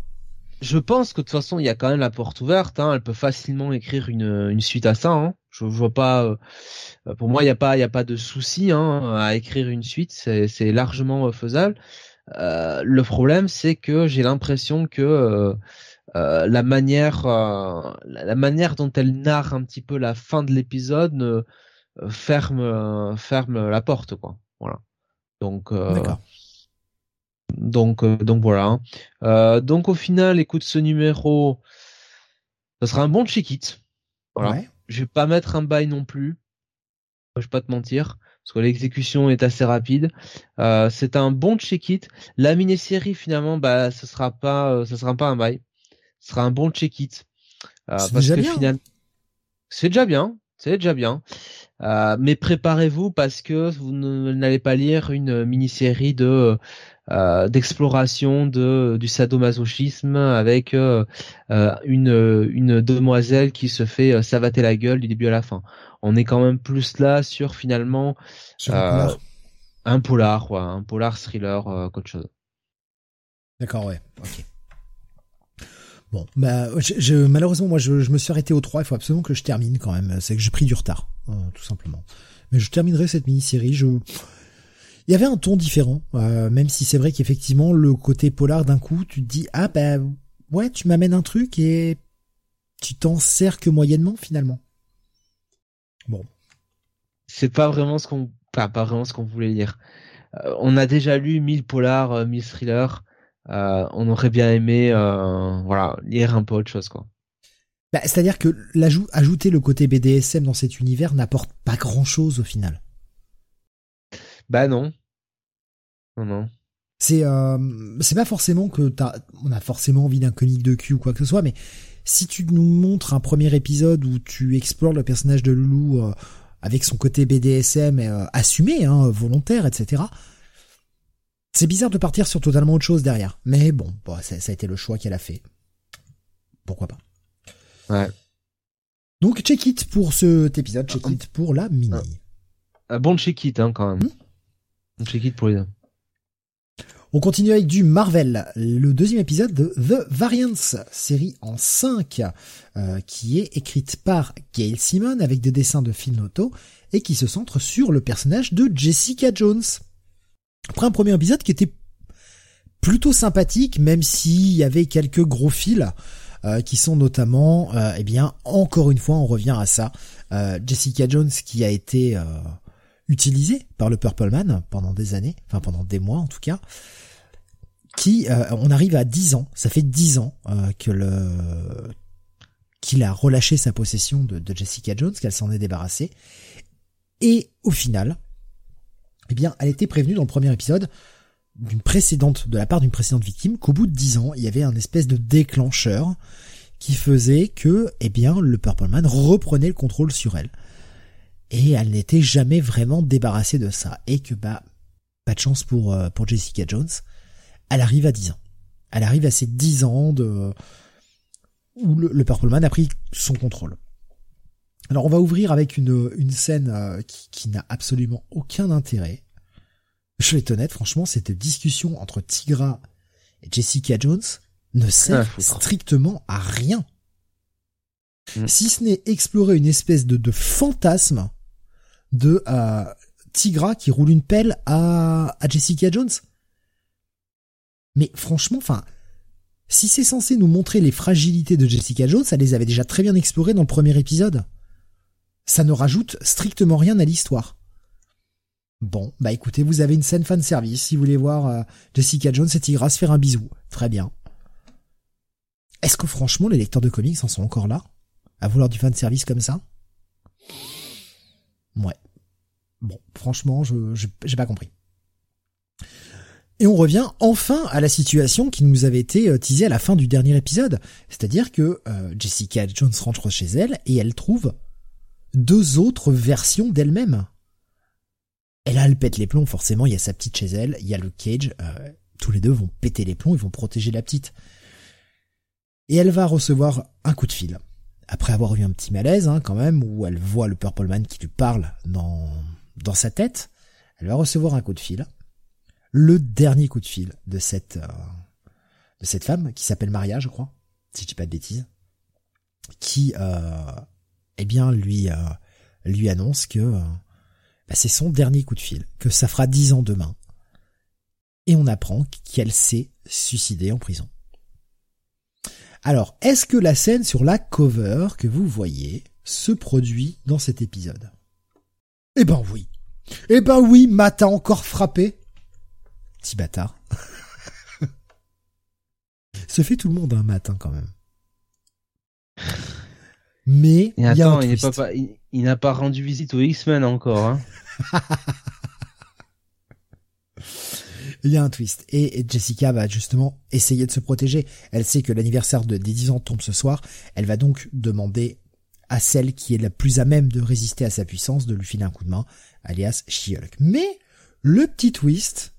Je pense que de toute façon, il y a quand même la porte ouverte. Hein. Elle peut facilement écrire une, une suite à ça. Hein. Je, je vois pas. Euh, pour moi, il n'y a pas, il y a pas de souci hein, à écrire une suite. C'est largement faisable. Euh, le problème, c'est que j'ai l'impression que euh, euh, la manière, la manière dont elle narre un petit peu la fin de l'épisode ferme, ferme la porte, quoi. Voilà. Donc. Donc, donc voilà. donc au final, écoute ce numéro, ça sera un bon check-it. Voilà. Je vais pas mettre un bail non plus. Je vais pas te mentir parce que l'exécution est assez rapide. Euh, c'est un bon check-it. La mini-série finalement, bah, ce sera pas, euh, ce sera pas un bail. Ce sera un bon check-it. Euh, c'est déjà bien. C'est déjà bien. C'est déjà bien. Euh, mais préparez-vous parce que vous n'allez pas lire une mini-série de euh, d'exploration de du sadomasochisme avec euh, une une demoiselle qui se fait savater la gueule du début à la fin. On est quand même plus là sur finalement un polar, quoi, un polar thriller qu'autre chose. D'accord, ouais. Ok. Bon, bah, je, malheureusement, moi, je, je, me suis arrêté au 3. Il faut absolument que je termine quand même. C'est que j'ai pris du retard, euh, tout simplement. Mais je terminerai cette mini-série. Je, Il y avait un ton différent, euh, même si c'est vrai qu'effectivement le côté polar d'un coup, tu te dis ah bah ouais, tu m'amènes un truc et tu t'en sers que moyennement finalement. Bon. C'est pas vraiment ce qu'on, pas vraiment ce qu'on voulait lire. Euh, on a déjà lu 1000 polars, 1000 thrillers. on aurait bien aimé, voilà, lire un peu autre chose quoi. Bah, c'est-à-dire que l'ajout, ajouter le côté BDSM dans cet univers n'apporte pas grand-chose au final. Bah non. Non, non. C'est euh, c'est pas forcément que t'as, on a forcément envie d'un comique de cul ou quoi que ce soit, mais si tu nous montres un premier épisode où tu explores le personnage de Loulou euh, avec son côté BDSM euh, assumé, hein, volontaire, etc. C'est bizarre de partir sur totalement autre chose derrière. Mais bon, bon ça, ça a été le choix qu'elle a fait. Pourquoi pas. Ouais. Donc check it pour cet épisode, check it pour la mini. Un bon check it hein, quand même. On continue avec du Marvel, le deuxième épisode de The Variants, série en 5, euh, qui est écrite par Gail Simon avec des dessins de Phil Noto et qui se centre sur le personnage de Jessica Jones. Après un premier épisode qui était plutôt sympathique, même s'il y avait quelques gros fils. Euh, qui sont notamment, euh, eh bien, encore une fois, on revient à ça, euh, Jessica Jones qui a été utilisée par le Purple Man pendant des années, enfin pendant des mois en tout cas, qui, on arrive à 10 ans, ça fait 10 ans que le qu'il a relâché sa possession de, Jessica Jones, qu'elle s'en est débarrassée, et au final, eh bien, elle était prévenue dans le premier épisode de la part d'une précédente victime, qu'au bout de dix ans, il y avait un espèce de déclencheur qui faisait que, eh bien, le Purple Man reprenait le contrôle sur elle. Et elle n'était jamais vraiment débarrassée de ça. Et que, bah, pas de chance pour, euh, pour Jessica Jones. Elle arrive à 10 ans. Elle arrive à ces 10 ans de, où le, Purple Man a pris son contrôle. Alors on va ouvrir avec une, une scène euh, qui, qui n'a absolument aucun intérêt je vais être honnête, franchement, cette discussion entre Tigra et Jessica Jones ne sert strictement à rien. Mm. Si ce n'est explorer une espèce de, fantasme de euh, Tigra qui roule une pelle à, Jessica Jones. Mais franchement, enfin, si c'est censé nous montrer les fragilités de Jessica Jones, elle les avait déjà très bien explorées dans le premier épisode. Ça ne rajoute strictement rien à l'histoire. Bon, bah écoutez, vous avez une scène fan service si vous voulez voir euh, Jessica Jones et Tigra se faire un bisou. Très bien. Est-ce que franchement les lecteurs de comics en sont encore là? À vouloir du fan service comme ça? Ouais. Bon, franchement, je j'ai pas compris. Et on revient enfin à la situation qui nous avait été euh, teasée à la fin du dernier épisode. C'est-à-dire que euh, Jessica Jones rentre chez elle et elle trouve deux autres versions d'elle-même. Et là, elle pète les plombs, forcément, il y a sa petite chez elle, il y a le cage, euh, tous les deux vont péter les plombs, ils vont protéger la petite. Et elle va recevoir un coup de fil. Après avoir eu un petit malaise, hein, quand même, où elle voit le Purple Man qui lui parle dans, dans sa tête, elle va recevoir un coup de fil. Le dernier coup de fil de cette, euh, de cette femme, qui s'appelle Maria, je crois, si je dis pas de bêtises, qui, euh, eh bien, lui, euh, lui annonce que, bah, c'est son dernier coup de fil, que ça fera dix ans demain. Et on apprend qu'elle s'est suicidée en prison. Alors, est-ce que la scène sur la cover que vous voyez se produit dans cet épisode? Eh ben oui. Eh ben oui, Matt a encore frappé. Petit bâtard. Se fait tout le monde un matin quand même. Mais il y a un il, il n'a pas rendu visite aux X-Men encore. Hein. Il y a un twist. Et Jessica va justement essayer de se protéger. Elle sait que l'anniversaire des 10 ans tombe ce soir. Elle va donc demander à celle qui est la plus à même de résister à sa puissance de lui filer un coup de main, alias She-Hulk. Mais le petit twist,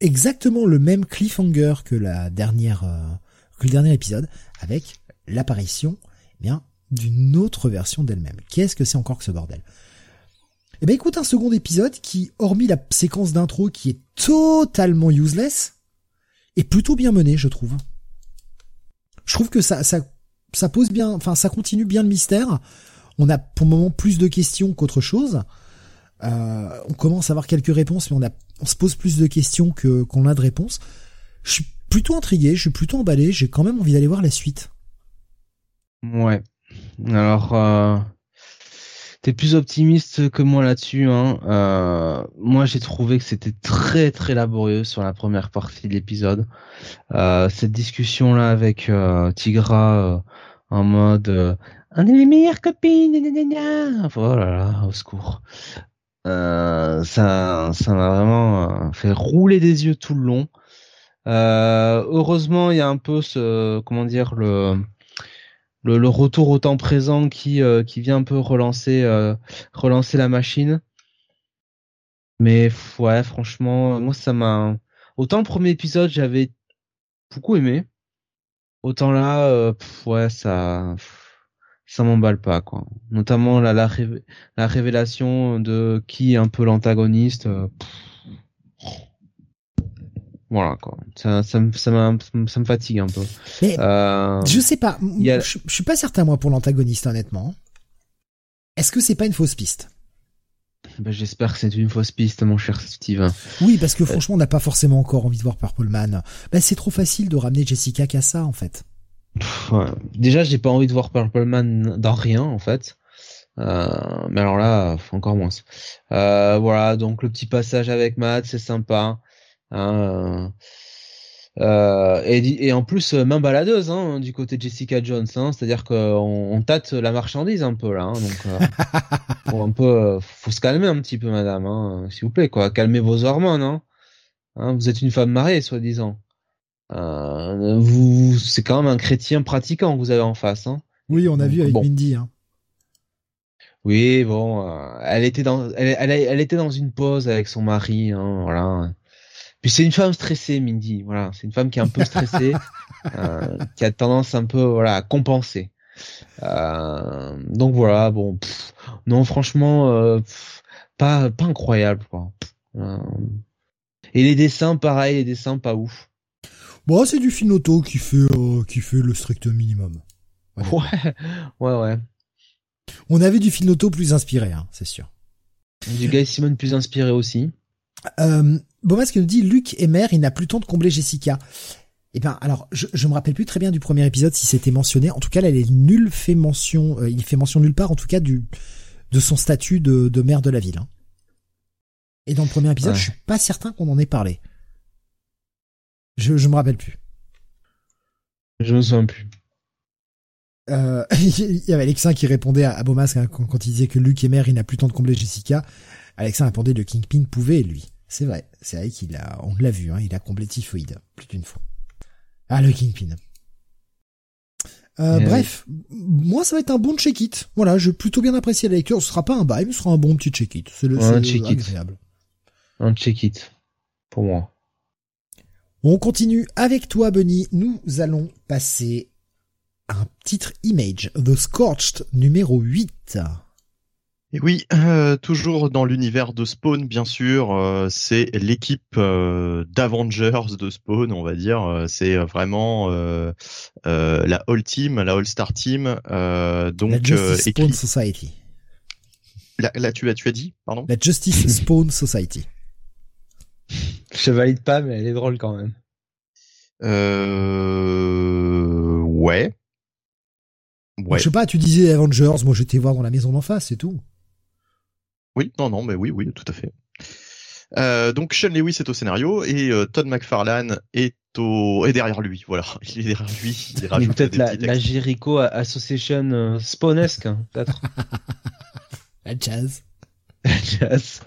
exactement le même cliffhanger que la dernière, euh, que le dernier épisode, avec l'apparition, eh bien, d'une autre version d'elle-même. Qu'est-ce que c'est encore que ce bordel? Eh ben écoute un second épisode qui, hormis la séquence d'intro qui est totalement useless, est plutôt bien mené, je trouve. Je trouve que ça, ça, ça pose bien, enfin ça continue bien le mystère. On a pour le moment plus de questions qu'autre chose. on commence à avoir quelques réponses, mais on, a, on se pose plus de questions que qu'on a de réponses. Je suis plutôt intrigué, je suis plutôt emballé. J'ai quand même envie d'aller voir la suite. Ouais. Alors, euh, t'es plus optimiste que moi là-dessus. Hein. Euh, moi, j'ai trouvé que c'était très très laborieux sur la première partie de l'épisode. Euh, cette discussion-là avec euh, Tigra euh, en mode euh, on est les meilleures copines, Enfin, oh là là, au secours. ça, ça m'a vraiment fait rouler des yeux tout le long. heureusement, il y a un peu ce, comment dire, le le, retour au temps présent qui euh, qui vient un peu relancer euh, relancer la machine. Mais ouais, franchement, moi ça m'a autant le premier épisode j'avais beaucoup aimé, autant là, euh, ouais ça ça m'emballe pas quoi. Notamment la la, la révélation de qui est un peu l'antagoniste. Voilà quoi. Ça, ça, me, ça, me fatigue un peu. Mais euh... je sais pas. Je, je, suis pas certain moi pour l'antagoniste honnêtement. Est-ce que c'est pas une fausse piste? Ben, J'espère que c'est une fausse piste, mon cher Steve. Oui, parce que franchement, on n'a pas forcément encore envie de voir Purple Man. Ben, c'est trop facile de ramener Jessica qu'à ça, en fait. Ouais. Déjà, j'ai pas envie de voir Purple Man dans rien, en fait. Euh, mais alors là, encore moins. Euh, voilà, donc le petit passage avec Matt, c'est sympa. Hein, euh, euh, et, et, en plus euh, main baladeuse hein, du côté de Jessica Jones, hein, c'est-à-dire qu'on on tâte la marchandise un peu là, hein, donc euh, un peu, faut se calmer un petit peu, madame, s'il vous plaît, quoi, calmez vos hormones. Vous êtes une femme mariée, soi-disant. Euh, vous, c'est quand même un chrétien pratiquant que vous avez en face. Oui, on a vu avec Mindy. Hein. Oui, bon, elle était dans, elle, elle, elle, était dans une pause avec son mari, voilà. Puis c'est une femme stressée, Mindy. Voilà, c'est une femme qui est un peu stressée, euh, qui a tendance un peu voilà à compenser. Euh, donc voilà, bon, non franchement, euh, pas pas incroyable quoi. Euh, et les dessins, pareil, les dessins pas ouf. Bon, c'est du Finoto qui fait euh, qui fait le strict minimum. Ouais, ouais, ouais. On avait du Finoto plus inspiré, hein, c'est sûr. Du Guy Simon plus inspiré aussi. Euh, Bomas qui nous dit Luc est mère, il n'a plus le temps de combler Jessica. Eh ben, alors, je, je me rappelle plus très bien du premier épisode si c'était mentionné. En tout cas, là, elle est nulle fait mention, euh, il fait mention nulle part, en tout cas, du, de son statut de, de maire de la ville. Hein. Et dans le premier épisode, je suis pas certain qu'on en ait parlé. Je, je me rappelle plus. Je me souviens plus. Euh, il y avait Alexin qui répondait à, à Bomas hein, quand, quand, il disait que Luc est maire, il n'a plus le temps de combler Jessica. Alexin répondait de Kingpin pouvait, lui. C'est vrai, c'est vrai qu'il a, on l'a vu, hein, il a comblé Typhoïde plus d'une fois. Ah, le Kingpin. Euh, bref, moi ça va être un bon check-it. Voilà, j'ai plutôt bien apprécié la lecture. Ce sera pas un bail, mais ce sera un bon petit check-it. C'est le, un check agréable. Un check-it pour moi. On continue avec toi, Bunny. Nous allons passer un titre image, The Scorched numéro 8. Et oui, euh, toujours dans l'univers de Spawn, bien sûr, euh, c'est l'équipe euh, d'Avengers de Spawn, on va dire. C'est vraiment la All Team, la All Star Team. donc, la Justice Spawn Society. Là, tu as, tu as dit, pardon? La Justice Spawn Society. Je valide pas, mais elle est drôle quand même. Euh... Ouais. Ouais. je sais pas, tu disais Avengers, moi j'étais voir dans la maison d'en face, c'est tout. Oui, non, non, mais oui, oui, tout à fait. Euh, donc Sean Lewis est au scénario et euh, Todd McFarlane est au est derrière lui. Voilà, il est derrière lui. Il rajoute peut-être la, la, Jericho Association euh, Spawnesque, hein, peut-être. la jazz. La jazz.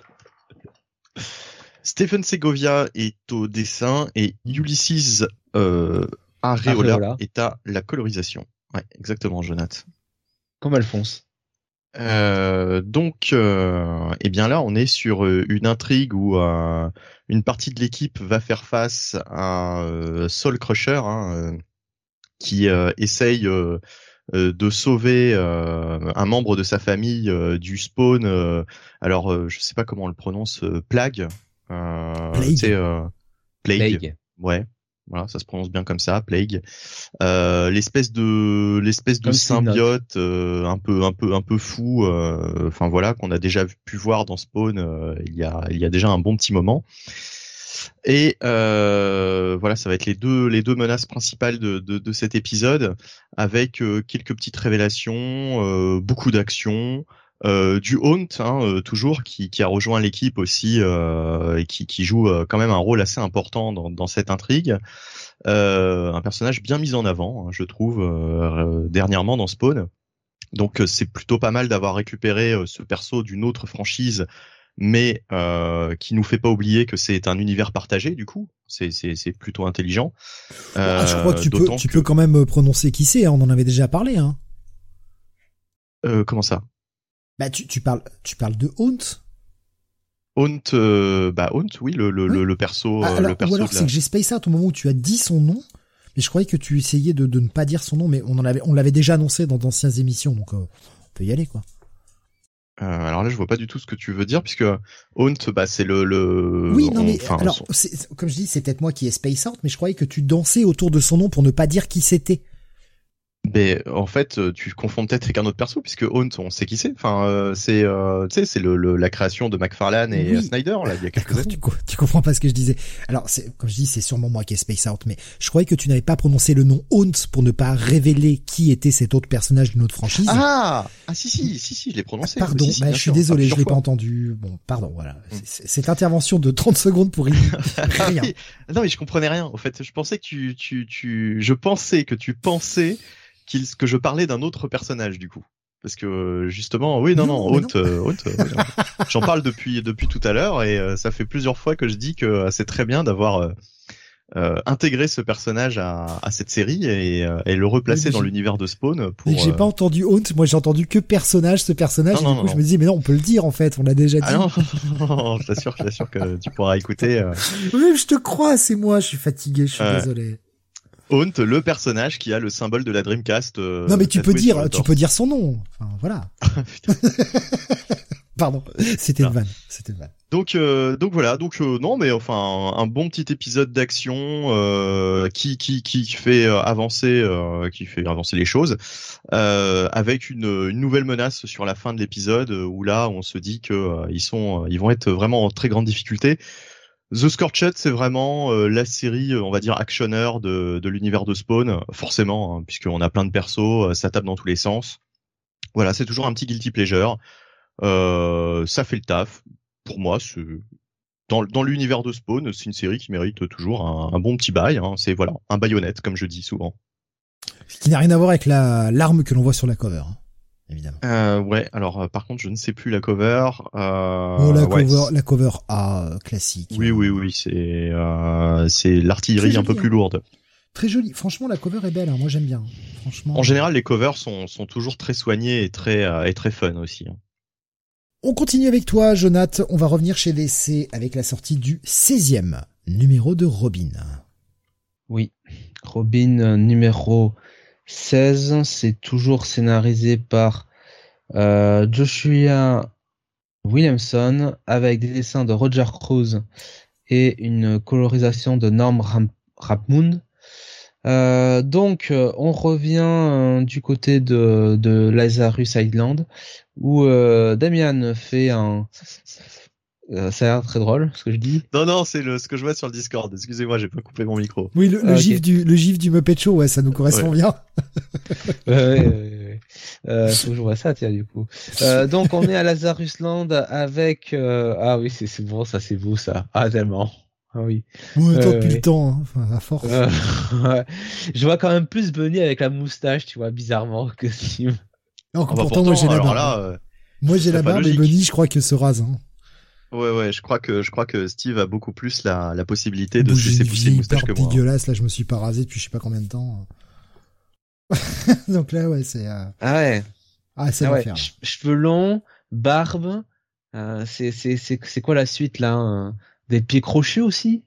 Stephen Segovia est au dessin et Ulysses euh, Areola, est à la colorisation. Ouais, exactement, Jonathan. Comme Alphonse. Euh, donc, euh, eh bien là, on est sur euh, une intrigue où euh, une partie de l'équipe va faire face à euh, Soul Crusher, hein, qui essaye de sauver un membre de sa famille du spawn. alors, je sais pas comment on le prononce, Plague. Plague. Plague. Plague. Ouais. Voilà, ça se prononce bien comme ça, Plague. Euh, l'espèce de l'espèce de symbiote euh, un peu un peu un peu fou. euh, Enfin voilà, qu'on a déjà pu voir dans Spawn il y a il y a déjà un bon petit moment. Et voilà, ça va être les deux les deux menaces principales de de, de cet épisode, avec quelques petites révélations, beaucoup d'action. Euh, du Haunt, hein, euh, toujours, qui, qui a rejoint l'équipe aussi euh, et qui, qui joue euh, quand même un rôle assez important dans, dans cette intrigue. Euh, un personnage bien mis en avant, hein, je trouve, euh, dernièrement dans Spawn. Donc euh, c'est plutôt pas mal d'avoir récupéré euh, ce perso d'une autre franchise, mais euh, qui nous fait pas oublier que c'est un univers partagé. Du coup, c'est c'est c'est plutôt intelligent. Ah, je crois que tu peux, tu que- peux quand même prononcer qui c'est. hein, On en avait déjà parlé. Hein. Euh, comment ça? Bah, tu, tu parles, tu parles de Haunt. Haunt, euh, bah Haunt, oui, le le, Oui. le, le perso, Ah, euh, alors, le perso ou alors c'est que j'ai space out au moment où tu as dit son nom, mais je croyais que tu essayais de, de ne pas dire son nom, mais on en avait, on l'avait déjà annoncé dans d'anciennes émissions, donc euh, on peut y aller quoi. Euh, alors là, je vois pas du tout ce que tu veux dire, puisque Haunt, bah, c'est le, le. oui, non on- mais alors, son- comme je dis, c'est peut-être moi qui ai space out, mais je croyais que tu dansais autour de son nom pour ne pas dire qui c'était. Mais en fait, euh, tu confonds peut-être avec un autre perso, puisque Haunt, on sait qui c'est. Enfin, euh, c'est, euh, tu sais, c'est le, le- la création de McFarlane et Oui. euh, Snyder là, il y a quelques années. tu, tu comprends pas ce que je disais. Alors, comme je dis, c'est sûrement moi qui ai space out, mais je croyais que tu n'avais pas prononcé le nom Haunt pour ne pas révéler qui était cet autre personnage d'une autre franchise. Ah, ah si si si si, je l'ai prononcé. Pardon, Si, si, bah, je suis sûr. désolé, Ah, je l'ai pas entendu. Bon, pardon, voilà. Mm. Cette intervention de 30 secondes pour Ah rien. oui. Non mais je comprenais rien. En fait, je pensais que tu, tu, tu, je pensais que tu pensais qu'il, que je parlais d'un autre personnage du coup. Parce que justement, oui, non, Non, Haunt, euh, euh, j'en parle depuis depuis tout à l'heure et euh, ça fait plusieurs fois que je dis que euh, c'est très bien d'avoir intégré ce personnage à, à cette série et, euh, et le replacer Oui, dans l'univers de Spawn pour. J'ai pas entendu Haunt, moi j'ai entendu que personnage, ce personnage, Non, et non, du coup je me dis, mais non, on peut le dire en fait, on l'a déjà dit. Ah non, je t'assure, je t'assure que tu pourras écouter. Oui, je te crois, c'est moi, je suis fatigué, je suis désolé. Haunt, le personnage qui a le symbole de la Dreamcast. euh, non mais tu peux dire, tu peux dire son nom. Enfin voilà. Putain. Pardon, c'était une Ah. vanne, c'était vanne. Donc euh, donc voilà donc euh, non mais enfin un, bon petit épisode d'action euh, qui qui qui fait avancer qui fait avancer les choses avec une, une nouvelle menace sur la fin de l'épisode où là on se dit que ils sont ils vont être vraiment en très grande difficulté. The Scorched c'est vraiment euh, la série euh, on va dire actionneur de de l'univers de Spawn forcément hein, puisqu'on a plein de persos euh, ça tape dans tous les sens. Voilà c'est toujours un petit guilty pleasure. Euh, ça fait le taf pour moi, dans, dans l'univers de Spawn, c'est une série qui mérite toujours un, un bon petit bail. Hein. C'est voilà, un baïonnette, comme je dis souvent. Ce qui n'a rien à voir avec la l'arme que l'on voit sur la cover, hein, évidemment. Euh, ouais, alors euh, par contre, je ne sais plus la cover. Euh, oh la ouais, cover, la cover A euh, classique. Oui, oui, oui, c'est euh, c'est l'artillerie un peu plus hein. lourde. Très jolie. Franchement, la cover est belle. hein. Moi, j'aime bien. Franchement. En général, les covers sont, sont toujours très soignés et très euh, et très fun aussi. hein. On continue avec toi, Jonath. On va revenir chez DC avec la sortie du 16e numéro de Robin. Oui, Robin numéro 16, c'est toujours scénarisé par euh, Joshua Williamson avec des dessins de Roger Cruz et une colorisation de Norm Rapmund. Euh, donc euh, on revient du côté de, de Lazarus Island où Damian fait un... Euh, ça a l'air très drôle ce que je dis. Non, non, c'est le ce que je vois sur le Discord. Excusez-moi, j'ai pas coupé mon micro. Oui, le, le Ah, gif du le gif du Muppet Show, ouais, ça nous correspond Ouais. bien. Ouais, ouais. Euh, faut que je vois ça, tiens, du coup. Euh, donc, on est à Lazarusland avec... euh, Ah oui, c'est c'est bon, ça, c'est beau, ça. Ah, tellement. Ah oui. Ouais, tant depuis ouais. le temps, hein. enfin, à force. Euh, ouais. Je vois quand même plus Bunny avec la moustache, tu vois, bizarrement, que Sim. Non, Ah bah, pourtant, moi j'ai la alors barbe. là, euh, moi j'ai la barbe et. Bunny, je crois que se rase. Hein. Ouais, ouais, je crois que je crois que Steve a beaucoup plus la, la possibilité de se laisser pousser une moustache que moi. hein. dégueulasse, là je me suis pas rasé depuis je sais pas combien de temps. Donc là ouais c'est euh... Ah ouais. ah c'est Ah ouais. l'enfer. Che- Cheveux longs, barbe. Euh, c'est c'est c'est c'est quoi la suite, là hein? Des pieds crochus aussi?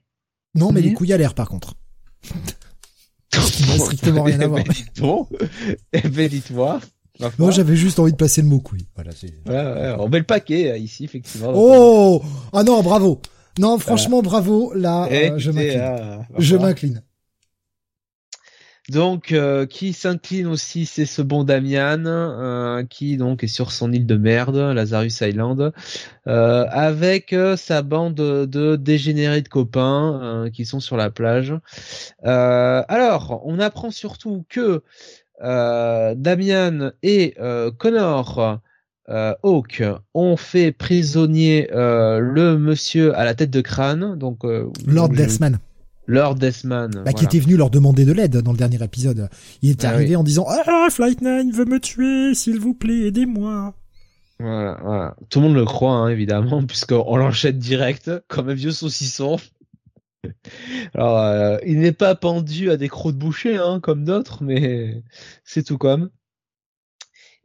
Non mais Oui. les couilles à l'air par contre. qui n'a strictement rien à voir. Eh ben, Bon, eh ben, dis-toi. Non j'avais juste envie de passer le mot couille. Voilà c'est. Ouais, ouais, on met le paquet euh, ici, effectivement. Oh ah non bravo. Non franchement bravo là Eh, euh, je m'incline. ma Je m'incline. Donc, euh, qui s'incline aussi, c'est ce bon Damian, euh, qui donc est sur son île de merde, Lazarus Island, euh, avec sa bande de dégénérés de copains qui sont sur la plage. alors, on apprend surtout que Damian et Connor Hawk ont fait prisonnier le monsieur à la tête de crâne, donc Lord Deathman. Lord Deathman. Bah, qui était venu leur demander de l'aide dans le dernier épisode. Il était ah arrivé en disant Ah, Flight 9 veut me tuer, s'il vous plaît, aidez-moi. Voilà, voilà. Tout le monde le croit, hein, évidemment, puisqu'on l'enchaîne direct, comme un vieux saucisson. Alors, euh, il n'est pas pendu à des crocs de boucher, hein, comme d'autres, mais c'est tout comme.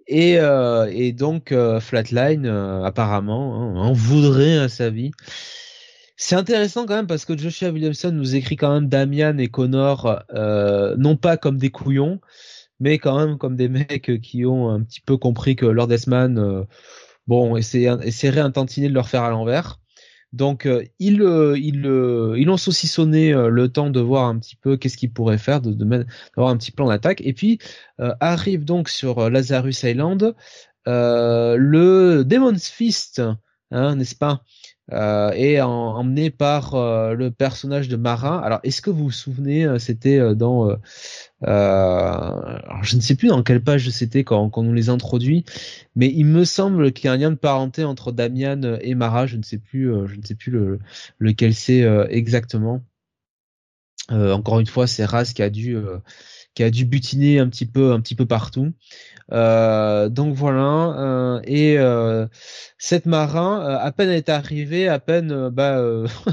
Et, euh, donc, euh, Flatline, apparemment, hein, en voudrait à sa vie. C'est intéressant quand même parce que Joshua Williamson nous écrit quand même Damian et Connor non pas comme des couillons, mais quand même comme des mecs qui ont un petit peu compris que Lord Esman, bon, essaierait un tantinet de leur faire à l'envers. Donc euh, ils, ils, ils ont saucissonné le temps de voir un petit peu qu'est-ce qu'ils pourraient faire, de, d'avoir un petit plan d'attaque. Et puis arrive donc sur Lazarus Island le Demon's Fist, hein, n'est-ce pas? Euh, et emmené par euh, le personnage de Marin. Alors, est-ce que vous vous souvenez, euh, c'était dans, alors je ne sais plus dans quelle page c'était quand, quand on les introduit, mais il me semble qu'il y a un lien de parenté entre Damian et Mara. Je ne sais plus, je ne sais plus le, lequel c'est exactement. encore une fois, c'est Raz qui a dû qui a dû butiner un petit peu un petit peu partout. Euh, donc voilà. Euh, et euh, cette marin, à peine est arrivé, à peine bah,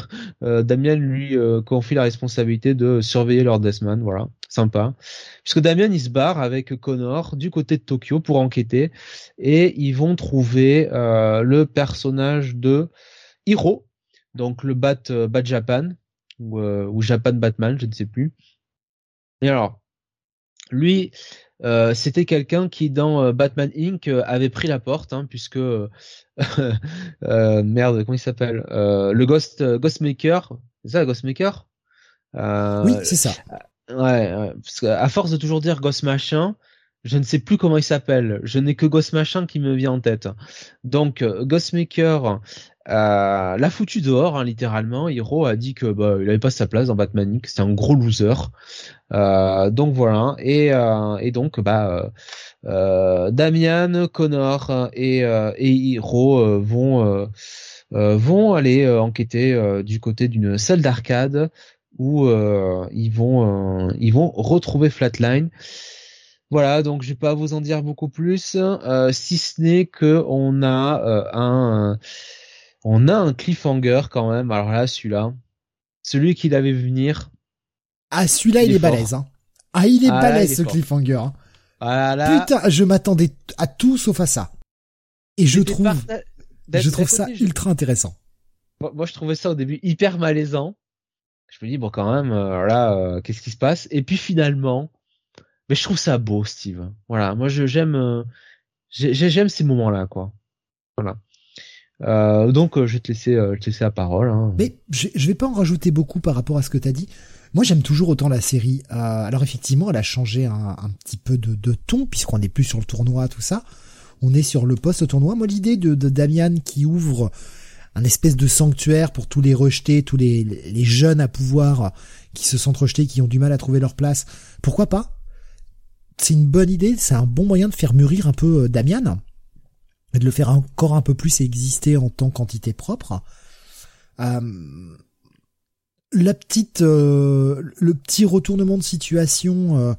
Damien lui confie la responsabilité de surveiller Lord Desmond. Voilà, sympa. Puisque Damien il se barre avec Connor du côté de Tokyo pour enquêter et ils vont trouver le personnage de Hiro, donc le Bat Bat Japan ou, ou Japan Batman, je ne sais plus. Et alors, lui, euh, c'était quelqu'un qui dans euh, Batman Inc euh, avait pris la porte hein, puisque merde comment il s'appelle le Ghost Ghostmaker c'est ça Ghostmaker? Oui c'est ça. ouais, parce à force de toujours dire Ghost machin je ne sais plus comment il s'appelle. Je n'ai que Ghost machin qui me vient en tête. Donc Ghostmaker euh, l'a foutu dehors, hein, littéralement. Hiro a dit que bah, il avait pas sa place dans Batman que c'était un gros loser. Euh, donc voilà. Et, euh, et donc bah euh, Damian, Connor et, et Hiro vont vont aller enquêter du côté d'une salle d'arcade où ils vont ils vont retrouver Flatline. Voilà, donc je vais pas vous en dire beaucoup plus, si ce n'est que on a un on a un cliffhanger quand même. Alors là, celui-là, celui qui l'avait vu venir. Ah, celui-là, il, est, balèze. Hein. Ah, il est ah, balèze ce cliffhanger. Hein. Ah Putain, je m'attendais à tout sauf à ça. Et je trouve, je trouve ça ultra intéressant. Moi, je trouvais ça au début hyper malaisant. Je me dis bon, quand même, euh, là, euh, qu'est-ce qui se passe? Et puis finalement, mais je trouve ça beau, Steve. Voilà, moi, j'aime, euh, j'aime ces moments-là, quoi. Voilà. Euh, donc euh, je vais te laisser, euh, te laisser la parole. Hein. Mais je, je vais pas en rajouter beaucoup par rapport à ce que tu as dit. Moi j'aime toujours autant la série. alors effectivement elle a changé un, un petit peu de, de ton puisqu'on n'est plus sur le tournoi tout ça. On est sur le poste tournoi. Moi l'idée de, de Damian qui ouvre un espèce de sanctuaire pour tous les rejetés, tous les, les jeunes à pouvoir qui se sentent rejetés, qui ont du mal à trouver leur place. Pourquoi pas? C'est une bonne idée, c'est un bon moyen de faire mûrir un peu Damian et de le faire encore un peu plus exister en tant qu'entité propre. Euh, la petite, euh, le petit retournement de situation euh,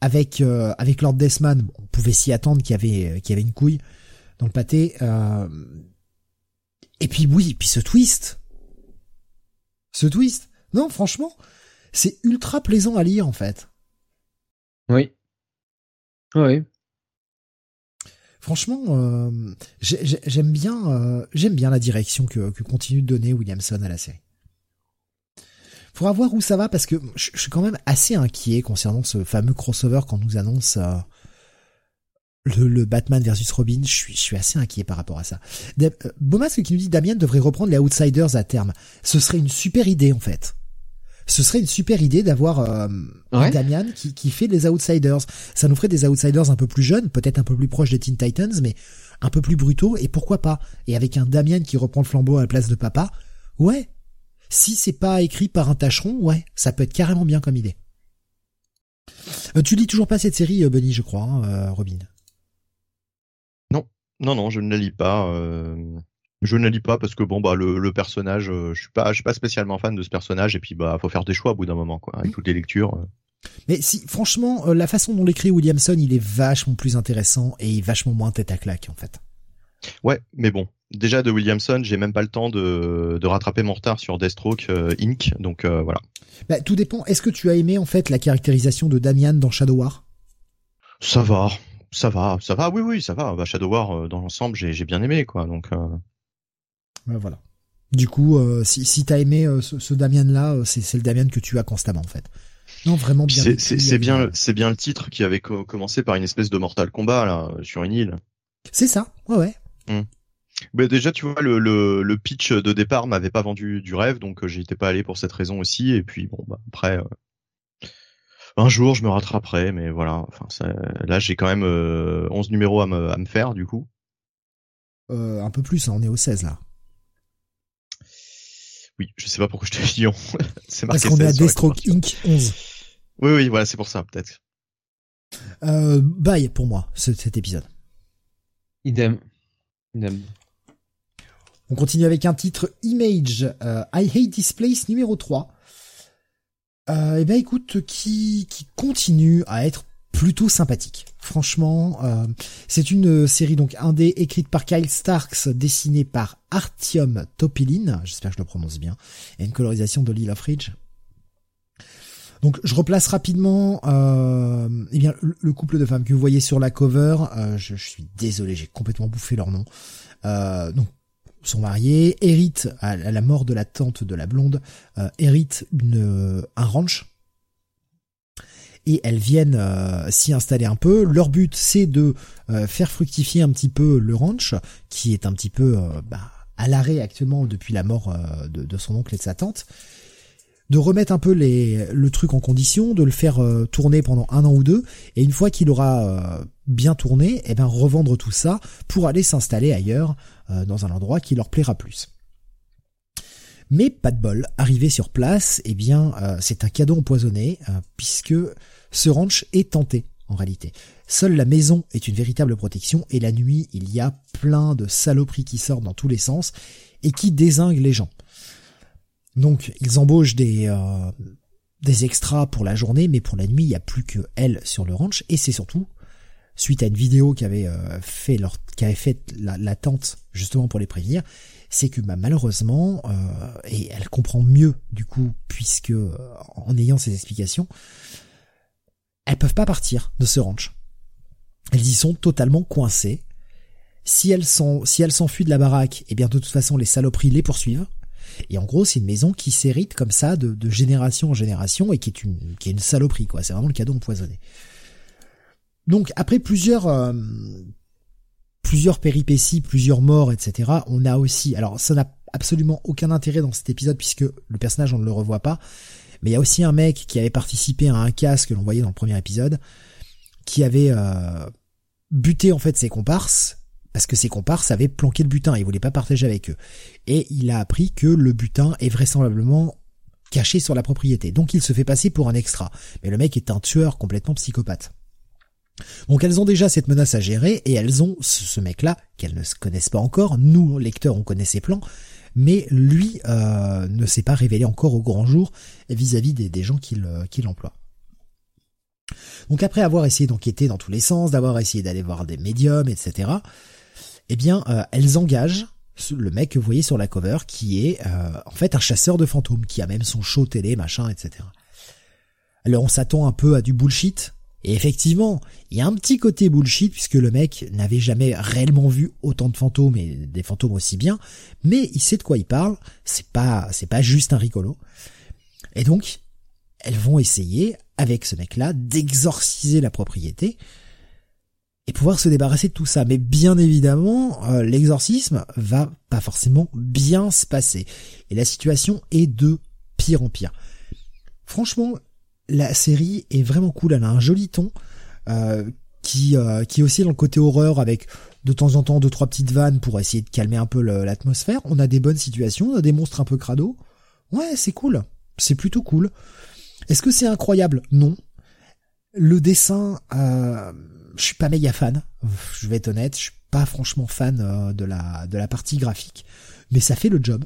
avec avec Lord Desman, on pouvait s'y attendre qu'il y avait qu'il y avait une couille dans le pâté. et puis oui, puis ce twist, ce twist. Non, franchement, c'est ultra plaisant à lire en fait. Oui. Oui. Franchement, euh, j'aime bien, euh, j'aime bien la direction que, continue de donner Williamson à la série. Faudra voir où ça va parce que je, suis quand même assez inquiet concernant ce fameux crossover qu'on nous annonce euh, le, Batman versus Robin. Je suis, assez inquiet par rapport à ça. Beaumasque qui nous dit Damien devrait reprendre les Outsiders à terme. Ce serait une super idée en fait. Ce serait une super idée d'avoir euh, Damian qui, qui fait des outsiders. Ça nous ferait des outsiders un peu plus jeunes, peut-être un peu plus proches des Teen Titans, mais un peu plus brutaux, et pourquoi pas Et avec un Damian qui reprend le flambeau à la place de papa, ouais. Si c'est pas écrit par un tâcheron, ouais, ça peut être carrément bien comme idée. Euh, tu lis toujours pas cette série, euh, Bunny, je crois, hein, Robin? Non, non, non, je ne la lis pas. Je ne lis pas parce que bon bah le, personnage, euh, je suis pas, je suis pas spécialement fan de ce personnage et puis bah faut faire des choix au bout d'un moment quoi, avec mmh. toutes les lectures. Euh. Mais si, franchement, euh, la façon dont l'écrit Williamson, il est vachement plus intéressant et vachement moins tête à claque en fait. Ouais, mais bon, déjà de Williamson, j'ai même pas le temps de, de rattraper mon retard sur Deathstroke Inc. Donc voilà. Bah, tout dépend. Est-ce que tu as aimé en fait la caractérisation de Damian dans Shadow War? Ça va, ça va, ça va. Oui, oui, ça va. Bah, Shadow War dans l'ensemble, j'ai bien aimé quoi. Donc. Voilà. Du coup, euh, si, si t'as aimé euh, ce, Damien là, euh, c'est le Damien que tu as constamment en fait. Non, vraiment bien. C'est bien, c'est bien le titre qui avait commencé par une espèce de Mortal Kombat là sur une île. C'est ça, ouais ouais. Hum. déjà, tu vois, le, le, pitch de départ m'avait pas vendu du rêve, donc j'y étais pas allé pour cette raison aussi. Et puis bon, bah, après, un jour, je me rattraperai, mais voilà. Enfin, là, j'ai quand même 11 numéros à me, à me faire, du coup. un peu plus, hein, on est au 16 là. Oui, je sais pas pourquoi je dit on. c'est marqué Parce qu'on est à Deathstroke Inc. 11. Oui, oui, voilà, c'est pour ça, peut-être. Euh, bye pour moi, cet épisode. Idem. Idem. On continue avec un titre Image, euh, I Hate This Place numéro 3. Euh, eh ben écoute, qui, qui continue à être plutôt sympathique. Franchement, euh, c'est une série donc indé écrite par Kyle Starks, dessinée par Artyom Topilin, j'espère que je le prononce bien, et une colorisation de Lila Fridge. Donc je replace rapidement euh, eh bien le, couple de femmes que vous voyez sur la cover. Euh, je, suis désolé, j'ai complètement bouffé leur nom. Euh, donc sont mariés, héritent à, la mort de la tante de la blonde, euh, héritent une, un ranch et elles viennent euh, s'y installer un peu. Leur but c'est de euh, faire fructifier un petit peu le ranch qui est un petit peu euh, bah, à l'arrêt actuellement depuis la mort de, son oncle et de sa tante de remettre un peu les, le truc en condition, de le faire tourner pendant un an ou deux, et une fois qu'il aura bien tourné, eh ben revendre tout ça pour aller s'installer ailleurs, dans un endroit qui leur plaira plus. Mais pas de bol, arrivé sur place, eh bien c'est un cadeau empoisonné, puisque ce ranch est tenté, en réalité. Seule la maison est une véritable protection et la nuit, il y a plein de saloperies qui sortent dans tous les sens et qui désinguent les gens. Donc, ils embauchent des, euh, des extras pour la journée, mais pour la nuit, il n'y a plus que elle sur le ranch et c'est surtout suite à une vidéo qui avait euh, fait leur, qui avait fait la, tente justement pour les prévenir, c'est que bah, malheureusement, euh, et elle comprend mieux du coup, puisque en ayant ces explications, elles peuvent pas partir de ce ranch. Elles y sont totalement coincées. Si elles sont, si elles s'enfuient de la baraque, eh bien de toute façon les saloperies les poursuivent. Et en gros, c'est une maison qui s'hérite comme ça de, génération en génération et qui est une, qui est une saloperie quoi. C'est vraiment le cadeau empoisonné. Donc après plusieurs, euh, plusieurs péripéties, plusieurs morts, etc. On a aussi, alors ça n'a absolument aucun intérêt dans cet épisode puisque le personnage on ne le revoit pas. Mais il y a aussi un mec qui avait participé à un casse que l'on voyait dans le premier épisode, qui avait euh, buté en fait ses comparses parce que ses comparses avaient planqué le butin, il voulait pas partager avec eux. Et il a appris que le butin est vraisemblablement caché sur la propriété. Donc il se fait passer pour un extra. Mais le mec est un tueur complètement psychopathe. Donc elles ont déjà cette menace à gérer et elles ont ce mec-là qu'elles ne connaissent pas encore. Nous, lecteurs, on connaît ses plans, mais lui euh, ne s'est pas révélé encore au grand jour vis-à-vis des, gens qui l'emploient. Donc après avoir essayé d'enquêter dans tous les sens, d'avoir essayé d'aller voir des médiums, etc., eh bien, euh, elles engagent le mec que vous voyez sur la cover, qui est euh, en fait un chasseur de fantômes, qui a même son show télé, machin, etc. Alors on s'attend un peu à du bullshit, et effectivement, il y a un petit côté bullshit puisque le mec n'avait jamais réellement vu autant de fantômes et des fantômes aussi bien, mais il sait de quoi il parle, c'est pas c'est pas juste un rigolo. Et donc, elles vont essayer avec ce mec-là d'exorciser la propriété et pouvoir se débarrasser de tout ça. Mais bien évidemment, euh, l'exorcisme va pas forcément bien se passer et la situation est de pire en pire. franchement, la série est vraiment cool. Elle a un joli ton euh, qui euh, qui est côté horreur avec de temps en temps deux trois petites vannes pour essayer de calmer un peu l'atmosphère. On a des bonnes situations, on a des monstres un peu crado. Ouais, c'est cool. C'est plutôt cool. Est-ce que c'est incroyable? Non. Le dessin, euh, je suis pas méga fan. Je vais être honnête, je suis pas franchement fan euh, de la de la partie graphique, mais ça fait le job.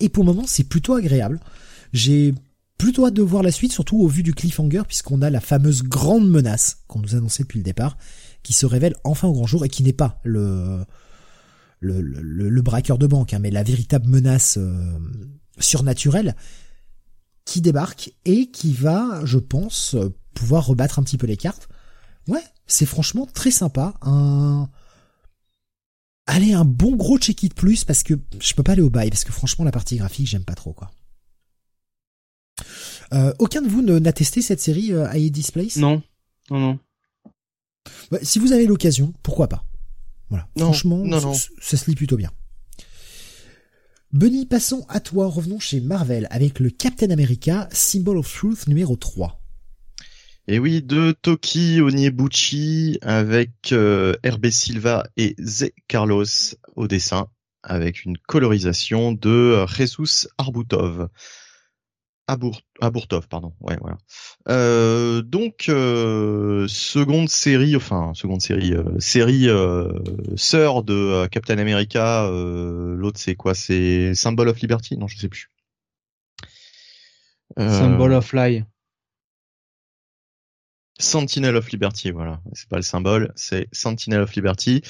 Et pour le moment, c'est plutôt agréable. J'ai plutôt hâte de voir la suite, surtout au vu du cliffhanger, puisqu'on a la fameuse grande menace qu'on nous annonçait depuis le départ, qui se révèle enfin au grand jour et qui n'est pas le le, le, braqueur de banque, hein, mais la véritable menace euh, surnaturelle qui débarque et qui va, je pense, pouvoir rebattre un petit peu les cartes. Ouais, c'est franchement très sympa. Un allez un bon gros check it plus parce que je peux pas aller au bail parce que franchement la partie graphique j'aime pas trop quoi. Euh, aucun de vous n'a testé cette série euh, Hades Place Non, non, non. si vous avez l'occasion, pourquoi pas? Voilà. Franchement, ça se lit plutôt bien. Bunny, passons à toi. Revenons chez Marvel avec le Captain America Symbol of Truth numéro 3. Et oui, de Toki Onyebuchi avec euh, RB Silva et Zé Carlos au dessin, avec une colorisation de Jesus Arbutov. Aburtov, pardon. Ouais, voilà. Euh, donc euh, seconde série, enfin seconde série, euh, série sœur de Captain America. L'autre c'est quoi? C'est Symbol of Liberty? Non, je sais plus. Symbol of Lie. Sentinel of Liberty, voilà. C'est pas le symbole, c'est Sentinel of Liberty.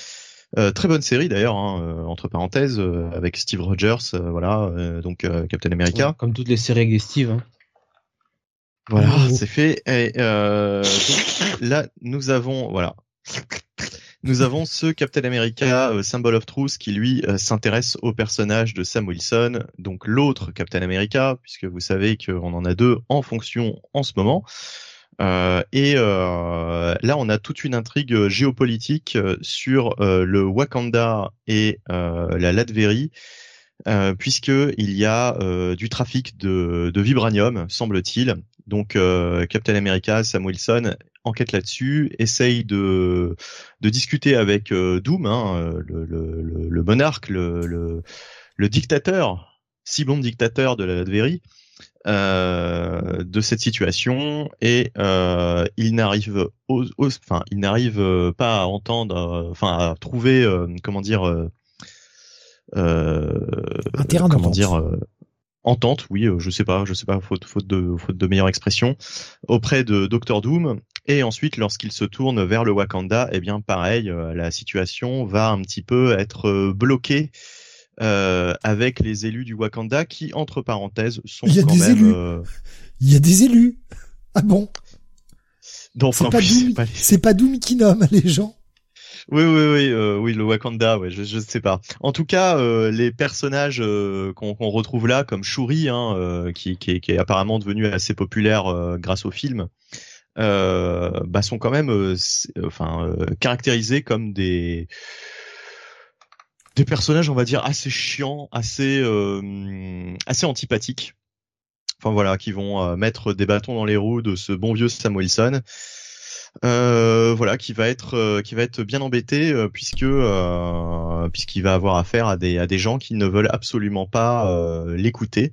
très bonne série d'ailleurs, hein, entre parenthèses, avec Steve Rogers, voilà, donc Captain America. comme toutes les séries avec Steve. Hein. Voilà, oh. c'est fait. Et euh, là, nous avons, voilà, nous avons ce Captain America euh, Symbol of Truth qui lui euh, s'intéresse au personnage de Sam Wilson, donc l'autre Captain America, puisque vous savez qu'on en a deux en fonction en ce moment. Euh, et euh, là, on a toute une intrigue géopolitique sur le Wakanda et la Latverie euh, puisque il y a euh, du trafic de, de vibranium, semble-t-il. Donc euh, Captain America, Sam Wilson enquête là-dessus, essaye de, de discuter avec euh, Doom, hein, le, le, le, monarque, le, le, le, dictateur, si bon dictateur de la Latverie, euh, de cette situation. Et euh, il n'arrive enfin il n'arrive pas à entendre enfin à trouver comment dire euh, un terrain comment dire euh, entente, oui, euh, je sais pas, je sais pas, faute, faute de faute de meilleure expression, auprès de Doctor Doom. Et ensuite, lorsqu'il se tourne vers le Wakanda, eh bien, pareil, la situation va un petit peu être bloquée euh, avec les élus du Wakanda, qui, entre parenthèses, sont Il y a quand des même. Élus. Il y a des élus. Ah bon? C'est pas, Doom, pas, pas Doom qui nomme les gens? Oui, oui, oui, euh, oui, le Wakanda, ouais, je, je sais pas. En tout cas, euh, les personnages euh, qu'on retrouve là, comme Shuri, hein, qui, est, apparemment devenu assez populaire grâce au film, bah, sont quand même, enfin, caractérisés comme des des personnages, on va dire, assez chiants, assez assez antipathiques. Enfin voilà, qui vont mettre des bâtons dans les roues de ce bon vieux Sam Wilson. Euh, voilà, qui va être euh, qui va être bien embêté euh, puisque puisqu'il va avoir affaire à des gens qui ne veulent absolument pas l'écouter.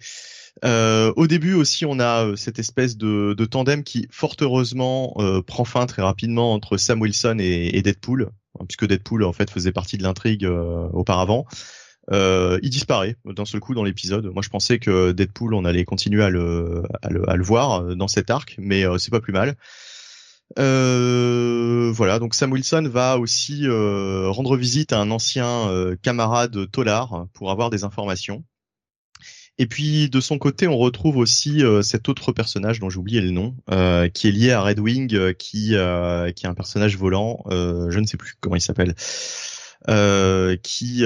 au début aussi, on a cette espèce de, de tandem qui, fort heureusement, prend fin très rapidement entre Sam Wilson et, Deadpool, hein, puisque Deadpool en fait faisait partie de l'intrigue auparavant. Il disparaît d'un seul coup dans l'épisode. Moi, je pensais que Deadpool, on allait continuer à le, à le, à le voir dans cet arc, mais c'est pas plus mal. Euh, voilà, donc Sam Wilson va aussi euh, rendre visite à un ancien euh, camarade Tolar pour avoir des informations. Et puis de son côté, on retrouve aussi cet autre personnage dont j'ai oublié le nom, qui est lié à Red Wing, qui qui est un personnage volant. je ne sais plus comment il s'appelle. qui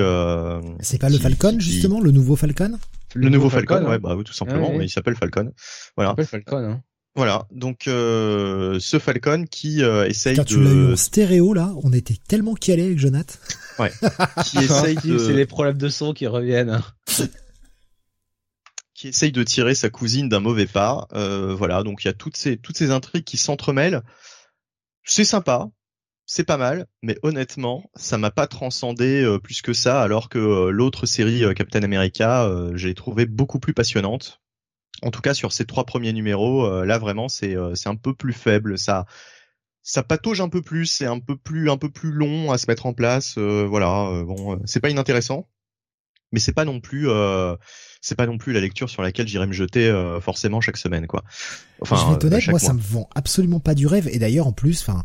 c'est pas le Falcon justement, le nouveau Falcon? Le, nouveau Falcon, hein. ouais, bah oui, tout simplement, mais il s'appelle Falcon. Voilà. Il s'appelle Falcon. Hein. Voilà, donc euh, ce Falcon qui euh, essaye Putain, de... tu l'as eu en stéréo là, on était tellement calé avec Jonathan. Ouais. qui essaye de... C'est les problèmes de son qui reviennent. qui essaye de tirer sa cousine d'un mauvais pas. Euh, voilà, donc il y a toutes ces toutes ces intrigues qui s'entremêlent. C'est sympa, c'est pas mal, mais honnêtement, ça m'a pas transcendé euh, plus que ça, alors que euh, l'autre série Captain America, j'ai trouvé beaucoup plus passionnante. En tout cas, sur ces trois premiers numéros, là vraiment, c'est c'est un peu plus faible. Ça ça patauge un peu plus, c'est un peu plus un peu plus long à se mettre en place. voilà, bon, c'est pas inintéressant, mais c'est pas non plus c'est pas non plus la lecture sur laquelle j'irai me jeter euh, forcément chaque semaine, quoi. Enfin, je vais être honnête, moi, ça me vend absolument pas du rêve. Et d'ailleurs, en plus, enfin,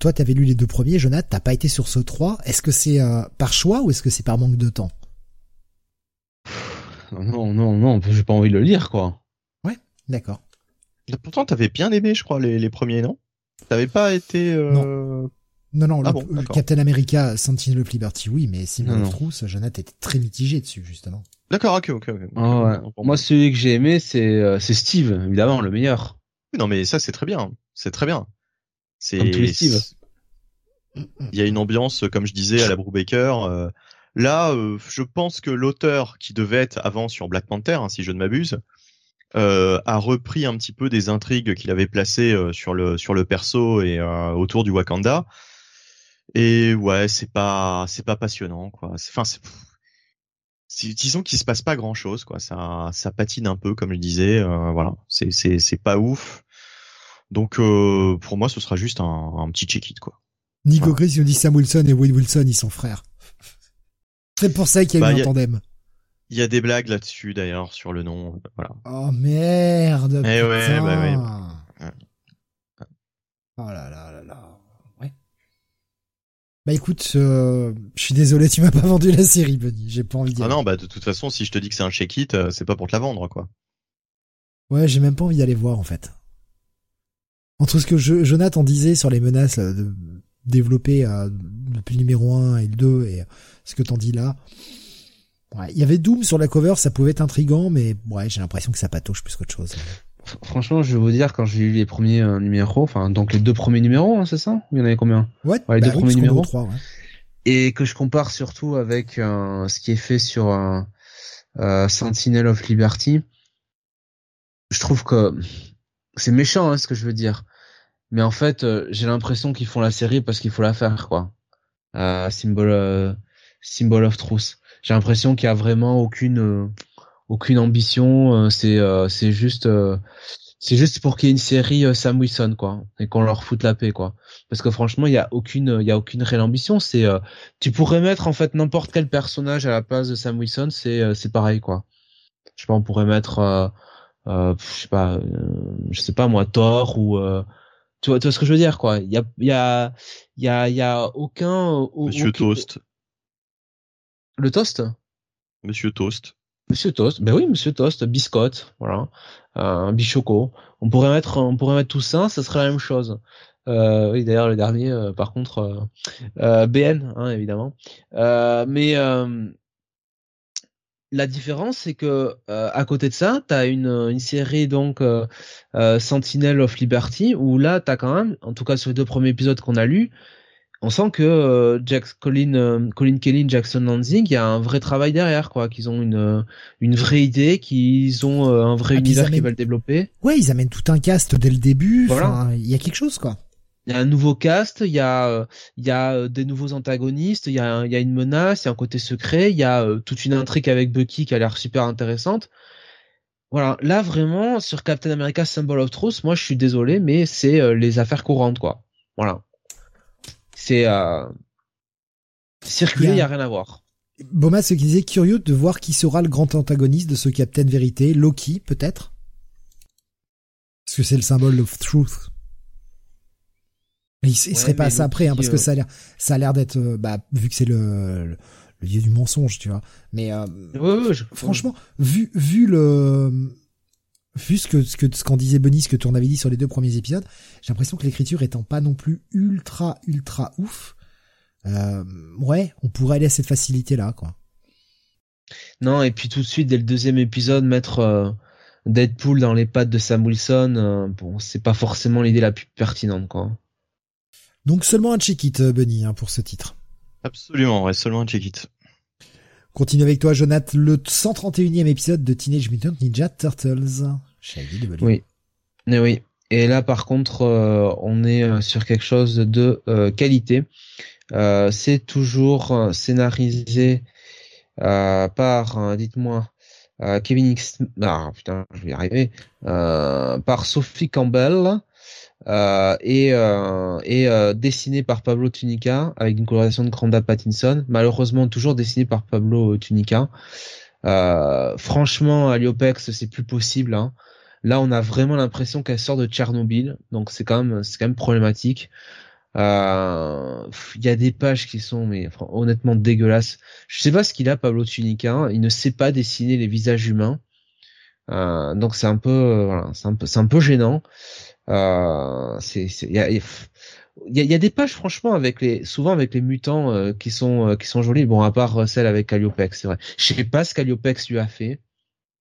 toi, t'avais lu les deux premiers, Jonathan, t'as pas été sur ce 3. Est-ce que c'est euh, par choix ou est-ce que c'est par manque de temps? Non, non, non, j'ai pas envie de le lire, quoi. Ouais, d'accord. Pourtant, t'avais bien aimé, je crois, les, les premiers, non? T'avais pas été. Euh... Non. Non, non, ah le, Captain America, Sentinel of Liberty, oui, mais Symbol of Truth, Jonathan était très mitigé dessus, justement. D'accord, ok, ok, ok. Ah Moi, celui que j'ai aimé, c'est euh, c'est Steve, évidemment, le meilleur. Non, mais ça, c'est très bien. C'est très bien. C'est tous les Steve. Il y a une ambiance, comme je disais, à la Brubaker. Euh, là, euh, je pense que l'auteur qui devait être avant sur Black Panther, hein, si je ne m'abuse, a repris un petit peu des intrigues qu'il avait placées sur le sur le perso et autour du Wakanda. Et ouais, c'est pas c'est pas passionnant quoi. Enfin, c'est disons qu'il se passe pas grand chose quoi ça ça patine un peu comme je disais euh, voilà c'est c'est c'est pas ouf donc euh, pour moi ce sera juste un, un petit check it quoi Nico. Chris nous dit Sam Wilson et Wade Wilson ils sont frères c'est pour ça qu'il y a eu bah, un tandem. Il y a des blagues là-dessus d'ailleurs sur le nom voilà. Oh merde eh ouais, bah ouais. Oh là là là là. Bah écoute, euh, je suis désolé, tu m'as pas vendu la série, Bunny. J'ai pas envie d'y Ah non, bah de toute façon, si je te dis que c'est un check-it, euh, c'est pas pour te la vendre, quoi. Ouais, j'ai même pas envie d'aller voir, en fait. Entre ce que je, Jonathan disait sur les menaces de développer euh, depuis le numéro 1 et le 2 et ce que t'en dis là. Ouais, il y avait Doom sur la cover, ça pouvait être intrigant, mais ouais, j'ai l'impression que ça patouche plus qu'autre chose. Franchement, je vais vous dire, quand j'ai lu les premiers euh, numéros, enfin, donc les deux premiers numéros, hein, c'est ça? Il y en avait combien? Ouais, les deux bah premiers numéros. Et que je compare surtout avec euh, ce qui est fait sur euh, Sentinel of Liberty, je trouve que c'est méchant, hein, ce que je veux dire. Mais en fait, j'ai l'impression qu'ils font la série parce qu'il faut la faire, quoi. Symbol, Symbol of Truth. J'ai l'impression qu'il y a vraiment aucune aucune ambition. Euh, c'est euh, c'est juste euh, c'est juste pour qu'il y ait une série Sam Wilson quoi et qu'on leur foute la paix quoi parce que franchement il y a aucune il y a aucune réelle ambition c'est tu pourrais mettre en fait n'importe quel personnage à la place de Sam Wilson c'est c'est pareil quoi je sais pas on pourrait mettre euh, je sais pas je sais pas moi Thor ou tu vois tu vois ce que je veux dire quoi il y a il y a il y a il y a aucun Monsieur Toast le toast? Monsieur Toast Monsieur Toast, ben oui, Monsieur Toast, biscotte, voilà, euh, bichoco. On pourrait mettre, on pourrait mettre tout ça, ça serait la même chose. Euh, oui, d'ailleurs le dernier, euh, par contre, euh, BN, hein, évidemment. Mais la différence, c'est que à côté de ça, t'as une, une série donc Sentinel of Liberty où là, t'as quand même, en tout cas sur les deux premiers épisodes qu'on a lus, on sent que euh, Jack, Colin, euh, Colin Kelly, Jackson Lansing, il y a un vrai travail derrière, quoi. Qu'ils ont une euh, une vraie idée, qu'ils ont un vrai ah, univers qu'ils veulent développer. Ouais, ils amènent tout un cast dès le début. Voilà. Il y a quelque chose, quoi. Il y a un nouveau cast, il y a il y a des nouveaux antagonistes, il y a il y a une menace, il y a un côté secret, il y a toute une intrigue avec Bucky qui a l'air super intéressante. Voilà, là vraiment sur Captain America Symbol of Truth, moi je suis désolé mais c'est les affaires courantes quoi. Voilà c'est euh, circuler, il y a... rien à voir. Boma ce qui disait curieux de voir qui sera le grand antagoniste de ce Captain Vérité, Loki peut-être? Parce que c'est le symbole of truth. Il, serait pas ça après, hein, parce que euh, ça a l'air, ça a l'air d'être, euh, bah, vu que c'est le, le, dieu du mensonge, tu vois. Mais franchement, vu vu le vu ce que ce que ce qu'en disait Benny, ce que tu en avais dit sur les deux premiers épisodes, j'ai l'impression que l'écriture étant pas non plus ultra ultra ouf, euh, ouais, on pourrait aller à cette facilité là, quoi. Non, et puis tout de suite dès le deuxième épisode mettre euh, Deadpool dans les pattes de Sam Wilson, euh, bon, c'est pas forcément l'idée la plus pertinente, quoi. Donc seulement un check-it, Benny, hein, pour ce titre. Absolument, ouais, seulement un check-it. Continue avec toi, Jonathan, le 131e épisode de Teenage Mutant Ninja Turtles. Oui. Et oui. Et là, par contre, euh, on est euh, sur quelque chose de euh, qualité. c'est toujours scénarisé par, dites-moi, Kevin X. Ah putain, je vais y arriver. par Sophie Campbell. Et, et dessiné par Pablo Tunica avec une coloration de Granda Pattinson. Malheureusement, toujours dessiné par Pablo Tunica. franchement, à Liopex, c'est plus possible. Hein. Là, on a vraiment l'impression qu'elle sort de Tchernobyl, donc c'est quand même c'est quand même problématique. Euh, il y a des pages qui sont mais honnêtement dégueulasses. Je sais pas ce qu'il a Pablo Tunica, il ne sait pas dessiner les visages humains. Euh, donc c'est un peu euh, c'est un peu c'est un peu gênant. Euh, c'est il y a, y, y a, des pages franchement avec les souvent avec les mutants euh, qui sont qui sont jolis. Bon à part celle avec Calliopex, c'est vrai. Je sais pas ce qu'Alliopex lui a fait.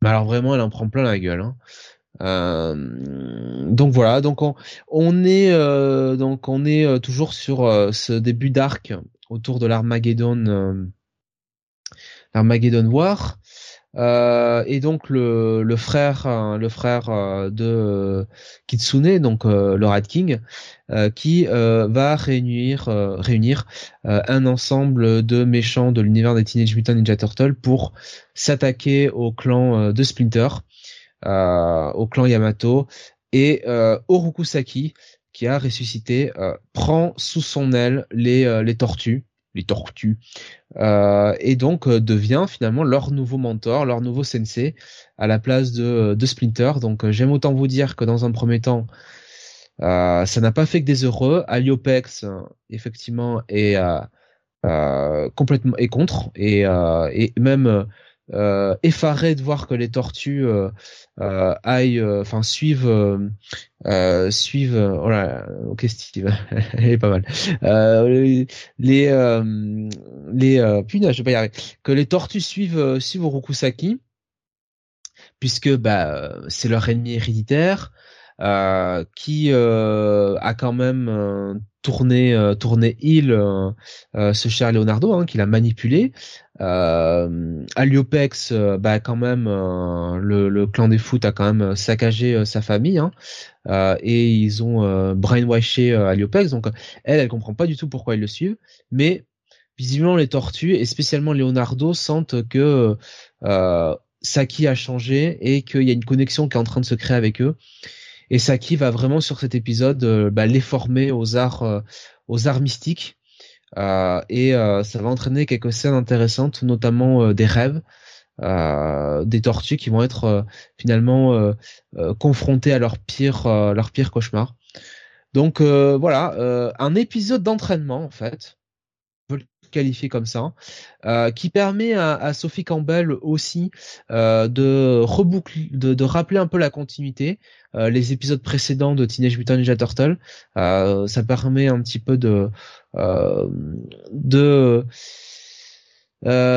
Mais alors vraiment elle en prend plein la gueule. Hein. Euh, donc voilà, donc on, on est euh, donc on est euh, toujours sur ce début d'arc autour de l'Armageddon l'Armageddon War. Et donc le, frère le frère de Kitsune donc le Rat King qui va réunir un ensemble de méchants de l'univers des Teenage Mutant Ninja Turtles pour s'attaquer au clan de Splinter euh, au clan Yamato et euh, Orokusaki qui a ressuscité euh, prend sous son aile les tortues les tortues et donc devient finalement leur nouveau mentor, leur nouveau sensei à la place de, de Splinter. Donc j'aime autant vous dire que dans un premier temps, ça n'a pas fait que des heureux. Aliopex effectivement est complètement est contre et, et même euh, effaré de voir que les tortues euh, euh aillent, euh, enfin suivent, euh, suivent. Oh là, ok Steve, elle est pas mal. les les les punaise, je vais pas y arriver. Que les tortues suivent suivent Rokusaki, puisque bah c'est leur ennemi héréditaire. qui a quand même tourné euh, il euh, euh, ce cher Leonardo hein, qu'il a manipulé. Euh, Aliopex bah quand même le, le, clan des foot a quand même saccagé sa famille hein, et ils ont brainwashé Aliopex donc elle elle comprend pas du tout pourquoi ils le suivent. Mais visiblement les tortues et spécialement Leonardo sentent que Saki a changé et qu'il y a une connexion qui est en train de se créer avec eux et Saki va vraiment sur cet épisode euh, bah, les former aux arts, euh, aux arts mystiques. Euh, et ça va entraîner quelques scènes intéressantes, notamment des rêves. Des tortues qui vont être finalement confrontées à leur pire cauchemar. Donc voilà, un épisode d'entraînement en fait qualifié comme ça, euh, qui permet à, Sophie Campbell aussi euh, de rappeler un peu la continuité, euh, les épisodes précédents de Teenage Mutant Ninja Turtle. ça permet un petit peu de de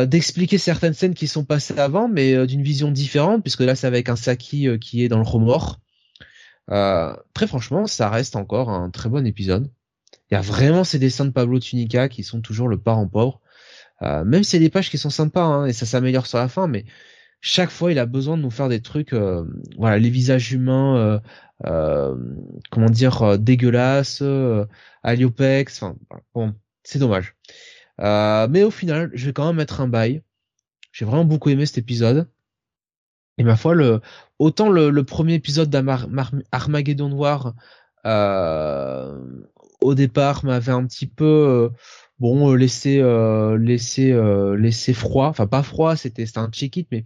d'expliquer certaines scènes qui sont passées avant, mais d'une vision différente, puisque là c'est avec un Saki qui est dans le remords. très franchement, ça reste encore un très bon épisode. Il y a vraiment ces dessins de Pablo Tunica qui sont toujours le parent pauvre. Euh, même c'est des pages qui sont sympas hein, et ça s'améliore sur la fin, mais chaque fois il a besoin de nous faire des trucs, euh, voilà, les visages humains, euh, euh comment dire, dégueulasses, aliopex, enfin bon, c'est dommage. mais au final, je vais quand même mettre un bail. J'ai vraiment beaucoup aimé cet épisode. Et ma foi, le, autant le, le premier épisode d'Armageddon War euh, au départ m'avait un petit peu euh, bon euh, laissé euh, laissé laissé froid. Enfin pas froid c'était c'était un check it mais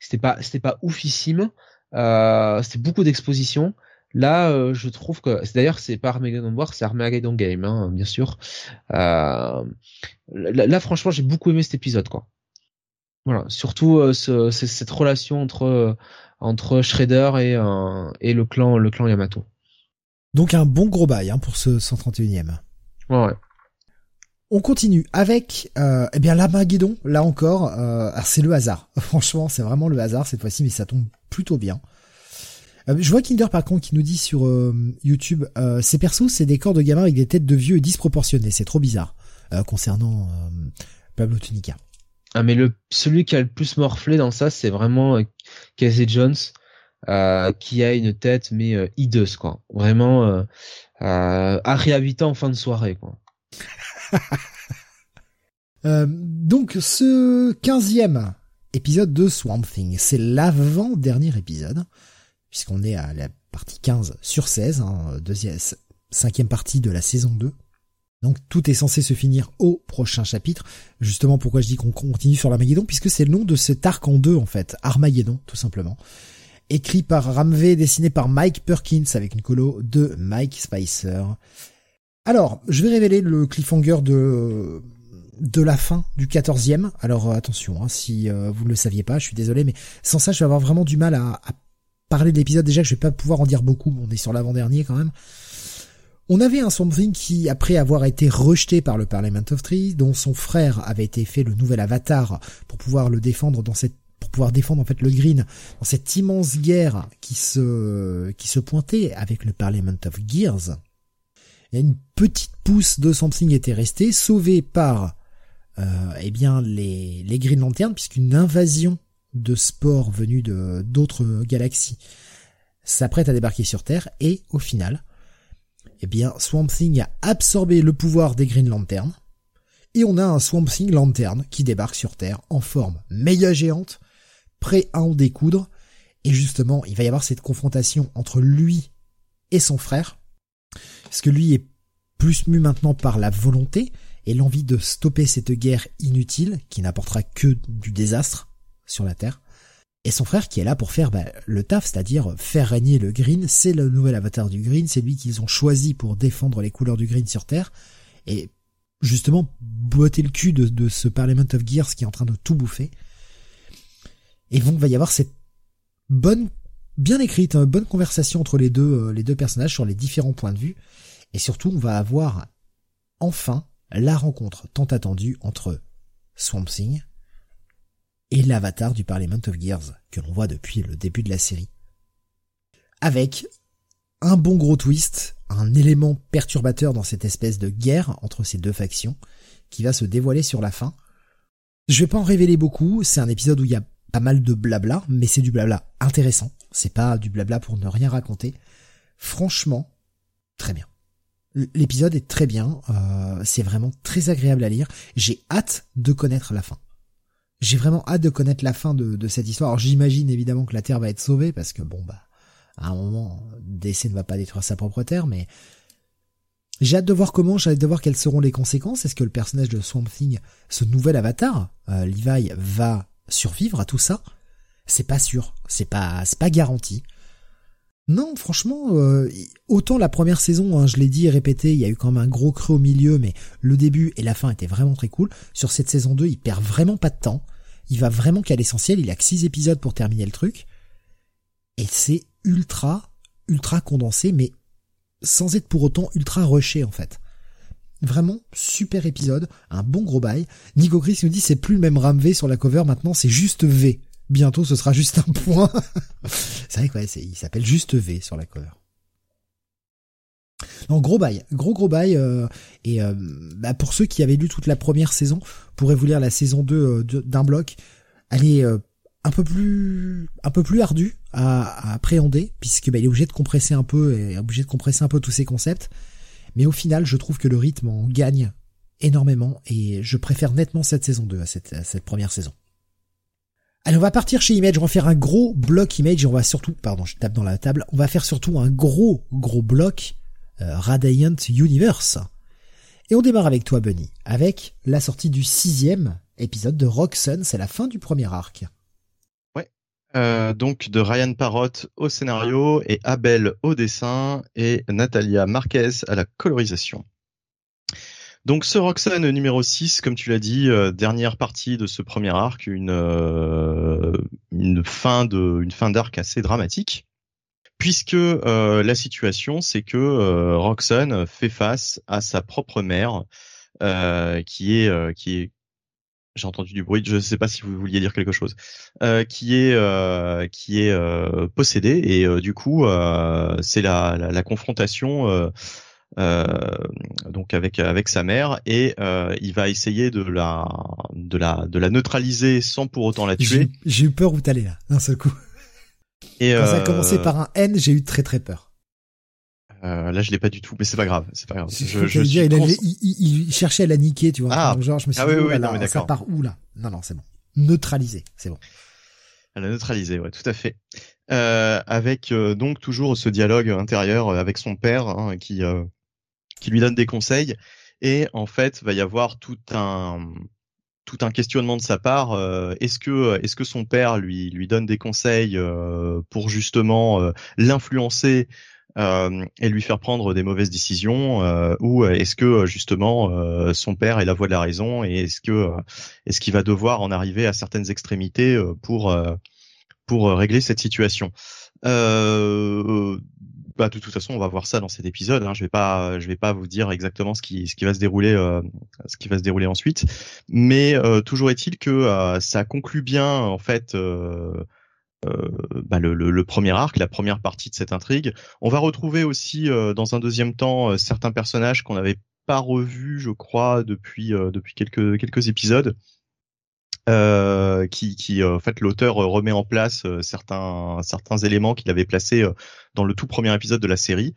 c'était pas c'était pas oufissime. C'était beaucoup d'exposition. Là je trouve que d'ailleurs c'est pas Armageddon War c'est Armageddon Game hein, bien sûr. Là, là, franchement j'ai beaucoup aimé cet épisode quoi. Voilà surtout ce, cette relation entre entre Shredder et et le clan le clan Yamato donc un bon gros bail hein, pour ce 131e. Ouais. On continue avec euh, eh bien l'Armageddon, là encore, euh, c'est le hasard. Franchement, c'est vraiment le hasard cette fois-ci, mais ça tombe plutôt bien. Euh, je vois Kinder par contre qui nous dit sur euh, YouTube, euh, ces persos, c'est des corps de gamins avec des têtes de vieux disproportionnées. C'est trop bizarre concernant Pablo Tunica. Ah mais le celui qui a le plus morflé dans ça, c'est vraiment Casey Jones, qui a une tête mais hideuse quoi. Vraiment euh, Harry Habitant en fin de soirée quoi. donc ce quinzième épisode de Swamp Thing, c'est l'avant-dernier épisode, puisqu'on est à la partie 15 sur 16, hein, deuxième, cinquième partie de la saison 2. Donc tout est censé se finir au prochain chapitre. Justement pourquoi je dis qu'on continue sur l'Armageddon, puisque c'est le nom de cet arc en deux en fait, Armageddon tout simplement. Écrit par Ramvé, dessiné par Mike Perkins avec une colo de Mike Spicer. Alors, je vais révéler le cliffhanger de de la fin du quatorzième. Alors attention, hein, si euh, vous ne le saviez pas, je suis désolé, mais sans ça, je vais avoir vraiment du mal à, à parler de l'épisode. Déjà je vais pas pouvoir en dire beaucoup, on est sur l'avant-dernier quand même. On avait un Swamp Thing qui, après avoir été rejeté par le Parliament of Trees, dont son frère avait été fait le nouvel avatar pour pouvoir le défendre dans cette pour pouvoir défendre en fait le Green dans cette immense guerre qui se qui se pointait avec le Parliament of Gears. Une petite pousse de Swamp Thing était restée, sauvée par euh, eh bien les Green Lanterns, puisqu'une invasion de spores venus de d'autres galaxies s'apprête à débarquer sur Terre et au final eh bien, Swamp Thing a absorbé le pouvoir des Green Lanterns, et on a un Swamp Thing lanterne qui débarque sur Terre en forme méga géante, prêt à en découdre, et justement, il va y avoir cette confrontation entre lui et son frère, parce que lui est plus mu maintenant par la volonté et l'envie de stopper cette guerre inutile qui n'apportera que du désastre sur la Terre et son frère qui est là pour faire bah, le taf, c'est-à-dire faire régner le Green. C'est le nouvel avatar du Green, c'est lui qu'ils ont choisi pour défendre les couleurs du Green sur Terre. Et justement, botter le cul de, ce Parliament of Gears qui est en train de tout bouffer. Et donc, va y avoir cette bonne, bien écrite, hein, bonne conversation entre les deux, euh, les deux personnages sur les différents points de vue. Et surtout, on va avoir enfin la rencontre tant attendue entre Swamp Thing et l'avatar du Parliament of Gears que l'on voit depuis le début de la série. Avec un bon gros twist, un élément perturbateur dans cette espèce de guerre entre ces deux factions qui va se dévoiler sur la fin. Je vais pas en révéler beaucoup, c'est un épisode où il y a pas mal de blabla, mais c'est du blabla intéressant, c'est pas du blabla pour ne rien raconter. Franchement, très bien. L'épisode est très bien, euh, c'est vraiment très agréable à lire, j'ai hâte de connaître la fin. J'ai vraiment hâte de connaître la fin de, cette histoire. Alors j'imagine évidemment que la Terre va être sauvée parce que bon bah à un moment DC ne va pas détruire sa propre Terre, mais j'ai hâte de voir comment, j'ai hâte de voir quelles seront les conséquences. Est-ce que le personnage de Swamp Thing, ce nouvel avatar, euh, Levi, va survivre à tout ça C'est pas sûr, c'est pas c'est pas garanti. Non, franchement, euh, autant la première saison, hein, je l'ai dit et répété, il y a eu quand même un gros creux au milieu, mais le début et la fin étaient vraiment très cool. Sur cette saison 2, il perd vraiment pas de temps. Il va vraiment qu'à l'essentiel, il a que 6 épisodes pour terminer le truc. Et c'est ultra, ultra condensé, mais sans être pour autant ultra rushé en fait. Vraiment, super épisode, un bon gros bail. Nico Chris nous dit c'est plus le même RAM V sur la cover maintenant, c'est juste V. Bientôt, ce sera juste un point. c'est vrai quoi, il s'appelle juste V sur la cover. Donc gros bail, gros gros bail. Euh, et euh, bah, pour ceux qui avaient lu toute la première saison, pourraient vous lire la saison 2 euh, d'un bloc. Elle est un peu plus un peu plus ardue à, appréhender puisque bah, il est obligé de compresser un peu et obligé de compresser un peu tous ces concepts. Mais au final, je trouve que le rythme en gagne énormément et je préfère nettement cette saison 2 à cette, première saison. Allez, on va partir chez Image, on va faire un gros bloc Image et on va surtout, pardon, je tape dans la table, on va faire surtout un gros, gros bloc euh, Radiant Universe. Et on démarre avec toi, Bunny, avec la sortie du sixième épisode de Sun, c'est la fin du premier arc. Euh, donc de Ryan Parrott au scénario et Abel au dessin et Natalia Marquez à la colorisation. Donc ce Roxanne numéro 6, comme tu l'as dit, euh, dernière partie de ce premier arc, une, euh, fin une fin d'arc assez dramatique. Puisque la situation, c'est que Roxanne fait face à sa propre mère, qui est qui est j'ai entendu du bruit, je ne sais pas si vous vouliez dire quelque chose, qui est qui est possédée et du coup c'est la, la, la, confrontation donc avec avec sa mère, et il va essayer de la de la de la neutraliser sans pour autant la tuer. J'ai eu peur où t'allais là, d'un seul coup. Et Quand ça a commencé par un N, j'ai eu très très peur. Euh, là, je l'ai pas du tout, mais c'est pas grave, c'est pas grave. Je, je, dire, il, cherchait à la niquer, tu vois. Ah, genre, je me suis ah dit, oui, oui, ça part où là? Non, non, c'est bon. Neutraliser, c'est bon. À la neutraliser, ouais, tout à fait. Euh, avec euh, donc toujours ce dialogue intérieur avec son père, hein, qui euh, qui lui donne des conseils, et en fait, va y avoir tout un tout un questionnement de sa part. est-ce que est-ce que son père lui lui donne des conseils pour justement l'influencer euh, et lui faire prendre des mauvaises décisions euh, ou est-ce que euh, justement son père est la voix de la raison et est-ce que est-ce qu'il va devoir en arriver à certaines extrémités pour pour régler cette situation? Bah, de toute façon, on va voir ça dans cet épisode. Hein. Je vais pas, je vais pas vous dire exactement ce qui, ce qui va se dérouler, ce qui va se dérouler ensuite. Mais toujours est-il que ça conclut bien en fait euh, bah, le, le, premier arc, la première partie de cette intrigue. On va retrouver aussi euh, dans un deuxième temps euh, certains personnages qu'on n'avait pas revus, je crois, depuis depuis quelques quelques épisodes. qui, qui en fait l'auteur remet en place certains certains éléments qu'il avait placés dans le tout premier épisode de la série.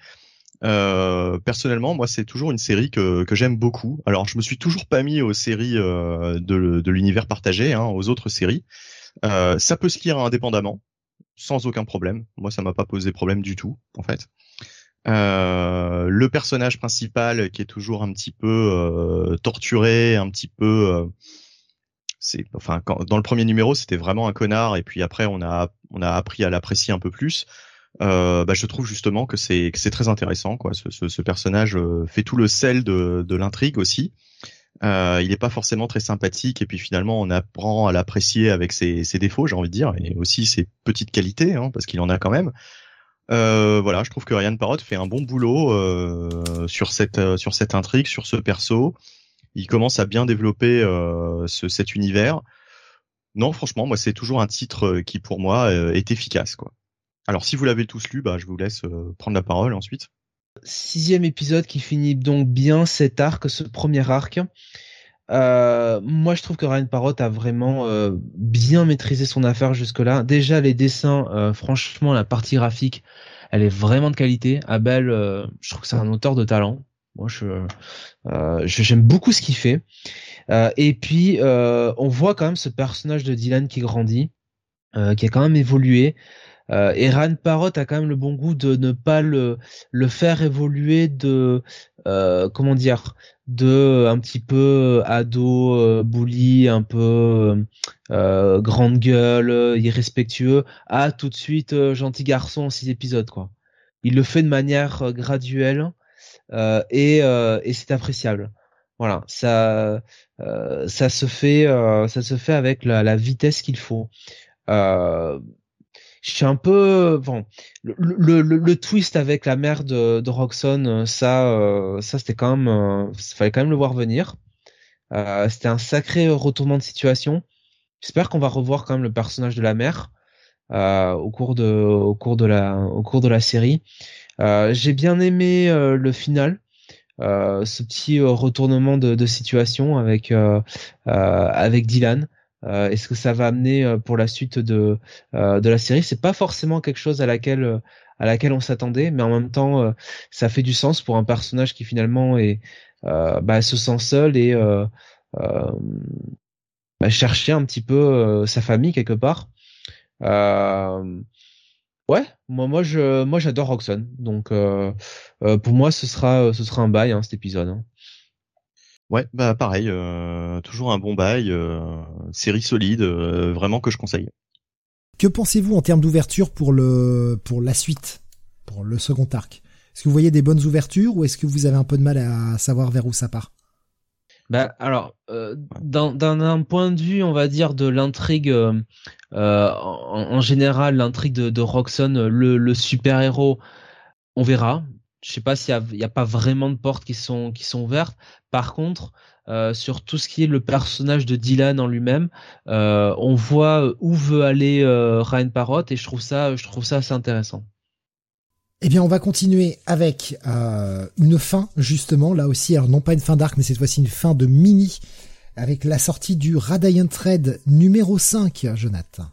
Euh, personnellement, moi, c'est toujours une série que, que j'aime beaucoup. Alors, je me suis toujours pas mis aux séries de, de l'univers partagé, hein, aux autres séries, euh, ça peut se lire indépendamment, sans aucun problème. Moi, ça m'a pas posé problème du tout, en fait. Euh, le personnage principal qui est toujours un petit peu euh, torturé, un petit peu, euh, c'est, enfin, quand, dans le premier numéro, c'était vraiment un connard, et puis après, on a, on a appris à l'apprécier un peu plus. Euh, bah, je trouve justement que c'est, que c'est très intéressant, quoi. Ce, ce, ce personnage fait tout le sel de, de l'intrigue aussi. Euh, il n'est pas forcément très sympathique et puis finalement on apprend à l'apprécier avec ses, défauts, j'ai envie de dire, et aussi ses petites qualités, hein, parce qu'il en a quand même. Euh, voilà, je trouve que Ryan Parrott fait un bon boulot euh, sur cette intrigue, sur ce perso. Il commence à bien développer ce, cet univers. Non, franchement, moi c'est toujours un titre qui pour moi est efficace, quoi. Alors si vous l'avez tous lu, bah je vous laisse prendre la parole ensuite sixième épisode qui finit donc bien cet arc, ce premier arc. Euh, moi, je trouve que Ryan Parrott a vraiment euh, bien maîtrisé son affaire jusque-là. Déjà, les dessins, euh, franchement, la partie graphique, elle est vraiment de qualité. Abel, je trouve que c'est un auteur de talent. Moi, je j'aime beaucoup ce qu'il fait. et puis, on voit quand même ce personnage de Dylan qui grandit, qui a quand même évolué. Euh, et Ryan Parrott a quand même le bon goût de ne pas le faire évoluer de euh, comment dire de un petit peu ado euh, bully un peu euh, grande gueule irrespectueux à tout de suite gentil garçon en six épisodes quoi. Il le fait de manière graduelle et c'est appréciable. Voilà ça ça se fait ça se fait avec la, vitesse qu'il faut. Euh, je suis un peu bon le, le, le, twist avec la mère de, de Roxanne euh, ça euh, ça c'était quand même euh, fallait quand même le voir venir. Euh, c'était un sacré retournement de situation. J'espère qu'on va revoir quand même le personnage de la mère euh, au cours de au cours de la au cours de la série. J'ai bien aimé le final ce petit retournement de, de situation avec avec Dylan euh, Est-ce que ça va amener euh, pour la suite de euh, de la série? C'est pas forcément quelque chose à laquelle à laquelle on s'attendait, mais en même temps, ça fait du sens pour un personnage qui finalement est bah, se sent seul et bah, chercher un petit peu sa famille quelque part. Ouais, moi, moi, je, moi, j'adore Roxanne. Donc, pour moi, ce sera, ce sera un bail hein, cet épisode. Hein. Ouais, bah pareil, euh, toujours un bon bail, euh, série solide, euh, vraiment que je conseille. Que pensez-vous en termes d'ouverture pour le pour la suite, pour le second arc? Est-ce que vous voyez des bonnes ouvertures ou est-ce que vous avez un peu de mal à savoir vers où ça part? Bah alors, d'un point de vue, on va dire de l'intrigue, en, général, l'intrigue de, de Roxanne, le, le super héros, on verra je sais pas s'il y, a, pas vraiment de portes qui sont qui sont ouvertes. Par contre, euh, sur tout ce qui est le personnage de Dylan en lui-même, euh, on voit où veut aller euh, Ryan Parrott et je trouve ça je trouve ça assez intéressant. Eh bien, on va continuer avec euh, une fin, justement, là aussi, alors non pas une fin d'arc, mais cette fois-ci une fin de mini, avec la sortie du Radiant Thread numéro 5, Jonathan.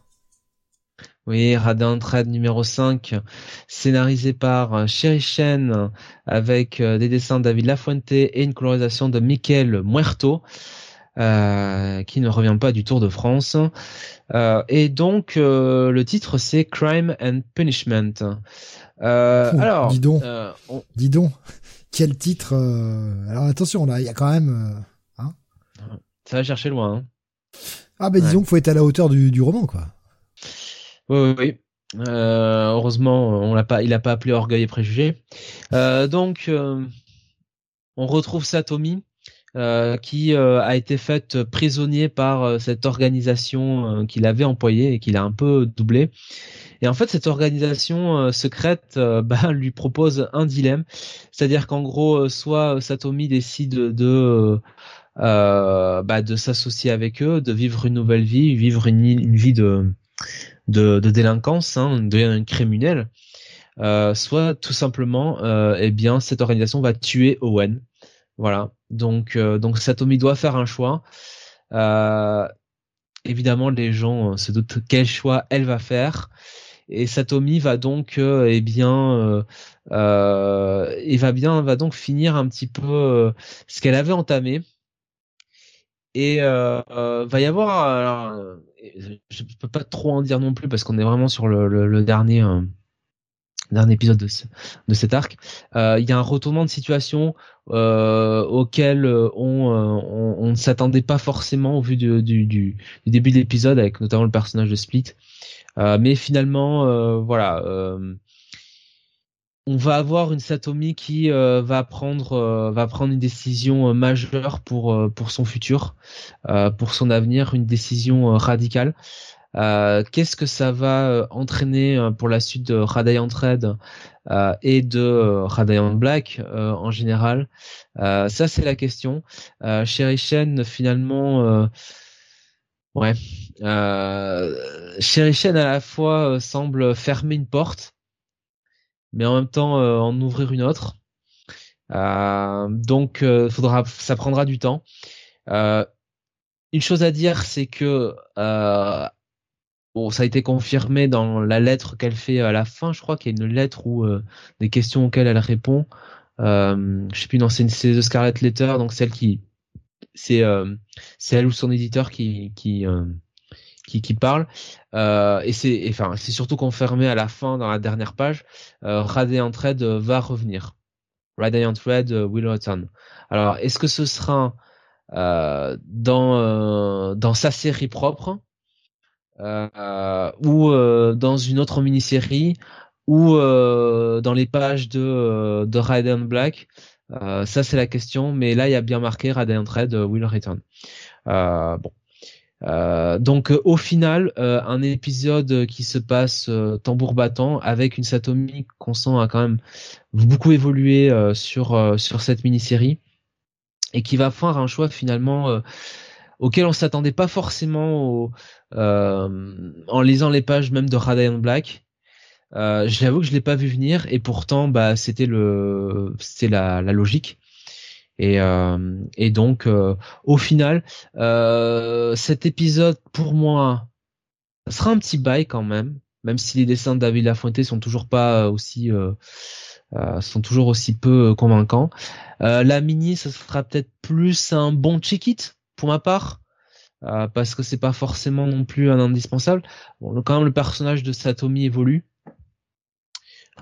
Oui, Radiant Thread numéro 5, scénarisé par Sherry Chen, avec euh, des dessins de David Lafuente et une colorisation de Michael Muerto. Euh, qui ne revient pas du Tour de France. Euh, et donc le titre c'est Crime and Punishment. Euh, alors, dis donc, euh, dis donc, quel titre euh, Alors attention, là, il y a quand même. Hein Ça va chercher loin. Hein. Ah ben disons qu'il faut être à la hauteur du, du roman, quoi. Oui, oui, oui. heureusement, il a pas appelé Orgueil et Préjugé. donc, on retrouve Satomi, qui a été faite prisonnier par cette organisation qu'il avait employée et qu'il a un peu doublé. Et en fait, cette organisation euh, secrète euh, bah, lui propose un dilemme, c'est-à-dire qu'en gros, euh, soit Satomi décide de bah, de s'associer avec eux, de vivre une nouvelle vie, vivre une vie de de, de délinquance, hein, de criminel, euh, soit tout simplement, euh, eh bien, cette organisation va tuer Owen. Voilà. Donc, donc Satomi doit faire un choix. évidemment, les gens se doutent quel choix elle va faire et Satomi va donc euh, eh bien euh, euh, et va bien va donc finir un petit peu ce qu'elle avait entamé et va y avoir alors, je peux pas trop en dire non plus parce qu'on est vraiment sur le, le, dernier dernier épisode de, de cet arc. Il y a un retournement de situation auquel on, on, ne s'attendait pas forcément au vu du, du, du début de l'épisode avec notamment le personnage de Split. Euh, mais finalement, euh, voilà euh, on va avoir une Satomi qui va prendre va prendre une décision majeure pour pour son futur, pour son avenir, une décision radicale. Qu'est-ce que ça va entraîner pour la suite de Radiant Red et de Radiant Black en général? Ça c'est la question. Sherry Shen finalement Ouais. Euh, Shen à la fois euh, semble fermer une porte, mais en même temps euh, en ouvrir une autre. Euh, donc, faudra, ça prendra du temps. une chose à dire, c'est que bon, ça a été confirmé dans la lettre qu'elle fait à la fin. Je crois qu'il y a une lettre où des questions auxquelles elle répond. je sais plus, non, c'est The Scarlet Letter, donc celle qui c'est euh, c'est elle ou son éditeur qui qui euh, qui, qui, parle euh, et c'est enfin c'est surtout confirmé à la fin dans la dernière page. Euh, Radiant Red va revenir. Radiant Red will return. Alors est-ce que ce sera euh, dans dans sa série propre ou dans une autre mini-série ou dans les pages de de Radiant Black? Euh, ça c'est la question, mais là il y a bien marqué Radiant Red euh, will return. Euh, bon. Euh, donc au final, un épisode qui se passe tambour battant avec une Satomi qu'on sent a quand même beaucoup évolué sur sur cette mini-série et qui va faire un choix finalement auquel on s'attendait pas forcément en lisant les pages même de Radiant Black. Euh, J'avoue que je l'ai pas vu venir et pourtant bah c'était le c'était la, la logique. Et, euh, et donc euh, au final euh, cet épisode pour moi sera un petit bail quand même, même si les dessins de David Lafuente sont toujours pas aussi sont toujours aussi peu convaincants. la mini, ça sera peut-être plus un bon check-it pour ma part. parce que c'est pas forcément non plus un indispensable. Bon, quand même le personnage de Satomi évolue,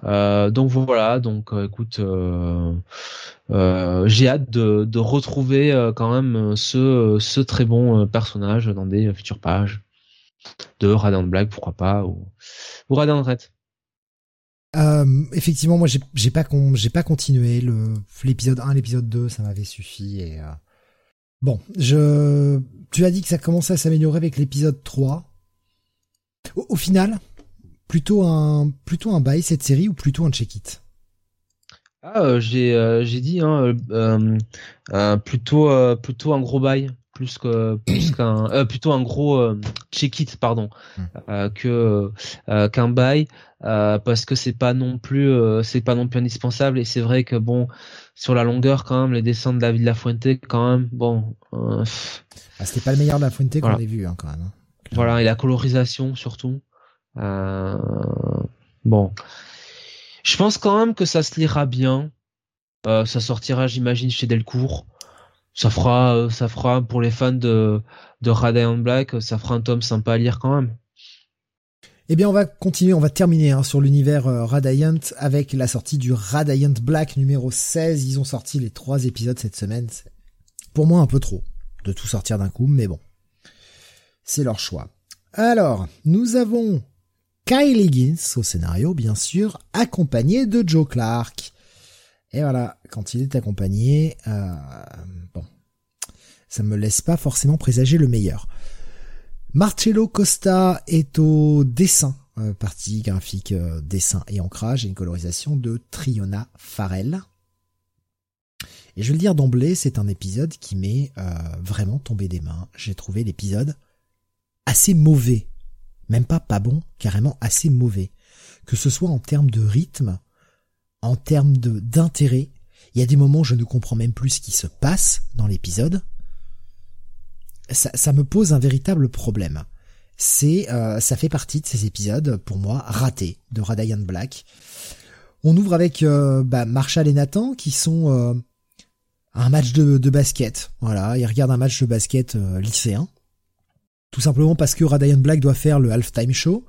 euh, donc voilà, donc euh, écoute, euh, j'ai hâte de, de retrouver quand même ce, ce très bon personnage dans des futures pages de Radiant Black, pourquoi pas, ou, ou Radiant Red. effectivement, moi j'ai pas pas continué l'épisode 1, l'épisode 2, ça m'avait suffi et bon, je tu as dit que ça commençait à s'améliorer avec l'épisode 3. au final, plutôt un plutôt un bail cette série ou plutôt un check it Ah, euh, j'ai euh, j'ai dit hein, euh, plutôt plutôt un gros bail. plus que plus qu'un euh, plutôt un gros euh, check it pardon Hmm. euh, que qu'un bail euh, parce que c'est pas non plus c'est pas non plus indispensable et c'est vrai que bon sur la longueur quand même les dessins de David Lafuente quand même bon Ah, C'était pas le meilleur de la Fuente qu'on Voilà. ait vu hein, quand même. hein. voilà et la colorisation surtout bon je pense quand même que ça se lira bien Euh, ça sortira j'imagine chez Delcourt ça fera euh, ça fera pour les fans de de Radiant Black euh, ça fera un tome sympa à lire quand même Eh bien, on va continuer, on va terminer hein, sur l'univers euh, avec la sortie du Radiant Black numéro 16. Ils ont sorti les trois épisodes cette semaine. Pour moi un peu trop de tout sortir d'un coup, mais bon. C'est leur choix. Alors, nous avons Kyle Higgins au scénario, bien sûr, accompagné de Joe Clark. Et voilà, quand il est accompagné, euh, bon, ça me laisse pas forcément présager le meilleur. Marcello Costa est au dessin, euh, partie graphique, euh, dessin et ancrage, et une colorisation de Triona Farrell. Et je vais le dire d'emblée, c'est un épisode qui m'est euh, vraiment tombé des mains. J'ai trouvé l'épisode assez mauvais. Même pas pas bon, carrément assez mauvais. Que ce soit en termes de rythme, en termes de d'intérêt. Il y a des moments où je ne comprends même plus ce qui se passe dans l'épisode ça, me pose un véritable problème. C'est, euh, ça fait partie de ces épisodes pour moi ratés de Radiant Black. On ouvre avec euh, bah, Marshall et Nathan qui sont euh, un match de, de basket. Voilà, ils regardent un match de basket euh, lycéen, tout simplement parce que Radiant Black doit faire le halftime show.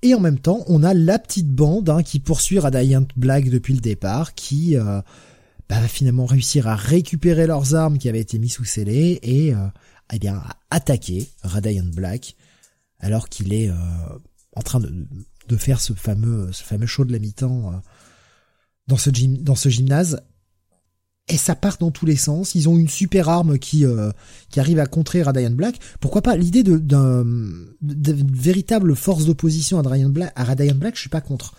Et en même temps, on a la petite bande hein, qui poursuit Radiant Black depuis le départ, qui euh, bah, va finalement réussir à récupérer leurs armes qui avaient été mises sous scellé et euh, eh bien, à attaquer Radiant Black alors qu'il est euh, en train de, de faire ce fameux, ce fameux show de la mi-temps euh, dans dans ce gymnase. Et ça part dans tous les sens. Ils ont une super arme qui euh, qui arrive à contrer Radiant Black. Pourquoi pas l'idée de véritable force d'opposition à Radiant Black, à Radiant Black, je suis pas contre.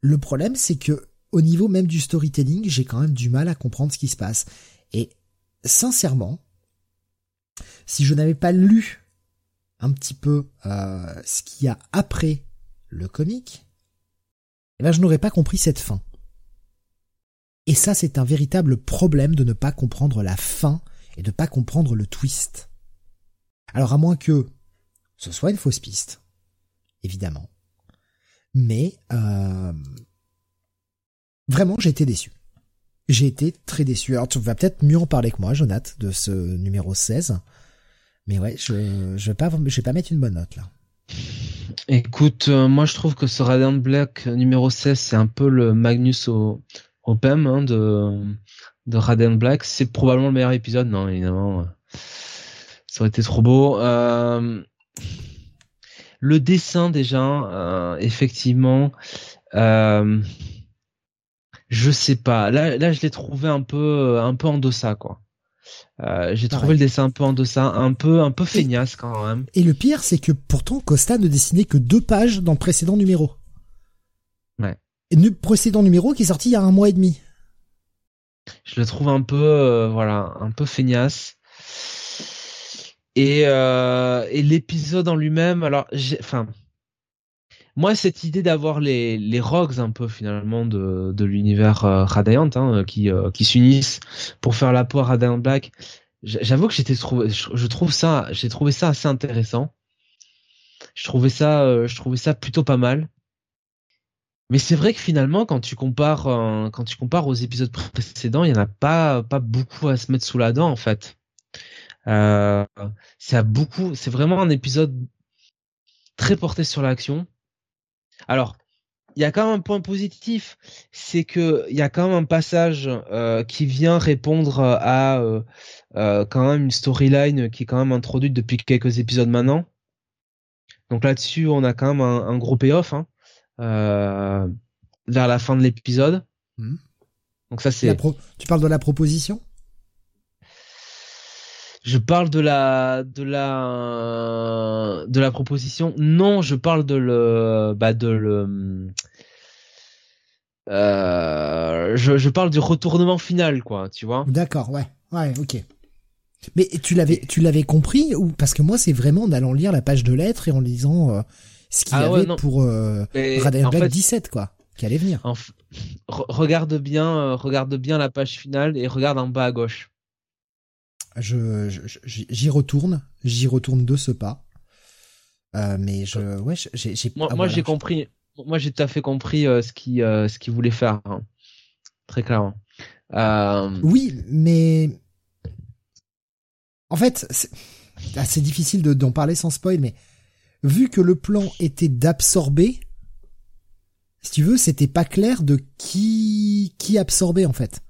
Le problème, c'est que au niveau même du storytelling, j'ai quand même du mal à comprendre ce qui se passe. Et sincèrement, si je n'avais pas lu un petit peu euh, ce qu'il y a après le comic, eh ben je n'aurais pas compris cette fin. Et ça, c'est un véritable problème de ne pas comprendre la fin et de pas comprendre le twist. Alors à moins que ce soit une fausse piste, évidemment. Mais euh, vraiment, j'ai été déçu. J'ai été très déçu. Alors tu vas peut-être mieux en parler que moi, Jonathan, de ce numéro 16. Mais ouais, je je vais pas mettre une bonne note là. Écoute, euh, moi je trouve que ce Radiant Black numéro 16, c'est un peu le Magnus au, au PEM hein, de, de Radiant Black. C'est probablement le meilleur épisode, non, évidemment. euh, Ça aurait été trop beau. Euh, le dessin déjà, euh, effectivement, euh, je sais pas. Là, là, je l'ai trouvé un peu, un peu en deçà, quoi. Euh, j'ai trouvé le dessin un peu en deçà, un peu, un peu feignasse quand même. Et le pire, c'est que pourtant Costa ne dessinait que deux pages dans le précédent numéro. Précédent numéro qui est sorti il y a un mois et demi. je le trouve un peu euh, voilà un peu feignasse. Et euh, et l'épisode en lui-même alors enfin moi cette idée d'avoir les les rogues un peu finalement de de l'univers euh, Radiant hein, qui euh, qui s'unissent pour faire la peau à Radiant Black j'avoue que j'étais trouvé je trouve ça j'ai trouvé ça assez intéressant. Je trouvais ça euh, je trouvais ça plutôt pas mal mais c'est vrai que finalement, quand tu compares, euh, quand tu compares aux épisodes précédents, il y en a pas, pas beaucoup à se mettre sous la dent en fait. Euh, beaucoup, c'est vraiment un épisode très porté sur l'action. Alors, il y a quand même un point positif, c'est que il y a quand même un passage euh, qui vient répondre à euh, euh, quand même une storyline qui est quand même introduite depuis quelques épisodes maintenant. Donc là-dessus, on a quand même un, un gros payoff. Hein vers la fin de l'épisode. Mhm. Donc ça c'est. pro- Tu parles de la proposition? Je parle de la de la de la proposition. Non, je parle de le bah de le. Euh, je, je parle du retournement final quoi, tu vois. D'accord, ouais. Ouais, ok. Mais tu l'avais, tu l'avais compris ou parce que moi c'est vraiment en allant lire la page de lettres et en lisant euh, ce qu'il y Ah ouais, avait non. pour euh, Black fait, 17 quoi, qui allait venir. en f- re- regarde bien, euh, regarde bien la page finale et regarde en bas à gauche. Je, j'y retourne, j'y retourne de ce pas. Euh, mais je, ouais, j'ai, Moi, ah, moi voilà. j'ai compris. Moi, j'ai tout à fait compris euh, ce qui, euh, ce qu'il voulait faire, hein. très clairement. Euh, Oui, mais en fait, c'est ah, difficile de- d'en parler sans spoil, mais vu que le plan était d'absorber, si tu veux, c'était pas clair de qui qui absorbait en fait.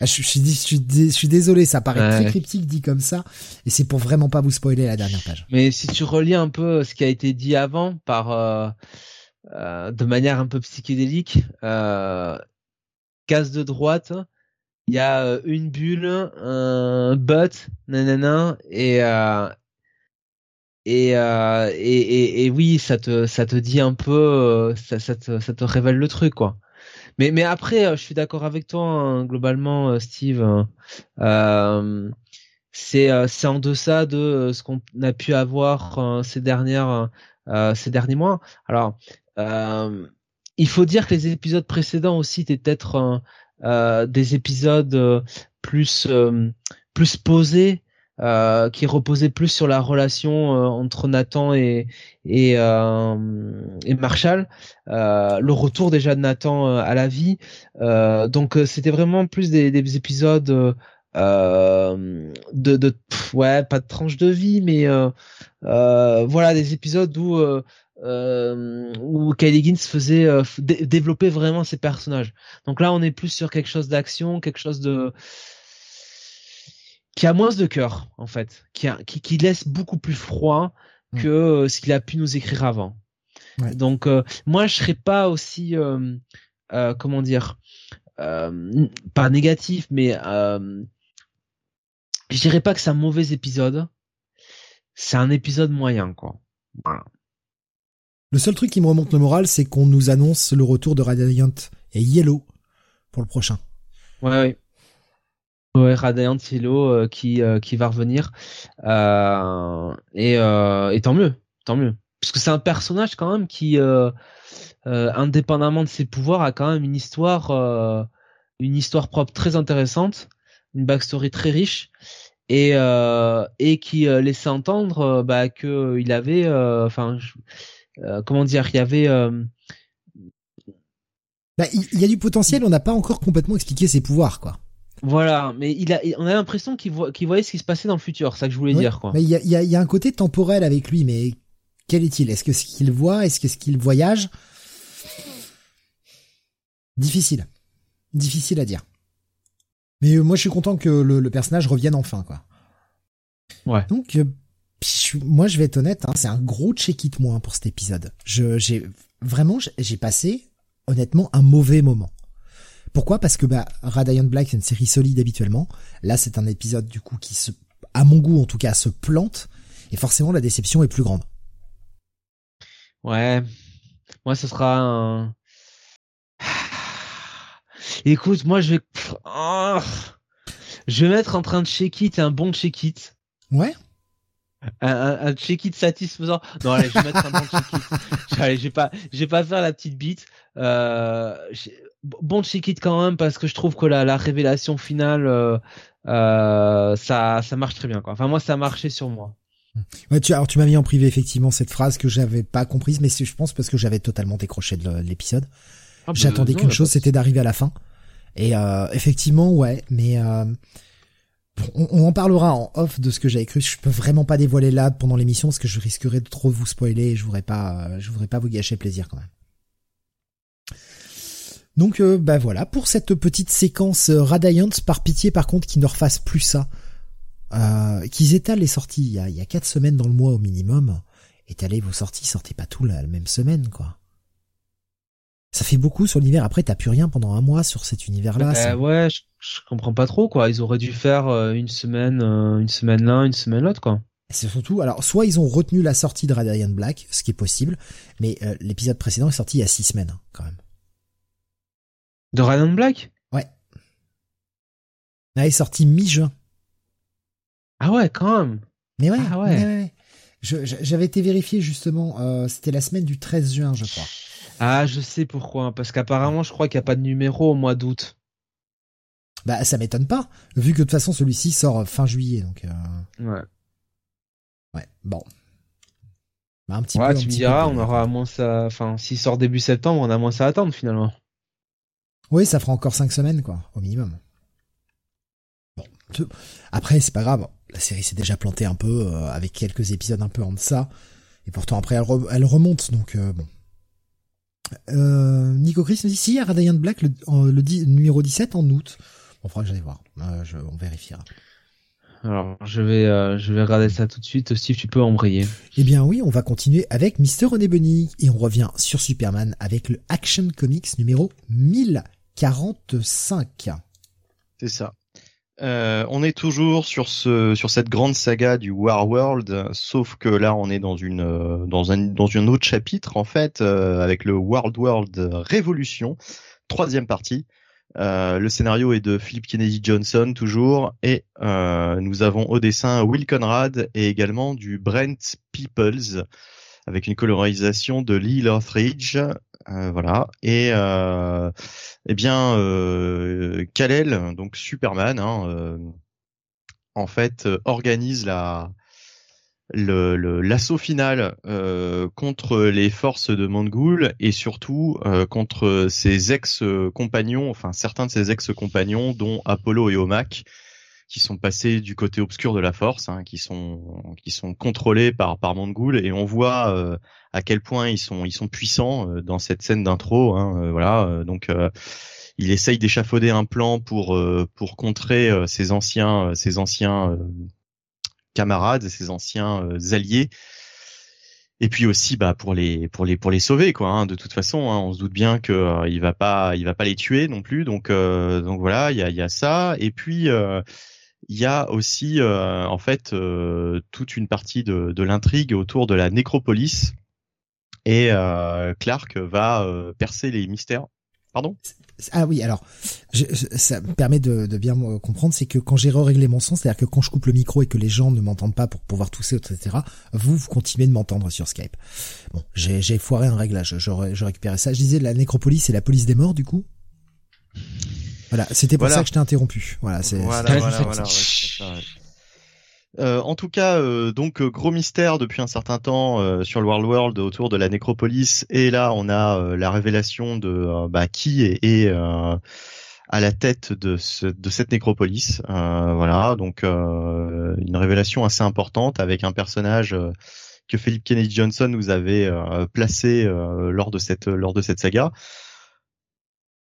Ah, je, je suis, je, suis, dé- je suis désolé, ça paraît Ouais. très cryptique dit comme ça, et c'est pour vraiment pas vous spoiler la dernière page. Mais si tu relis un peu ce qui a été dit avant par euh, euh, de manière un peu psychédélique, euh, case de droite, il y a euh, une bulle, un but, nanana, et euh, et, euh, et, et et oui, ça te ça te dit un peu, euh, ça, ça te ça te révèle le truc quoi. Mais mais après, euh, je suis d'accord avec toi hein, globalement, euh, Steve. hein. Euh, c'est c'est en deçà de ce qu'on a pu avoir ces dernières ces derniers mois. Alors euh, il faut dire que les épisodes précédents aussi étaient peut-être des épisodes plus plus posés euh, qui reposaient plus sur la relation euh, entre Nathan et et, euh, et Marshall, euh, le retour déjà de Nathan euh, à la vie. Donc c'était vraiment plus des, des épisodes de, de ouais pas de tranche de vie mais voilà des épisodes où euh, où Kylie Higgins faisait euh, développer vraiment ses personnages donc là on est plus sur quelque chose d'action quelque chose de qui a moins de cœur en fait qui, a, qui qui laisse beaucoup plus froid Mm. que euh, ce qu'il a pu nous écrire avant Ouais. donc euh, moi je serais pas aussi euh, euh, comment dire pas négatif, mais je dirais pas que c'est un mauvais épisode. C'est un épisode moyen, quoi. Voilà. Le seul truc qui me remonte le moral, c'est qu'on nous annonce le retour de Radiant et Yellow pour le prochain. Ouais, ouais. Ouais, Radiant Yellow euh, qui euh, qui va revenir euh, et, et tant mieux, tant mieux, parce que c'est un personnage quand même qui, indépendamment de ses pouvoirs, a quand même une histoire, une histoire propre très intéressante, une backstory très riche et et qui laissait entendre euh, bah, avait, enfin, comment dire, il y avait Bah, il y a du potentiel, on n'a pas encore complètement expliqué ses pouvoirs, quoi. Voilà, mais il a, on a l'impression qu'il voit, qu'il voyait ce qui se passait dans le futur, c'est ça que je voulais dire, quoi. Mais il y a, y, a, y a un côté temporel avec lui, mais quel est-il? Est-ce que ce qu'il voit Est-ce que ce qu'il voyage? Difficile. Difficile à dire. Mais euh, moi, je suis content que le, le personnage revienne enfin, quoi. Ouais. Donc, euh, moi, je vais être honnête, hein, c'est un gros check-it moins pour cet épisode. Je, j'ai vraiment, j'ai passé honnêtement un mauvais moment. Pourquoi? Parce que bah, Radiant Black c'est une série solide habituellement. Là, c'est un épisode du coup qui se, à mon goût en tout cas, se plante et forcément la déception est plus grande. Ouais. Moi, ce sera un. Écoute, moi, je vais. Oh Je vais mettre en train de check-it un bon check-it. Ouais. Un, un, un check-it satisfaisant. Non, allez, je vais mettre un bon check-it. Allez, vais pas, je vais pas faire la petite bite. Euh, j'ai- bon check-it quand même parce que je trouve que la, la révélation finale, euh, euh, ça, ça marche très bien, quoi. Enfin, moi, ça a marché sur moi. Ouais, tu, alors tu m'as mis en privé effectivement cette phrase que j'avais pas comprise, mais je pense parce que j'avais totalement décroché de l'épisode. Ah, bah, J'attendais qu'une chose, c'était d'arriver à la fin. Et effectivement, ouais, mais on, en parlera en off de ce que j'avais cru. Je peux vraiment pas dévoiler là pendant l'émission parce que je risquerais de trop vous spoiler et je voudrais pas, euh, je voudrais pas vous gâcher plaisir quand même. Donc euh, bah voilà pour cette petite séquence euh, Radiant. Par pitié par contre qu'ils ne refassent plus ça. Euh, qu'ils étalent les sorties. Il y a, quatre semaines dans le mois au minimum. Étalez vos sorties, sortez pas tout la même semaine quoi. Ça fait beaucoup sur l'univers. Après, t'as plus rien pendant un mois sur cet univers-là. C'est- ouais, je, je comprends pas trop quoi. Ils auraient dû faire euh, une semaine, euh, une semaine l'un, une semaine l'autre quoi. C'est surtout, alors, soit ils ont retenu la sortie de Radiant Black, ce qui est possible, mais euh, l'épisode précédent est sorti il y a six semaines, hein, quand même. De Radiant Black? Là, il est sorti mi-juin. Ah ouais, quand même. Mais ouais, Ah ouais. ouais, ouais. J'avais été vérifié justement, euh, c'était la semaine du 13 juin, je crois. Ah, je sais pourquoi. Parce qu'apparemment, je crois qu'il n'y a pas de numéro au mois d'août. Bah ça m'étonne pas, vu que de toute façon celui-ci sort fin juillet, donc euh, Ouais. ouais, bon. Bah, un petit Ouais, peu, un tu me petit diras, peu, on aura moins ça. Enfin, s'il sort début septembre, on a moins ça à attendre finalement. Oui, ça fera encore cinq semaines, quoi, au minimum. Bon. Après, c'est pas grave. La série s'est déjà plantée un peu, euh, avec quelques épisodes un peu en deçà. Et pourtant, après, elle, re- elle remonte, donc euh, bon. Euh, Nico Chris nous dit, si, Radiant Black, le, numéro 17 en août. Bon, faudra que j'aille voir. Euh, je, on vérifiera. Alors, je vais, euh, je vais regarder ça tout de suite. Steve, tu peux embrayer. Eh bien oui, on va continuer avec Mister René Bunny. Et on revient sur Superman avec le Action Comics numéro 1045. C'est ça. Euh, on est toujours sur ce sur cette grande saga du War World, sauf que là on est dans une euh, dans un dans un autre chapitre en fait euh, avec le World World Révolution, troisième partie. Le scénario est de Philip Kennedy Johnson toujours et nous avons au dessin Will Conrad et également du Brent Peoples avec une colorisation de Lee Lothridge. Euh, voilà. Et euh, eh bien, euh, Kal-El, donc Superman, hein, euh, en fait, euh, organise la le- l'assaut final contre les forces de Mongul et surtout contre ses ex-compagnons, enfin certains de ses ex-compagnons, dont Apollo et Omak, qui sont passés du côté obscur de la force, hein, qui sont qui sont contrôlés par par Mongul et on voit euh, à quel point ils sont ils sont puissants euh, dans cette scène d'intro. Hein, euh, voilà, euh, donc euh, il essaye d'échafauder un plan pour pour contrer ses anciens ses anciens camarades, ses anciens alliés. Et puis aussi bah pour les pour les pour les sauver quoi. hein. De toute façon, hein, on se doute bien que euh, il va pas il va pas les tuer non plus. Donc euh, donc voilà, il y a y a ça. Et puis euh, il y a aussi euh, en fait euh, toute une partie de, de l'intrigue autour de la nécropolis. Et euh, Clark va euh, percer les mystères. Pardon? Ah oui, alors, je- je- ça me permet de, de bien me comprendre, c'est que quand j'ai réglé mon son, c'est-à-dire que quand je coupe le micro et que les gens ne m'entendent pas pour pouvoir tousser, etc., vous, vous continuez de m'entendre sur Skype. Bon, j'ai foiré un réglage, je, je récupérais ça. Je disais la nécropolis, c'est la police des morts, du coup? Voilà, c'était pour Voilà. ça que je t'ai interrompu. Voilà, c'est Voilà, c'est- voilà, c'est- voilà, ouais, c'est ça, ouais. Euh, en tout cas, euh, donc euh, gros mystère depuis un certain temps euh, sur le World World autour de la nécropolis. Et là, on a euh, la révélation de euh, bah, qui est, est, euh, à la tête de, ce, de cette nécropolis. Euh, voilà, donc euh, une révélation assez importante avec un personnage euh, que Philip Kennedy Johnson nous avait euh, placé euh, lors de cette lors de cette saga.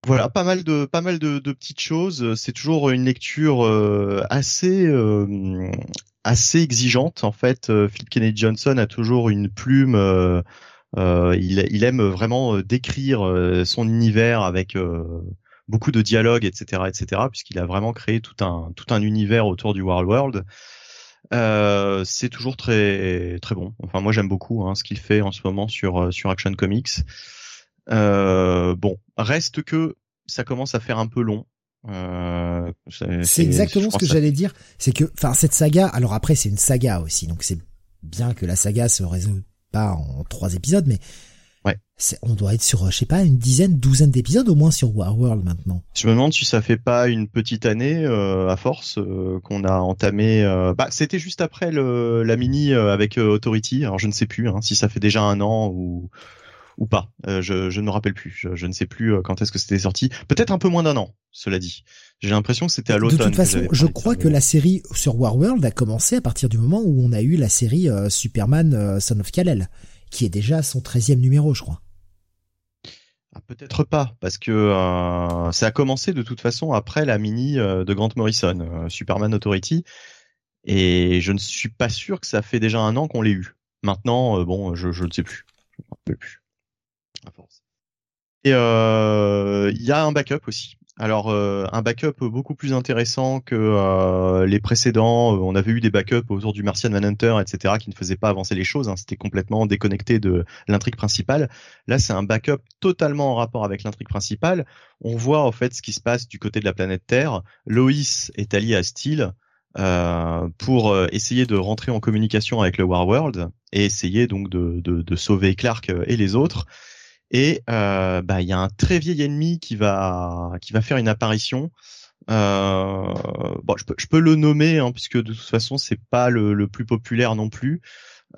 Voilà, pas mal de pas mal de, de petites choses. C'est toujours une lecture euh, assez euh, assez exigeante en fait. Euh, Philip Kennedy Johnson a toujours une plume. il, il aime vraiment décrire son univers avec beaucoup de dialogues, etc., etc. Puisqu'il a vraiment créé tout un tout un univers autour du World World. C'est toujours très très bon. Enfin, moi j'aime beaucoup hein, ce qu'il fait en ce moment sur sur Action Comics. Euh, bon, reste que ça commence à faire un peu long. Euh, C'est exactement ce que j'allais dire. C'est que, enfin, cette saga. Alors après, c'est une saga aussi, donc c'est bien que la saga se résout pas en trois épisodes, mais Ouais. on doit être sur, je sais pas, une dizaine, douzaine d'épisodes au moins sur War World maintenant. Je me demande si ça fait pas une petite année euh, à force euh, qu'on a entamé. euh, Bah, c'était juste après le, la mini euh, avec euh, Authority. Alors je ne sais plus hein, si ça fait déjà un an ou ou pas. Euh, je, je ne me rappelle plus. Je, je ne sais plus euh, quand est-ce que c'était sorti. Peut-être un peu moins d'un an. Cela dit, j'ai l'impression que c'était à De l'automne. toute que façon, je de crois que la série sur War World a commencé à partir du moment où on a eu la série euh, Superman euh, Son of Kal-El, qui est déjà à son 13 numéro, je crois. Ah, Peut-être pas, parce que euh, ça a commencé de toute façon après la mini euh, de Grant Morrison, euh, Superman Authority, et je ne suis pas sûr que ça fait déjà un an qu'on l'ait eu. Maintenant, bon, je, je ne sais plus. Je me rappelle plus. Et euh, il y a un backup aussi. Alors euh, un backup beaucoup plus intéressant que euh, les précédents. Euh, On avait eu des backups autour du Martian Manhunter, etc., qui ne faisaient pas avancer les choses. hein. C'était complètement déconnecté de l'intrigue principale. Là, c'est un backup totalement en rapport avec l'intrigue principale. On voit en fait ce qui se passe du côté de la planète Terre. Loïs est alliée à Steel. euh, pour essayer de rentrer en communication avec le Warworld et essayer donc de, de, de sauver Clark et les autres. Et euh, bah il y a un très vieil ennemi qui va qui va faire une apparition. Euh, bon, je peux, je peux le nommer hein, puisque de toute façon c'est pas le, le, plus populaire non plus.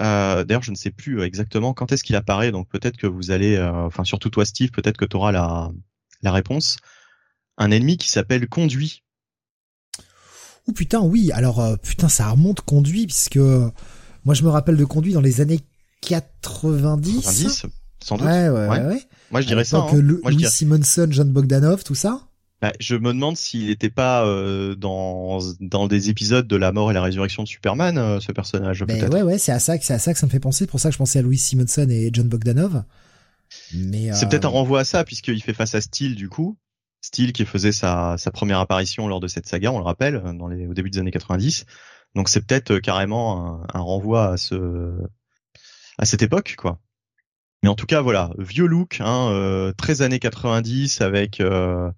Euh, D'ailleurs, je ne sais plus exactement quand est-ce qu'il apparaît, donc peut-être que vous allez, euh, enfin surtout toi Steve, peut-être que tu auras la la réponse. Un ennemi qui s'appelle Conduit. Oh putain, oui. Alors euh, putain, ça remonte Conduit puisque moi je me rappelle de Conduit dans les années 90. 90 sans doute. Ouais, ouais, ouais. Moi, je dirais ça. Hein. Louis Simonson, John Bogdanov, tout ça. Bah, je me demande s'il n'était pas euh, dans dans des épisodes de la mort et la résurrection de Superman, euh, ce personnage. Ben ouais, ouais, c'est à ça que c'est à ça que ça me fait penser. Pour ça que je pensais à Louis Simonson et John Bogdanov. Mais c'est peut-être un euh, renvoi à ça puisqu'il fait face à Steel du coup. Steel qui faisait sa, sa première apparition lors de cette saga, on le rappelle, dans les, au début des années 90. Donc c'est peut-être carrément un, un renvoi à ce à cette époque, quoi. Mais en tout cas, voilà, vieux look, hein, euh, 13 années 90 avec euh,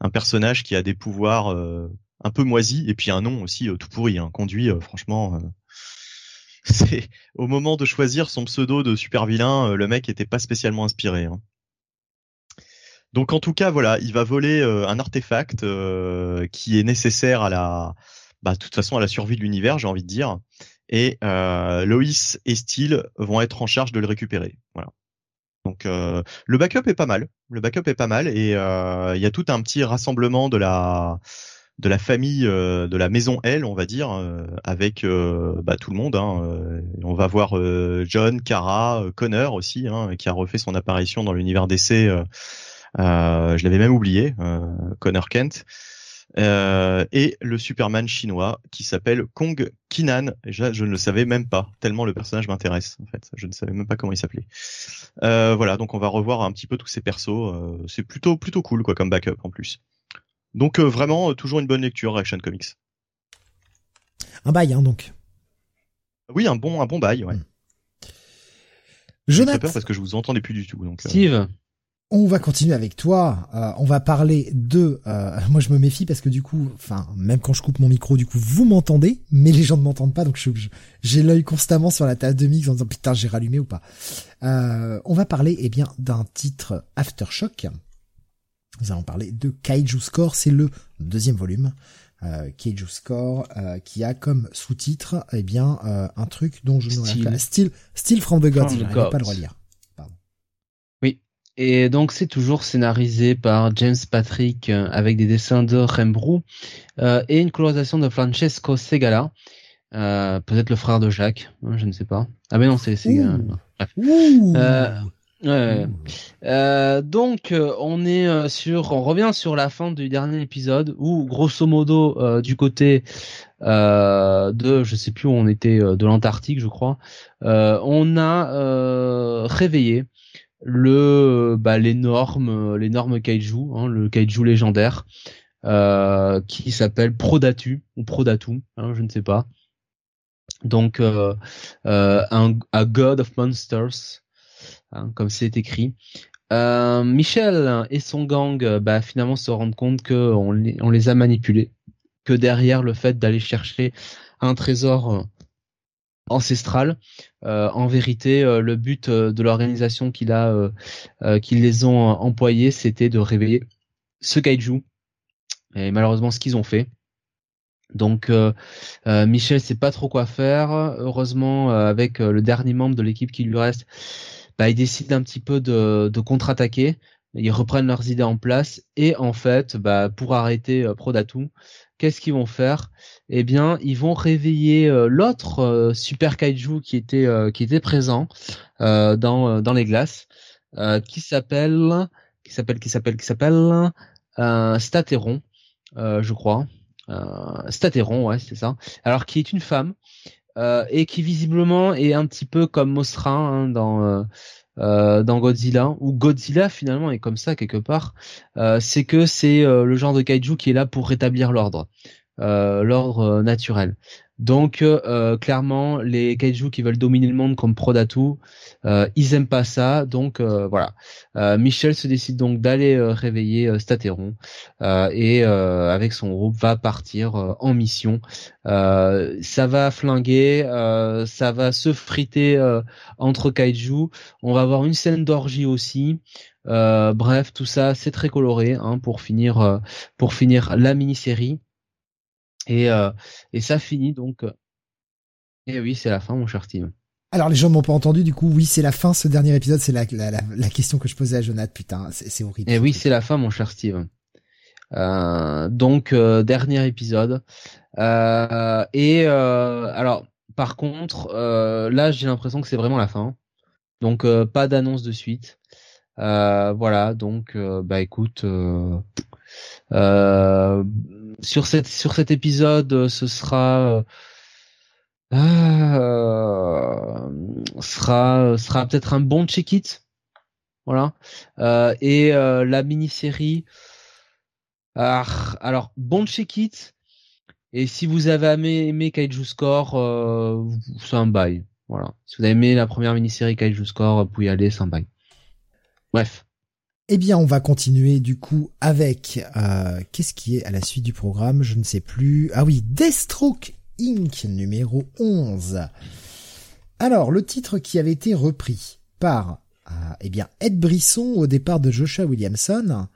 un personnage qui a des pouvoirs euh, un peu moisis et puis un nom aussi euh, tout pourri. Hein, conduit, franchement, c'est au moment de choisir son pseudo de super vilain, le mec était pas spécialement inspiré. Hein. Donc en tout cas, voilà, il va voler un artefact qui est nécessaire à la, bah, de toute façon à la survie de l'univers, j'ai envie de dire et euh, Loïs et Steel vont être en charge de le récupérer. Voilà. Donc euh, le backup est pas mal. Le backup est pas mal et euh, il y a tout un petit rassemblement de la de la famille de la maison L, on va dire, avec bah, tout le monde. Hein. on va voir John, Kara, Connor aussi, hein, qui a refait son apparition dans l'univers d'essai. je l'avais même oublié, Connor Kent. Euh, et le Superman chinois qui s'appelle Kong Kinan. Et je, je, ne le savais même pas, tellement le personnage m'intéresse en fait. Je ne savais même pas comment il s'appelait. Euh, voilà, donc on va revoir un petit peu tous ces persos. Euh, c'est plutôt plutôt cool quoi comme backup en plus. Donc euh, vraiment toujours une bonne lecture Action Comics. Un bail hein donc. Oui, un bon un bon bail, ouais. Hmm. J'ai peur parce que je vous entendais plus du tout. Donc, Steve, on va continuer avec toi. Euh, on va parler de. Euh, moi, je me méfie parce que du coup, enfin, même quand je coupe mon micro, du coup, vous m'entendez, mais les gens ne m'entendent pas, donc j'ai l'œil constamment sur la table de mix en disant putain, j'ai rallumé ou pas. Euh, on va parler, eh bien, d'un titre Aftershock. Nous allons parler de Kaiju Score. C'est le deuxième volume. Euh, Kaiju Score, qui a comme sous-titre, eh bien, un truc dont je ne. Still, Still from the Gods. Pas à le relire. Et donc c'est toujours scénarisé par James Patrick euh, avec des dessins de Rembrandt euh, et une colorisation de Francesco Segala, euh, peut-être le frère de Jacques, hein, je ne sais pas. Ah mais non c'est c'est euh, euh, donc on est sur, on revient sur la fin du dernier épisode où grosso modo du côté de, je sais plus où on était, de l'Antarctique je crois, on a réveillé le bah, l'énorme l'énorme kaiju, hein, le kaiju légendaire euh, qui s'appelle Prodatu ou Prodatu, hein, je ne sais pas. Donc euh, euh, un God of Monsters, hein, comme c'est écrit. Euh, Michel et son gang, bah, finalement se rendent compte que on les, on les a manipulés, que derrière le fait d'aller chercher un trésor ancestrale. Euh, en vérité, euh, le but euh, de l'organisation qu'il a, qu'ils les ont employés, c'était de réveiller ce kaiju. Et malheureusement, ce qu'ils ont fait. Donc, Michel sait pas trop quoi faire. Heureusement, avec le dernier membre de l'équipe qui lui reste, bah, il décide un petit peu de, contre-attaquer. Ils reprennent leurs idées en place et en fait, bah, pour arrêter Prodatu, qu'est-ce qu'ils vont faire? Eh bien, ils vont réveiller euh, l'autre euh, super kaiju qui était euh, qui était présent dans dans les glaces, qui s'appelle qui s'appelle qui s'appelle qui s'appelle Stateron, je crois. Stateron, ouais, c'est ça. Alors qui est une femme et qui visiblement est un petit peu comme Mosra hein, dans euh, dans Godzilla, ou Godzilla finalement est comme ça quelque part, euh, c'est que c'est euh, le genre de kaiju qui est là pour rétablir l'ordre, l'ordre naturel. Donc euh, clairement, les kaiju qui veulent dominer le monde comme Prodatu, euh, ils aiment pas ça. Donc euh, voilà, Michel se décide donc d'aller réveiller Stateron et avec son groupe va partir en mission. ça va flinguer, ça va se friter entre kaiju. On va avoir une scène d'orgie aussi. bref, tout ça, c'est très coloré hein, pour finir pour finir la mini-série. Et, euh, et ça finit donc. Euh, et oui, c'est la fin, mon cher Steve. Alors les gens m'ont pas entendu, du coup, oui, c'est la fin. Ce dernier épisode, c'est la, la, la, question que je posais à Jonathan. Putain, c'est horrible. Et oui, c'est la fin, mon cher Steve. Euh, donc euh, dernier épisode. Euh, et alors, par contre, là, j'ai l'impression que c'est vraiment la fin. Donc pas d'annonce de suite. voilà, donc bah écoute, euh, sur cette sur cet épisode, euh, ce sera euh, sera sera peut-être un bon check-it, voilà. Euh, et euh, la mini-série, ah, alors bon check-it. Et si vous avez aimé, aimé Kaiju Score, euh, c'est un bail. Voilà. Si vous avez aimé la première mini-série Kaiju Score, vous pouvez y aller, c'est un bail. Bref. Eh bien, on va continuer du coup avec euh, qu'est-ce qui est à la suite du programme? Je ne sais plus. Ah oui, Deathstroke Inc. numéro 11. Alors, le titre qui avait été repris par euh, eh bien Ed Brisson au départ de Joshua Williamson.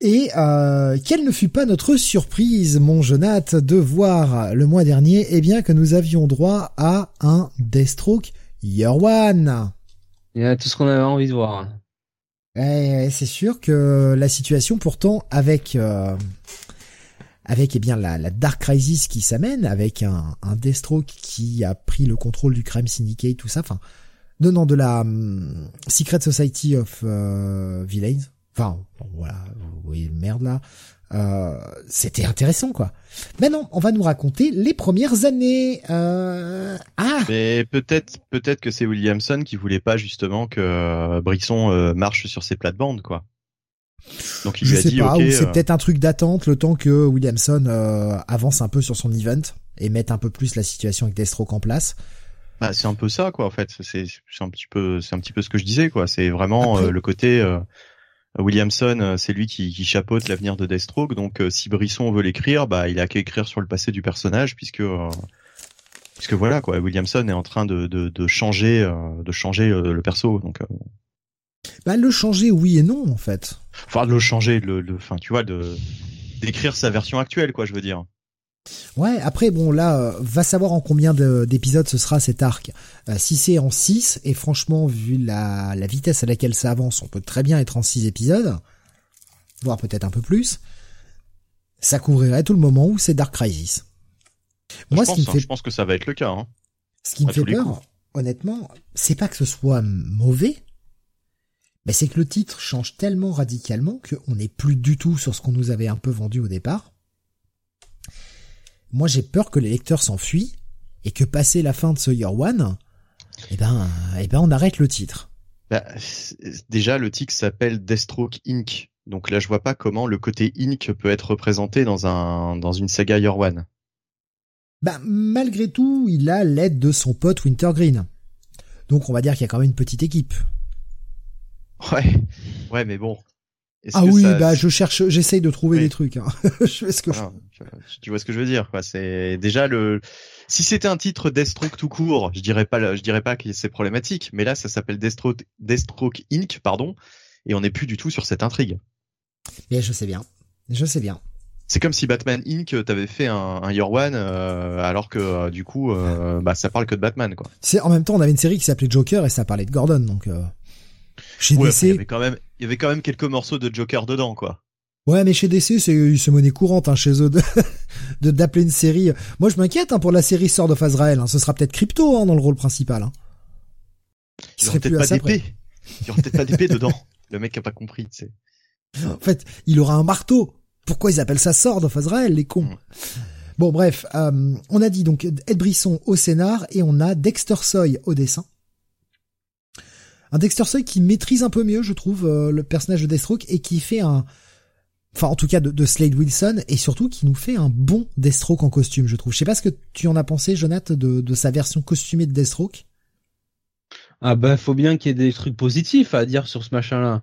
Et euh, quelle ne fut pas notre surprise, mon Jonath, de voir le mois dernier, eh bien que nous avions droit à un Deathstroke Year One. Il y a tout ce qu'on avait envie de voir. Eh, c'est sûr que la situation, pourtant, avec euh, avec eh bien la, la, Dark Crisis qui s'amène, avec un, un Deathstroke qui a pris le contrôle du Crime Syndicate, tout ça, enfin, non, non, de la um, Secret Society of uh, Villains, enfin, voilà, vous voyez merde là, euh, c'était intéressant quoi. Mais non, on va nous raconter les premières années. Euh... Ah. Mais peut-être, peut-être que c'est Williamson qui voulait pas justement que euh, Brisson marche sur ses plates-bandes quoi. Donc il Je lui a sais dit, pas, ou c'est peut-être un truc d'attente le temps que Williamson avance un peu sur son event et mette un peu plus la situation avec Deathstroke en place. Bah, c'est un peu ça quoi en fait. C'est, c'est un petit peu, c'est un petit peu ce que je disais quoi. C'est vraiment le côté Williamson, euh, c'est lui qui, qui chapeaute l'avenir de Deathstroke, donc euh, si Brisson veut l'écrire, bah il a qu'à écrire sur le passé du personnage, puisque euh, puisque voilà quoi, Williamson est en train de, de, de changer de changer le perso, donc. Bah le changer oui et non en fait. Enfin de le changer, le, le, enfin tu vois de d'écrire sa version actuelle quoi, je veux dire. Ouais, après bon là, euh, va savoir en combien d'épisodes ce sera cet arc. Euh, si c'est en 6, et franchement vu la, la, vitesse à laquelle ça avance, on peut très bien être en 6 épisodes, voire peut-être un peu plus. Ça couvrirait tout le moment où c'est Dark Crisis. Moi, je, ce pense, qui me fait... je pense que ça va être le cas. Hein. Ce qui me fait peur, honnêtement, c'est pas que ce soit mauvais, mais c'est que le titre change tellement radicalement qu'on n'est plus du tout sur ce qu'on nous avait un peu vendu au départ. Moi, j'ai peur que les lecteurs s'enfuient et que passé la fin de ce Year One, eh ben, eh ben, on arrête le titre. Bah, déjà, le titre s'appelle Deathstroke Inc. Donc là, je vois pas comment le côté Inc peut être représenté dans un dans une saga Year One. Bah, malgré tout, il a l'aide de son pote Wintergreen. Donc on va dire qu'il y a quand même une petite équipe. Ouais, ouais, mais bon, ah oui, bah je cherche, j'essaye de trouver des trucs. Hein. je fais ce que Tu vois ce que je veux dire, quoi. C'est déjà le. Si c'était un titre Deathstroke tout court, je dirais pas, je dirais pas que c'est problématique. Mais là, ça s'appelle Deathstroke, Deathstroke Inc. Pardon, et on n'est plus du tout sur cette intrigue. Mais je sais bien, je sais bien. C'est comme si Batman Inc. t'avait fait un, un Year One, euh, alors que euh, du coup, euh, bah ça parle que de Batman, quoi. C'est en même temps, on avait une série qui s'appelait Joker et ça parlait de Gordon, donc. Chez DC, il y avait quand même, il y avait quand même quelques morceaux de Joker dedans, quoi. Ouais, mais chez DC, c'est une monnaie courante hein, chez eux de d'appeler une série. Moi, je m'inquiète hein, pour la série Sword of Azrael. Hein. Ce sera peut-être Crypto hein, dans le rôle principal. Hein. Il y aura peut-être pas d'épée. Il y aura peut-être pas d'épée dedans. Le mec a pas compris, tu sais. En fait, il aura un marteau. Pourquoi ils appellent ça Sword of Azrael, les cons? Mm. Bon, bref, euh, on a dit donc Ed Brisson au scénar et on a Dexter Soy au dessin. Un Dexter Soy qui maîtrise un peu mieux, je trouve, euh, le personnage de Deathstroke et qui fait un, enfin en tout cas de, de, Slade Wilson, et surtout qui nous fait un bon Deathstroke en costume, je trouve. Je sais pas ce que tu en as pensé, Jonathan, de, de sa version costumée de Deathstroke. Ah bah faut bien qu'il y ait des trucs positifs à dire sur ce machin-là.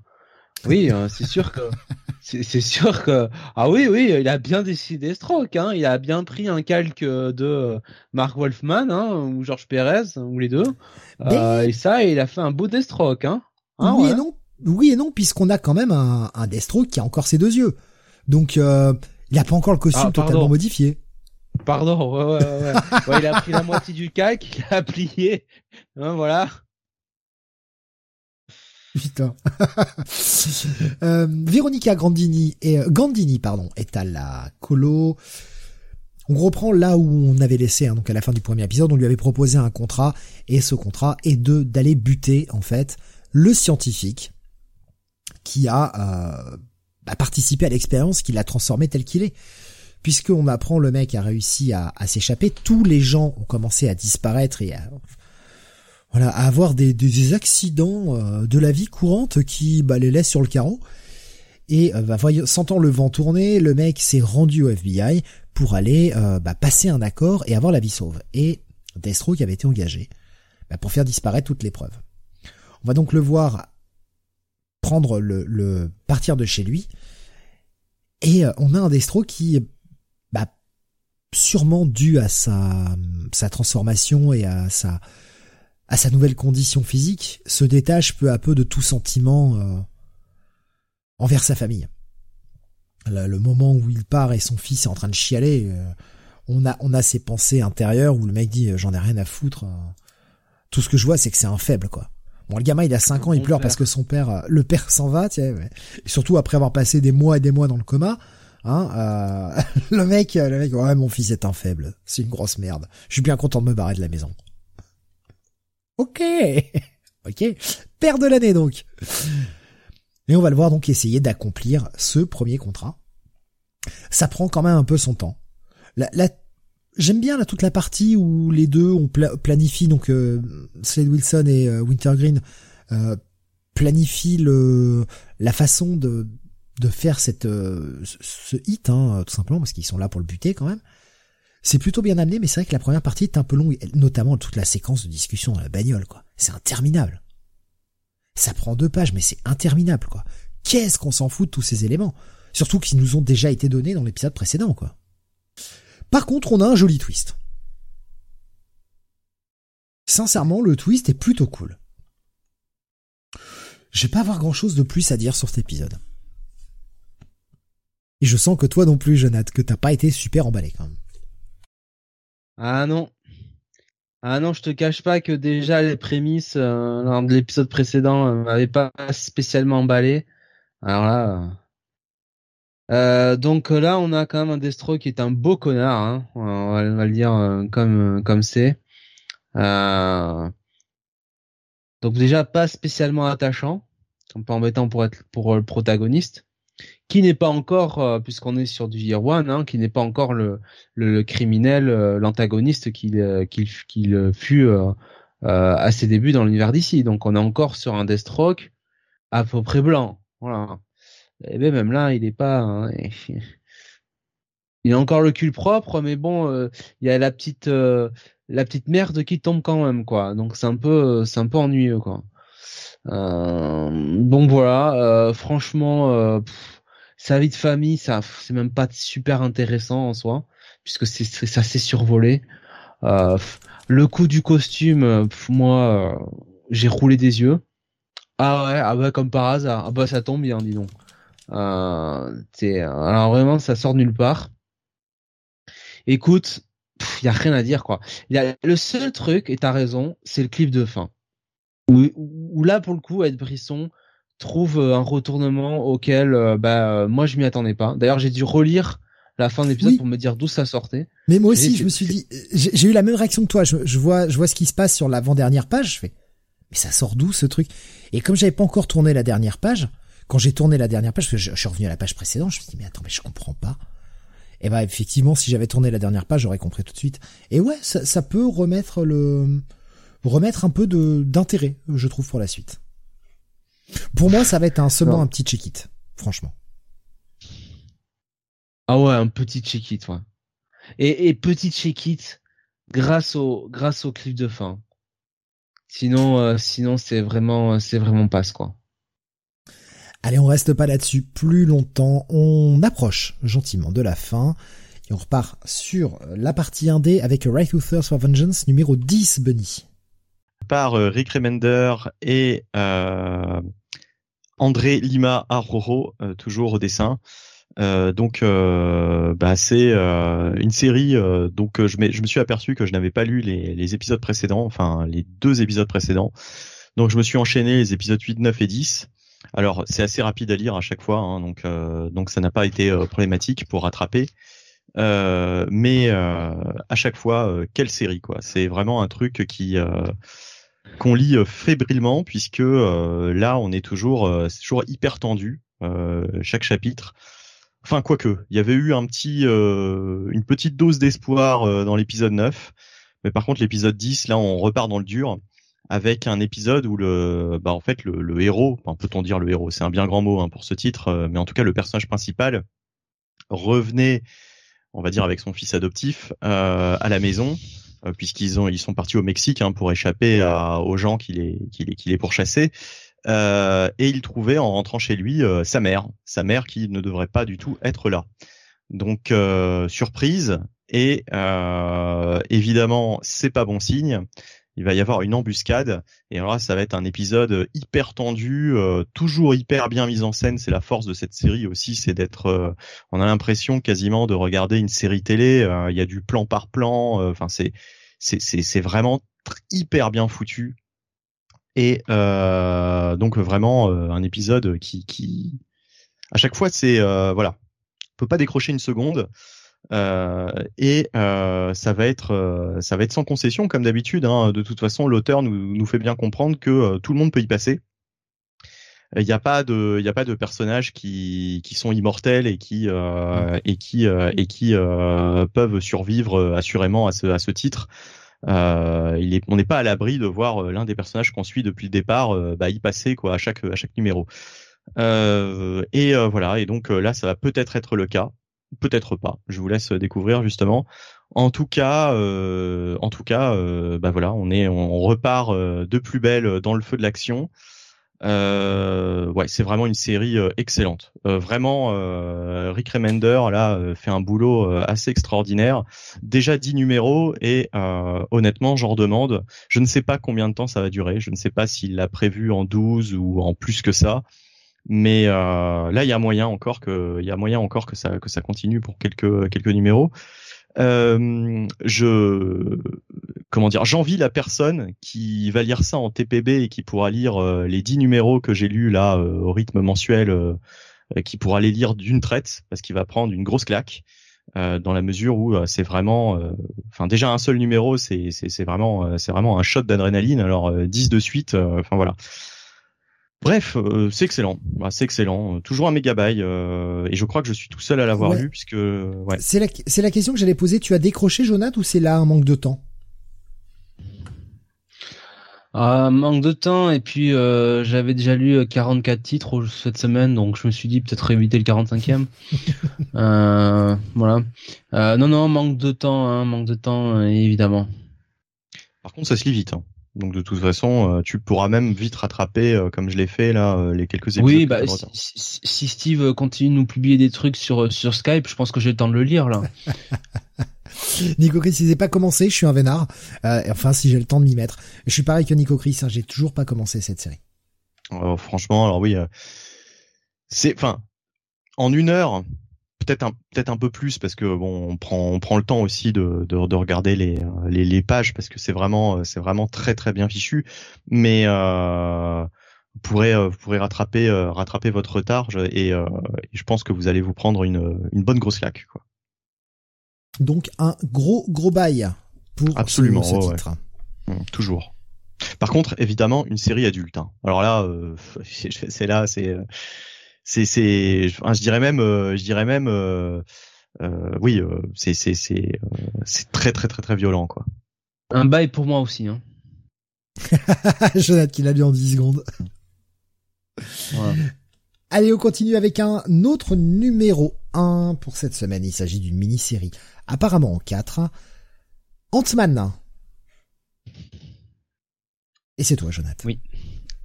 Oui, euh, c'est sûr que c'est sûr que ah oui oui il a bien décidé Stroke hein. Il a bien pris un calque de Mark Wolfman hein, ou Georges Pérez ou les deux. Euh, et ça il a fait un beau Deathstroke hein, hein oui et non. Oui et non puisqu'on a quand même un, un Deathstroke qui a encore ses deux yeux. Donc euh, il a pas encore le costume ah, totalement modifié. Pardon ouais ouais ouais, ouais il a pris la moitié du calque il a plié. Hein, voilà Putain. euh, Véronica Grandini et euh, Gandini pardon est à la colo. On reprend là où on avait laissé, hein, donc à la fin du premier épisode, on lui avait proposé un contrat et ce contrat est de d'aller buter en fait le scientifique qui a euh, participé à l'expérience qui l'a transformé tel qu'il est. Puisqu'on apprend le mec a réussi à, à s'échapper, tous les gens ont commencé à disparaître et à, voilà, à avoir des, des accidents euh, de la vie courante qui bah, les laissent sur le carreau. Et euh, bah, sentant le vent tourner, le mec s'est rendu au FBI pour aller euh, bah, passer un accord et avoir la vie sauve. Et Deathstroke avait été engagé bah, pour faire disparaître toutes les preuves. On va donc le voir prendre le, le partir de chez lui. Et on a un Deathstroke qui, bah, sûrement dû à sa, sa transformation et à sa à sa nouvelle condition physique, se détache peu à peu de tout sentiment euh, envers sa famille. Le, moment où il part et son fils est en train de chialer, euh, on a on a ses pensées intérieures où le mec dit j'en ai rien à foutre. Euh. tout ce que je vois c'est que c'est un faible quoi. Bon le gamin il a 5 ans, il pleure parce que son père le père s'en va, tiens, et surtout après avoir passé des mois et des mois dans le coma. Hein, le mec, le mec, ouais, mon fils est un faible, c'est une grosse merde. Je suis bien content de me barrer de la maison. Ok, ok, père de l'année donc. Et on va le voir donc essayer d'accomplir ce premier contrat. Ça prend quand même un peu son temps. La, J'aime bien là toute la partie où les deux on planifie donc euh, Slade Wilson et euh, Wintergreen euh, planifient le la façon de de faire cette euh, ce hit hein, tout simplement parce qu'ils sont là pour le buter quand même. C'est plutôt bien amené, mais c'est vrai que la première partie est un peu longue, notamment toute la séquence de discussion dans la bagnole, quoi. C'est interminable. Ça prend deux pages, mais c'est interminable, quoi. Qu'est-ce qu'on s'en fout de tous ces éléments? Surtout qu'ils nous ont déjà été donnés dans l'épisode précédent, quoi. Par contre, on a un joli twist. Sincèrement, le twist est plutôt cool. Je vais pas avoir grand chose de plus à dire sur cet épisode. Et je sens que toi non plus, Jonathan, que t'as pas été super emballé quand même. Ah non. Ah non, je te cache pas que déjà les prémices euh, lors de l'épisode précédent euh, m'avaient pas spécialement emballé. Alors là. Euh, donc là, on a quand même un Destro qui est un beau connard, hein, on, va, le dire euh, comme comme c'est. donc déjà pas spécialement attachant, un peu embêtant pour être pour le protagoniste qui n'est pas encore, euh, puisqu'on est sur du Year One, hein, qui n'est pas encore le, le, criminel, euh, l'antagoniste qu'il euh, qu'il qu'il fut à ses débuts dans l'univers d'ici. Donc on est encore sur un Deathstroke à peu près blanc. Voilà. Et ben même là, il est pas. Hein, il a encore le cul propre, mais bon, il y a la petite la petite merde qui tombe quand même, quoi. Donc c'est un peu c'est un peu ennuyeux, quoi. donc voilà, franchement sa vie de famille, ça, c'est même pas super intéressant en soi, puisque c'est, c'est survolé. Euh, le coup du costume, euh, moi, euh, j'ai roulé des yeux. Ah ouais, ah bah comme par hasard. Ah bah ça tombe bien, dis donc. Euh, alors vraiment, ça sort nulle part. Écoute, il y a rien à dire quoi. Y a, le seul truc, et t'as raison, c'est le clip de fin. Où, où là pour le coup, Ed Brisson, trouve euh, un retournement auquel euh, bah euh, moi je m'y attendais pas. D'ailleurs, j'ai dû relire la fin de l'épisode pour me dire d'où ça sortait. Mais moi aussi, je me suis dit, j'ai eu la même réaction que toi. Je, je, vois, je vois ce qui se passe sur l'avant-dernière page. Je fais, mais ça sort d'où ce truc? Et comme j'avais pas encore tourné la dernière page, quand j'ai tourné la dernière page, parce que je, suis revenu à la page précédente, je me suis dit, mais attends, mais je comprends pas. Et bah effectivement, si j'avais tourné la dernière page, j'aurais compris tout de suite. Et ouais, ça, ça peut remettre le, remettre un peu de d'intérêt, je trouve, pour la suite. Pour moi, ça va être un seulement un petit check-it, franchement. Ah ouais, un petit check-it, ouais. Et, et petit check-it grâce au grâce au clip de fin. Sinon, euh, sinon c'est vraiment c'est vraiment passe quoi. Allez, on reste pas là-dessus plus longtemps. On approche gentiment de la fin. Et on repart sur la partie 1D avec Right to Thirst for Vengeance numéro 10, Bunny. Par euh, Rick Remender et euh, André Lima Arroro, euh, toujours au dessin. donc, bah, c'est une série. donc, je, me suis aperçu que je n'avais pas lu les, épisodes précédents, enfin les deux épisodes précédents. Donc, je me suis enchaîné les épisodes 8, 9 et 10. Alors c'est assez rapide à lire à chaque fois, hein, donc donc ça n'a pas été problématique pour rattraper. Mais à chaque fois, quelle série quoi C'est vraiment un truc qui qu'on lit fébrilement puisque là on est toujours c'est toujours hyper tendu chaque chapitre. Enfin quoique, il y avait eu une petite dose d'espoir dans l'épisode 9, mais par contre l'épisode 10 là on repart dans le dur avec un épisode où le, bah en fait le, héros, peut-on dire le héros, c'est un bien grand mot hein, pour ce titre, euh, mais en tout cas le personnage principal revenait, on va dire avec son fils adoptif, euh, à la maison, euh, puisqu'ils ont ils sont partis au Mexique hein, pour échapper aux gens qui les qui les, qui les pourchassaient. Euh, et il trouvait en rentrant chez lui sa mère, sa mère qui ne devrait pas du tout être là. Donc surprise et évidemment c'est pas bon signe il va y avoir une embuscade et alors là ça va être un épisode hyper tendu, euh, toujours hyper bien mis en scène. C'est la force de cette série aussi, c'est d'être, euh, on a l'impression quasiment de regarder une série télé. Euh, il y a du plan par plan, enfin c'est c'est c'est vraiment hyper bien foutu et donc vraiment un épisode qui qui à chaque fois c'est voilà, on peut pas décrocher une seconde. Euh, et euh, ça va être euh, ça va être sans concession comme d'habitude. Hein. De toute façon, l'auteur nous, nous fait bien comprendre que tout le monde peut y passer. Il n'y a pas de il a pas de personnages qui qui sont immortels et qui et qui et qui peuvent survivre assurément à ce à ce titre. il est, on n'est pas à l'abri de voir l'un des personnages qu'on suit depuis le départ bah, y passer quoi à chaque à chaque numéro. et voilà et donc là ça va peut-être être le cas peut-être pas. Je vous laisse découvrir justement. En tout cas, euh, en tout cas, euh, bah voilà, on est, on repart euh, de plus belle dans le feu de l'action. ouais, c'est vraiment une série excellente. vraiment, Rick Remender là fait un boulot assez extraordinaire. Déjà 10 numéros et honnêtement, j'en demande. Je ne sais pas combien de temps ça va durer. Je ne sais pas s'il l'a prévu en 12 ou en plus que ça. Mais euh, là, il y a moyen encore que, il y a moyen encore que ça que ça continue pour quelques quelques numéros. Euh, je comment dire, j'envie la personne qui va lire ça en TPB et qui pourra lire euh, les dix numéros que j'ai lus là euh, au rythme mensuel, euh, qui pourra les lire d'une traite parce qu'il va prendre une grosse claque. dans la mesure où c'est vraiment, enfin déjà un seul numéro, c'est c'est vraiment c'est vraiment un shot d'adrénaline. Alors 10 de suite, enfin voilà. Bref, euh, c'est excellent, bah, c'est excellent. Toujours un mégabyte euh, et je crois que je suis tout seul à l'avoir lu puisque ouais. C'est la c'est la question que j'allais poser. Tu as décroché Jonathan ou c'est là un manque de temps? Un manque de temps et puis euh, j'avais déjà lu 44 titres cette semaine donc je me suis dit peut-être éviter le 45e. voilà. non non manque de temps, hein, manque de temps évidemment. Par contre ça se lit vite. Hein. Donc de toute façon, euh, tu pourras même vite rattraper, euh, comme je l'ai fait là, euh, les quelques épisodes. Oui, bah, si, Steve continue de nous publier des trucs sur sur Skype, je pense que j'ai le temps de le lire là. Nico Chris, il n'est pas commencé, je suis un vénard. enfin, si j'ai le temps de m'y mettre. Je suis pareil que Nico Chris, hein, j'ai toujours pas commencé cette série. Oh, franchement, alors oui, c'est, enfin, en une heure, peut-être un peut-être un peu plus parce que bon on prend on prend le temps aussi de de, de regarder les, les, les pages parce que c'est vraiment c'est vraiment très très bien fichu mais euh, vous pourrez euh, vous pourrez rattraper euh, rattraper votre retard et, et, je pense que vous allez vous prendre une une bonne grosse claque quoi. Donc un gros gros bail pour Absolument, ce, titre. Mmh, toujours. Par contre, évidemment, une série adulte. Hein. Alors là, c'est là, c'est c'est c'est je dirais même euh, je dirais même euh, euh, oui c'est c'est c'est c'est très très très très violent quoi. Un bail pour moi aussi hein. Jonathan qui l'a lu en 10 secondes. Allez, on continue avec un autre numéro 1 pour cette semaine. Il s'agit d'une mini-série, apparemment en 4. Ant-Man. Et c'est toi, Jonathan. Oui.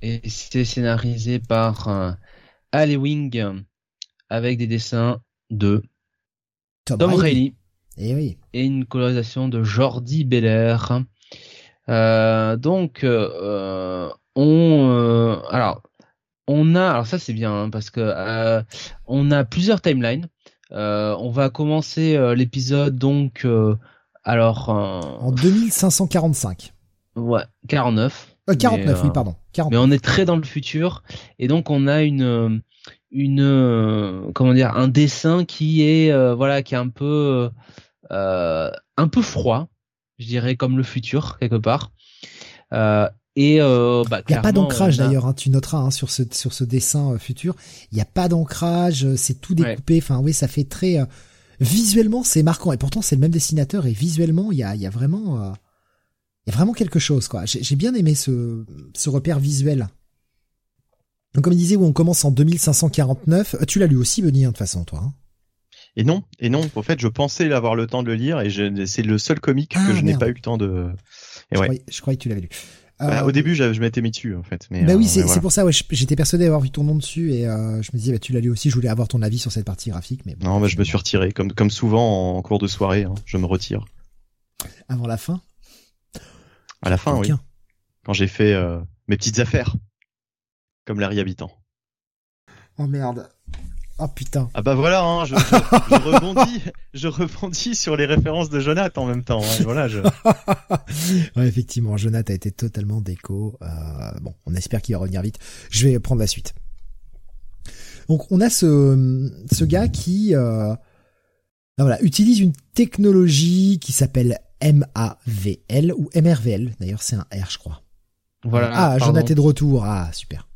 Et c'est scénarisé par Wing avec des dessins de Tom, Tom Reilly. Eh oui. et une colorisation de Jordi Belair. Euh, donc, euh, on, euh, alors, on a, alors ça c'est bien hein, parce que on a plusieurs timelines. On va commencer l'épisode donc, alors, En euh, 2545. ouais, 49. Euh, 49, Mais, euh, oui, pardon. 49. mais on est très dans le futur et donc on a une euh, une euh, comment dire un dessin qui est euh, voilà qui est un peu euh, un peu froid je dirais comme le futur quelque part euh, et euh, bah, Il n'y a pas d'ancrage a- d'ailleurs, hein, tu noteras hein, sur ce sur ce dessin euh, futur. Il n'y a pas d'ancrage, euh, c'est tout découpé. Enfin oui, ça fait très euh, visuellement c'est marquant et pourtant c'est le même dessinateur et visuellement il y a il y a vraiment euh, y a vraiment quelque chose quoi. J'ai bien aimé ce ce repère visuel. Donc comme il disait, où on commence en 2549. Euh, Tu l'as lu aussi, Benny, hein, de toute façon, toi. hein? Et non, et non. En fait, je pensais avoir le temps de le lire et c'est le seul comique Ah, que je n'ai pas eu le temps de. Et je, ouais. croyais, je croyais que tu l'avais lu. Bah, Euh, au début, je, je m'étais mis dessus en fait. Mais, Bah euh, oui, mais c'est voilà. pour ça. Ouais, j'étais persuadé d'avoir vu ton nom dessus et euh, je me disais, bah, tu l'as lu aussi. Je voulais avoir ton avis sur cette partie graphique, mais bon, Non, bah, je me suis retiré comme comme souvent en cours de soirée. hein, je me retire avant la fin? À la fin, oui. Quand j'ai fait euh, mes petites affaires, comme Larry Habitant. Oh merde. Oh putain. Ah bah voilà, hein, je, je, je rebondis, je rebondis sur les références de Jonathan en même temps. hein, voilà, je... ouais, effectivement, Jonathan a été totalement déco. Euh, bon, on espère qu'il va revenir vite. Je vais prendre la suite. Donc, on a ce, ce gars qui euh, ben voilà, utilise une technologie qui s'appelle MAVL ou MRVL. D'ailleurs, c'est un R, je crois. voilà ah. Jonathan est de retour. Ah, super.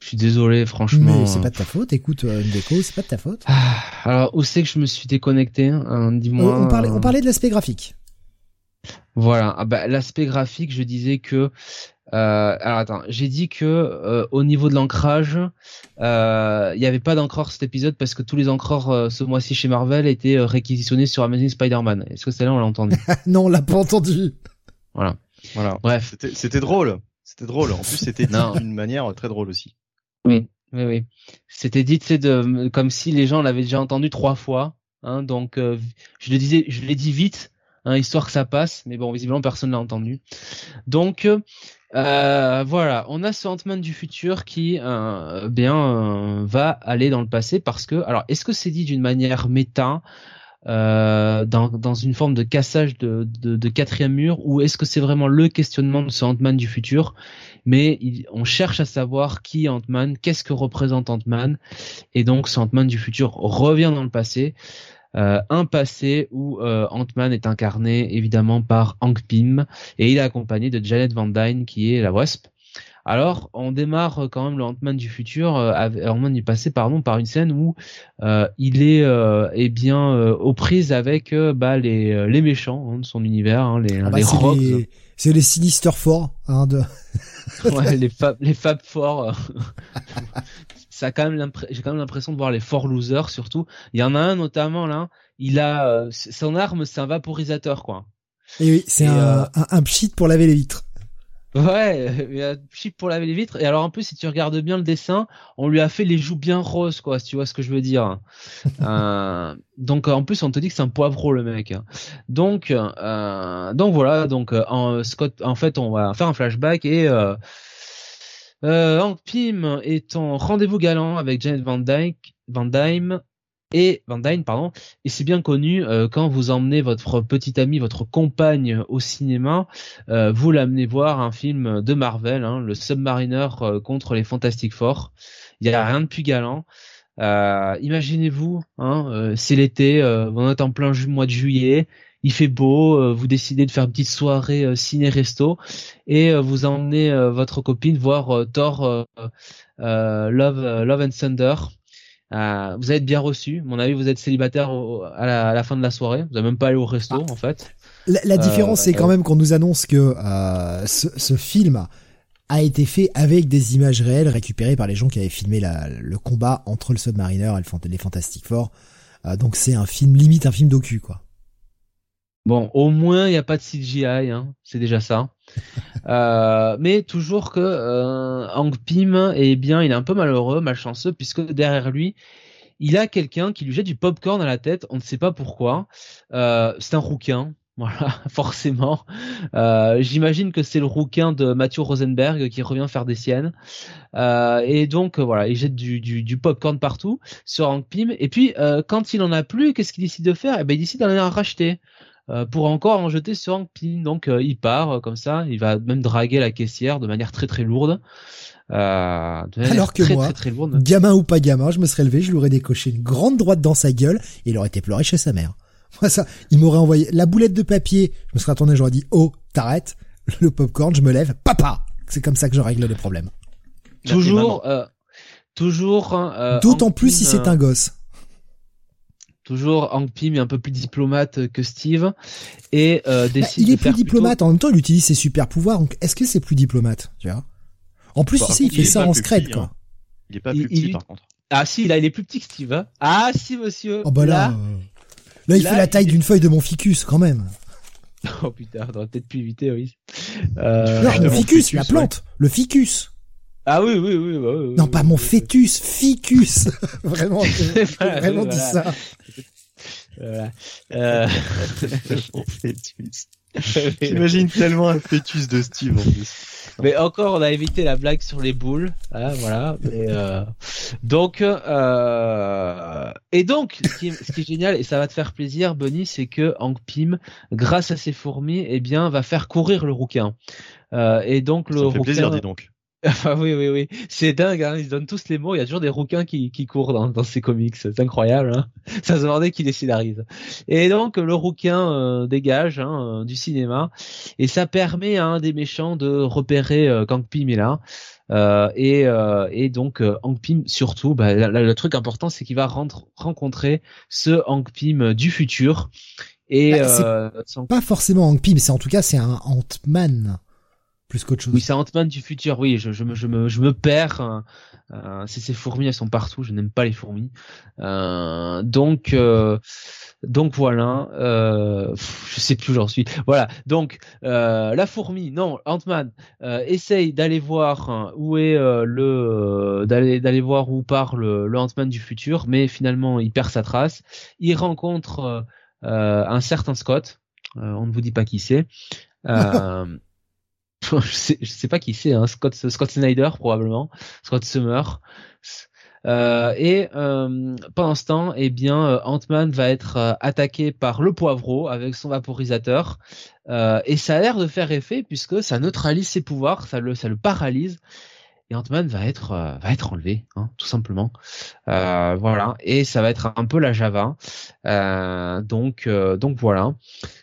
je suis désolé franchement Mais c'est pas de ta faute. Écoute, euh, une déco, c'est pas de ta faute. Ah, alors où c'est que je me suis déconnecté hein, dis-moi on, on parlait, euh, on parlait de l'aspect graphique. Voilà, ah bah, l'aspect graphique, je disais que euh, alors attends, j'ai dit que euh, au niveau de l'ancrage, euh, il n'y avait pas d'encreur cet épisode parce que tous les encreurs euh, ce mois-ci chez Marvel étaient euh, réquisitionnés sur Amazing Spider-Man. Est-ce que celle-là on l'a entendu non, on l'a pas entendu. Voilà. voilà. Bref, C'était drôle, c'était drôle. En plus, c'était d'une manière très drôle aussi. oui, oui, oui. C'était dit, c'est de comme si les gens l'avaient déjà entendu trois fois. Hein, donc euh, je le disais, je l'ai dit vite, hein, histoire que ça passe. Mais bon, visiblement personne l'a entendu. Donc euh, voilà, on a ce Ant-Man du futur qui euh, bien euh, va aller dans le passé parce que alors est-ce que c'est dit d'une manière méta dans, une forme de cassage de, quatrième mur ou est-ce que c'est vraiment le questionnement de ce Ant-Man du futur? Mais on cherche à savoir qui est Ant-Man, qu'est-ce que représente Ant-Man et donc ce Ant-Man du futur revient dans le passé euh, un passé où euh, Ant-Man est incarné évidemment par Hank Pym et il est accompagné de Janet Van Dyne qui est la Wasp. Alors, on démarre euh, quand même le Ant-Man du futur, euh, Ant-Man du passé, pardon, par une scène où euh, il est euh, eh bien euh, aux prises avec bah, les, les méchants hein, de son univers, hein, les, Ah bah, les Rogues, les, c'est les Sinister Four, hein, de, ouais, les Fab, les Fab Four. ça a quand même l'impr- j'ai quand même l'impression de voir les Four Losers surtout. Il y en a un notamment là, il a euh, son arme, c'est un vaporisateur quoi. Et oui, c'est un, euh, un, un pchit pour laver les vitres. Ouais, a chip pour laver les vitres. Et alors en plus, si tu regardes bien le dessin, on lui a fait les joues bien roses, quoi, si tu vois ce que je veux dire. Euh, donc en plus, on te dit que c'est un poivreau le mec. Donc, euh, donc voilà. Donc en Scott, en fait, on va faire un flashback et euh, Hank est en rendez-vous galant avec Janet Van Dyke, Van Dyne et Van Dyne, pardon. Et c'est bien connu euh, quand vous emmenez votre petite amie, votre compagne au cinéma, euh, vous l'amenez voir un film de Marvel, hein, le Submariner euh, contre les Fantastic Four. Il y a rien de plus galant. Imaginez-vous, hein, c'est l'été, vous êtes en plein mois de juillet, il fait beau, euh, vous décidez de faire une petite soirée euh, ciné-resto et euh, vous emmenez euh, votre copine voir euh, Thor Love, Love and Thunder. Euh, vous êtes bien reçu. Mon avis, vous êtes célibataire au- à, la, à la fin de la soirée. Vous n'avez même pas allé au resto, en fait. La, la différence, Euh, c'est quand même qu'on nous annonce que euh, ce, ce film a été fait avec des images réelles récupérées par les gens qui avaient filmé la, le combat entre le Submariner et le les Fantastic Four. donc c'est un film limite un film docu quoi. Bon, au moins il n'y a pas de CGI, hein, c'est déjà ça. euh, mais toujours que euh, Hank eh bien, il est un peu malheureux, malchanceux, puisque derrière lui, il a quelqu'un qui lui jette du popcorn à la tête. On ne sait pas pourquoi. Euh, c'est un rouquin. Voilà, forcément. Euh, J'imagine que c'est le rouquin de Mathieu Rosenberg qui revient faire des siennes. Et donc voilà, il jette du, du, du popcorn partout sur Hank Pym. Et puis quand il en a plus, qu'est-ce qu'il décide de faire? Eh ben, il décide d'en racheter. Euh, pour encore en jeter sur Hank Pym. Donc euh, il part euh, comme ça, il va même draguer la caissière de manière très très lourde. Alors que moi, gamin ou pas gamin, je me serais levé, je lui aurais décoché une grande droite dans sa gueule et il aurait été pleuré chez sa mère. Moi ça, il m'aurait envoyé la boulette de papier, je me serais retourné, j'aurais dit oh t'arrêtes, le popcorn, je me lève, papa. C'est comme ça que je règle les problèmes. Toujours, toujours. D'autant plus si c'est un gosse. Toujours Hank Pym est un peu plus diplomate que Steve et euh, bah, décide. il est plus diplomate en même temps. Il utilise ses super pouvoirs. Donc est-ce que c'est plus diplomate tu vois? En plus, bah, ici, il fait ça en scred quoi. Hein. Il est pas plus petit par contre. Ah si, là il est plus petit que Steve. Hein. Ah si monsieur. Oh bah là, là, il fait la taille d'une feuille de mon ficus quand même. Oh putain, on aurait peut-être pu éviter, oui. Euh... Non, le ficus, la plante, le ficus. Ah oui, oui, oui. Bah, oui non, pas mon fœtus, ficus. vraiment, vraiment dit ça. Voilà. Euh... fœtus. J'imagine tellement un fœtus de Steve en plus. Mais encore, on a évité la blague sur les boules, hein, voilà. Mais, euh... Donc, euh... et donc, ce qui, est, ce qui, est, génial et ça va te faire plaisir, Bunny, c'est que Hank Pym, grâce à ses fourmis, eh bien, va faire courir le rouquin. Euh, et donc le ça fait plaisir, dis donc. Enfin oui oui oui, c'est dingue, hein. ils donnent tous les mots. Il y a toujours des rouquins qui, qui courent dans, dans ces comics, c'est incroyable. Hein Ça se demandait qui les scénarise. Et donc le rouquin euh, dégage hein, euh, du cinéma et ça permet à un des méchants de repérer euh, Kang Pym est là. Euh, et, euh, et donc Hank Pym surtout, bah, le truc important c'est qu'il va rencontrer ce Hank Pym du futur. Et bah, pas forcément Hank Pym, c'est en tout cas c'est un Ant-Man plus qu'autre chose. Oui, c'est Ant-Man du futur. Oui, je, je, me, je, me, je me perds. Euh, euh ces fourmis, elles sont partout. Je n'aime pas les fourmis. Euh, donc, euh, donc voilà. Euh, je sais plus où j'en suis. Voilà. Donc euh, la fourmi, non, Ant-Man essaye d'aller voir où est le, d'aller d'aller voir où part le, le Ant-Man du futur, mais finalement il perd sa trace. Il rencontre un certain Scott. on ne vous dit pas qui c'est. je sais, sais pas qui c'est, hein, Scott, Scott Snyder probablement, Scott Summer. Euh, et euh, pendant ce temps, eh bien, euh, Ant-Man va être euh, attaqué par le poivreau avec son vaporisateur, et ça a l'air de faire effet puisque ça neutralise ses pouvoirs, ça le paralyse, et Ant-Man va être euh, va être enlevé, hein, tout simplement. Euh, voilà, et ça va être un peu la Java. Euh, donc donc voilà.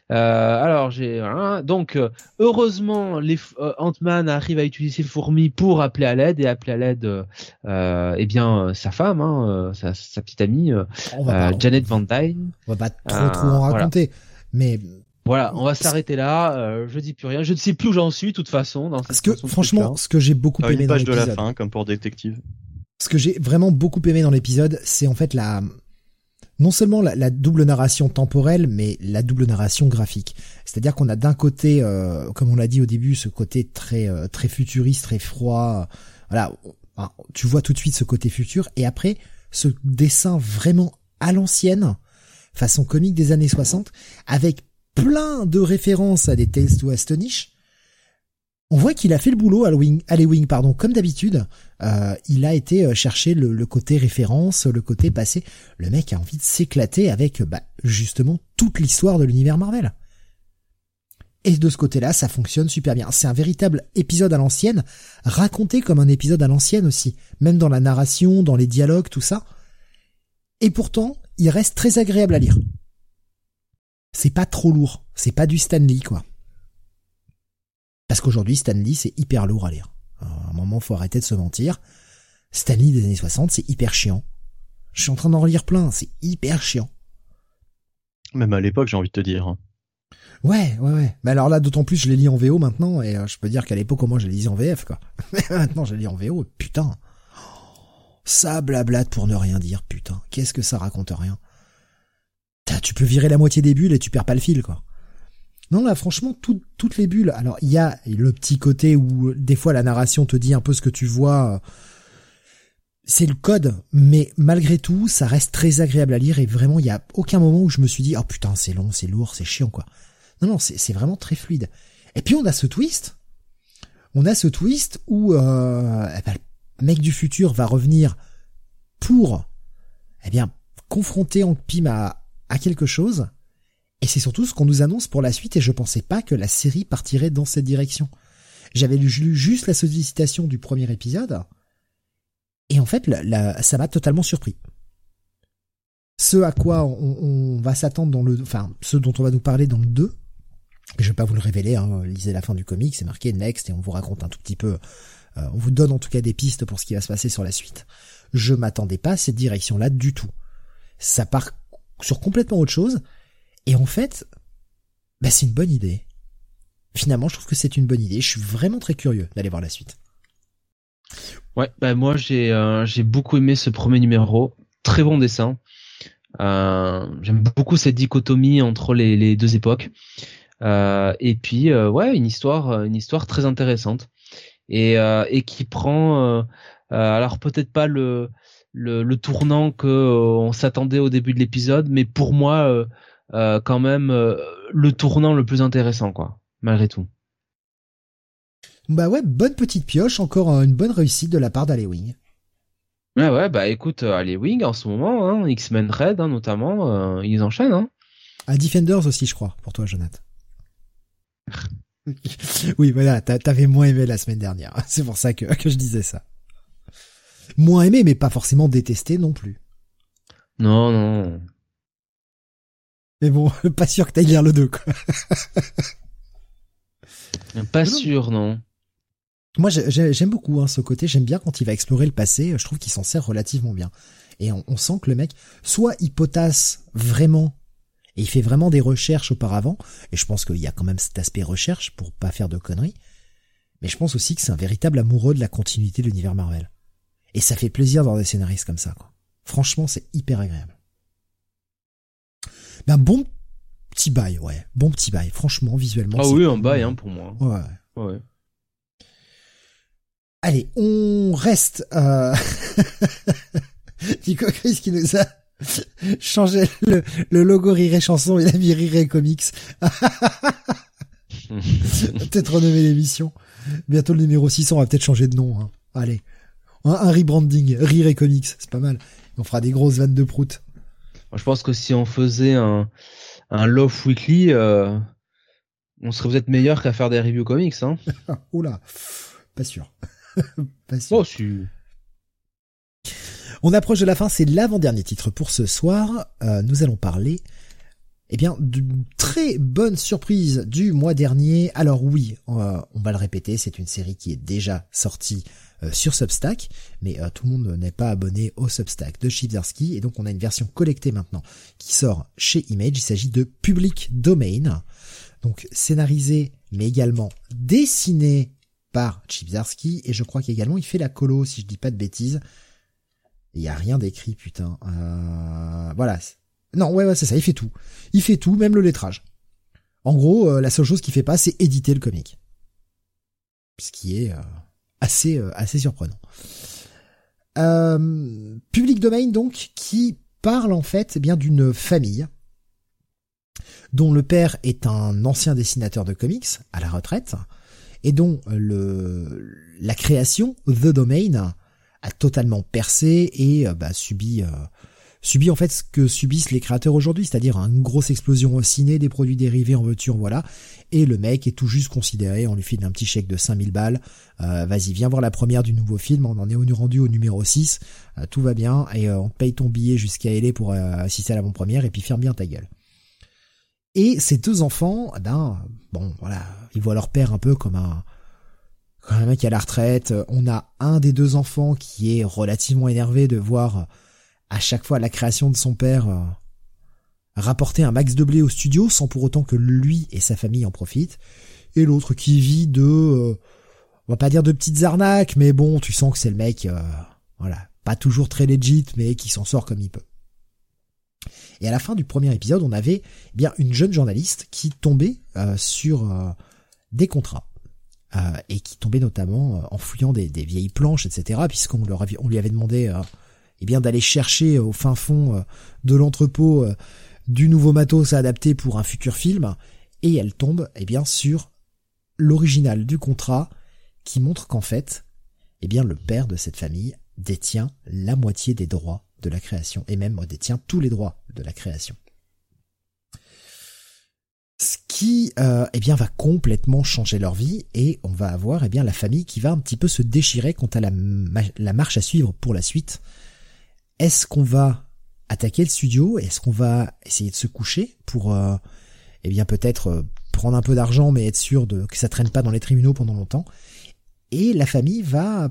alors j'ai donc heureusement les Ant-Man arrive à utiliser fourmis pour appeler à l'aide et appeler à l'aide eh bien sa femme, hein, sa, sa, petite amie Janet Van Dyne. On va pas trop trop en raconter, mais voilà, on va s'arrêter là. Euh, je dis plus rien. Je ne sais plus où j'en suis, de toute façon. Dans Parce que franchement, ce que j'ai beaucoup aimé une page dans de la fin, comme pour détective. Ce que j'ai vraiment beaucoup aimé dans l'épisode, c'est en fait la non seulement la, double narration temporelle, mais la double narration graphique. C'est-à-dire qu'on a d'un côté, euh, comme on l'a dit au début, ce côté très euh, très futuriste, très froid. Voilà, tu vois tout de suite ce côté futur, et après ce dessin vraiment à l'ancienne, façon comique des années 60, avec plein de références à des Tales to Astonish. On voit qu'il a fait le boulot à à Wing pardon, comme d'habitude. Euh, il a été euh, chercher le, côté référence, le côté passé. Le mec a envie de s'éclater avec bah, justement toute l'histoire de l'univers Marvel. Et de ce côté-là, ça fonctionne super bien. C'est un véritable épisode à l'ancienne, raconté comme un épisode à l'ancienne aussi, même dans la narration, dans les dialogues, tout ça. Et pourtant, il reste très agréable à lire c'est pas trop lourd. C'est pas du Stanley, quoi. Parce qu'aujourd'hui, Stanley, c'est hyper lourd à lire. À un moment, faut arrêter de se mentir. Stanley des années 60, c'est hyper chiant. Je suis en train d'en relire plein, c'est hyper chiant. Même à l'époque, j'ai envie de te dire. Ouais, ouais, ouais. Mais alors là, d'autant plus, je les lis en VO maintenant, et euh, je peux dire qu'à l'époque, au moins, je les lisais en VF, quoi. Mais maintenant, je les lis en VO, putain. Ça blablate pour ne rien dire, putain. Qu'est-ce que ça raconte rien tu peux virer la moitié des bulles et tu perds pas le fil quoi. Non là franchement toutes les bulles. Alors il y a le petit côté où des fois la narration te dit un peu ce que tu vois. C'est le code, mais malgré tout, ça reste très agréable à lire et vraiment il y a aucun moment où je me suis dit oh putain c'est long, c'est lourd, c'est chiant quoi. Non non c'est vraiment très fluide. Et puis on a ce twist. On a ce twist où euh, eh ben, le mec du futur va revenir pour eh bien confronter Hank Pym à, à quelque chose et c'est surtout ce qu'on nous annonce pour la suite et je pensais pas que la série partirait dans cette direction. J'avais lu juste la sollicitation du premier épisode et en fait ça m'a totalement surpris. Ce à quoi on, va s'attendre dans le, enfin ce dont on va nous parler dans le 2, je vais pas vous le révéler, hein, lisez la fin du comic, c'est marqué next et on vous raconte un tout petit peu, euh, on vous donne en tout cas des pistes pour ce qui va se passer sur la suite. Je m'attendais pas à cette direction-là du tout. Ça part sur complètement autre chose et en fait, bah, c'est une bonne idée. Finalement, je trouve que c'est une bonne idée. Je suis vraiment très curieux d'aller voir la suite. Ouais, bah moi j'ai euh, j'ai beaucoup aimé ce premier numéro, très bon dessin. Euh, J'aime beaucoup cette dichotomie entre les, deux époques. Euh, et puis ouais, une histoire une histoire très intéressante et et qui prend alors peut-être pas le le, le tournant que on s'attendait au début de l'épisode, mais pour moi euh, quand même euh, le tournant le plus intéressant, quoi, malgré tout. Bah ouais, bonne petite pioche, encore une bonne réussite de la part d'Alewing. Ouais, ouais, bah écoute, euh, Alewing en ce moment, hein, X-Men Red hein, notamment, ils enchaînent. Hein. À Defenders aussi, je crois, pour toi, Jonathan. oui, voilà, t'avais moins aimé la semaine dernière. C'est pour ça que, que je disais ça. Moins aimé, mais pas forcément détesté non plus. Non, non. Mais bon, pas sûr que t'ailles lire le 2, quoi. pas sûr, non. Moi, j'aime beaucoup hein, ce côté. J'aime bien quand il va explorer le passé. Je trouve qu'il s'en sert relativement bien. Et on, sent que le mec, soit il potasse vraiment, et il fait vraiment des recherches auparavant. Et je pense qu'il y a quand même cet aspect recherche pour pas faire de conneries. Mais je pense aussi que c'est un véritable amoureux de la continuité de l'univers Marvel. Et ça fait plaisir d'avoir des scénaristes comme ça. Quoi. Franchement, c'est hyper agréable. Ben bon petit bail, ouais. Bon petit bail. Franchement, visuellement. Ah oui, un bail, hein, pour moi. Ouais. Ouais. Allez, on reste. Euh... Nico Chris qui nous a changé le, logo Rire Chanson, il a mis Rire Comics. peut-être renommer l'émission. Bientôt le numéro 600, on va peut-être changer de nom. Hein. Allez, un, un rebranding, Rire Comics, c'est pas mal. On fera des grosses vannes de prout je pense que si on faisait un, un Love Weekly, euh, on serait peut-être meilleur qu'à faire des reviews comics. Hein. Oula, pas sûr. pas sûr. Oh, si. On approche de la fin, c'est l'avant-dernier titre pour ce soir. Euh, nous allons parler eh bien, d'une très bonne surprise du mois dernier. Alors oui, on va le répéter, c'est une série qui est déjà sortie euh, sur Substack, mais euh, tout le monde n'est pas abonné au Substack de Chibzarsky, et donc on a une version collectée maintenant qui sort chez Image. Il s'agit de Public Domain, donc scénarisé mais également dessiné par Chibzarsky, et je crois qu'également il fait la colo, si je dis pas de bêtises. Il y a rien d'écrit, putain. Euh... Voilà. Non, ouais, c'est ça. Il fait tout. Il fait tout, même le lettrage. En gros, euh, la seule chose qu'il fait pas, c'est éditer le comic. Ce qui est assez euh, assez surprenant. Euh, public domain donc qui parle en fait eh bien d'une famille dont le père est un ancien dessinateur de comics à la retraite et dont le la création The Domain a totalement percé et euh, bah, subi subit en fait ce que subissent les créateurs aujourd'hui, c'est-à-dire une grosse explosion au ciné, des produits dérivés en voiture, voilà. Et le mec est tout juste considéré, on lui file un petit chèque de 5000 balles, euh, vas-y, viens voir la première du nouveau film, on en est rendu au numéro 6, euh, tout va bien, et euh, on paye ton billet jusqu'à LA pour assister à l'avant-première, et puis ferme bien ta gueule. Et ces deux enfants, eh ben, bon, voilà, ils voient leur père un peu comme un, comme un mec à la retraite. On a un des deux enfants qui est relativement énervé de voir à chaque fois la création de son père euh, rapporter un max de blé au studio sans pour autant que lui et sa famille en profitent, et l'autre qui vit de, euh, on va pas dire de petites arnaques, mais bon, tu sens que c'est le mec, euh, voilà, pas toujours très legit, mais qui s'en sort comme il peut. Et à la fin du premier épisode, on avait eh bien une jeune journaliste qui tombait sur des contrats. et qui tombait notamment en fouillant des, vieilles planches, etc. Puisqu'on lui avait demandé eh bien d'aller chercher au fin fond de l'entrepôt du nouveau matos adapté pour un futur film, et elle tombe eh bien sur l'original du contrat qui montre qu'en fait, eh bien le père de cette famille détient la moitié des droits de la création et même détient tous les droits de la création. Ce qui euh, eh bien va complètement changer leur vie et on va avoir eh bien la famille qui va un petit peu se déchirer quant à la marche à suivre pour la suite. Est-ce qu'on va attaquer le studio? Est-ce qu'on va essayer de se coucher pour euh, eh bien peut-être euh, prendre un peu d'argent mais être sûr de que ça traîne pas dans les tribunaux pendant longtemps? Et la famille va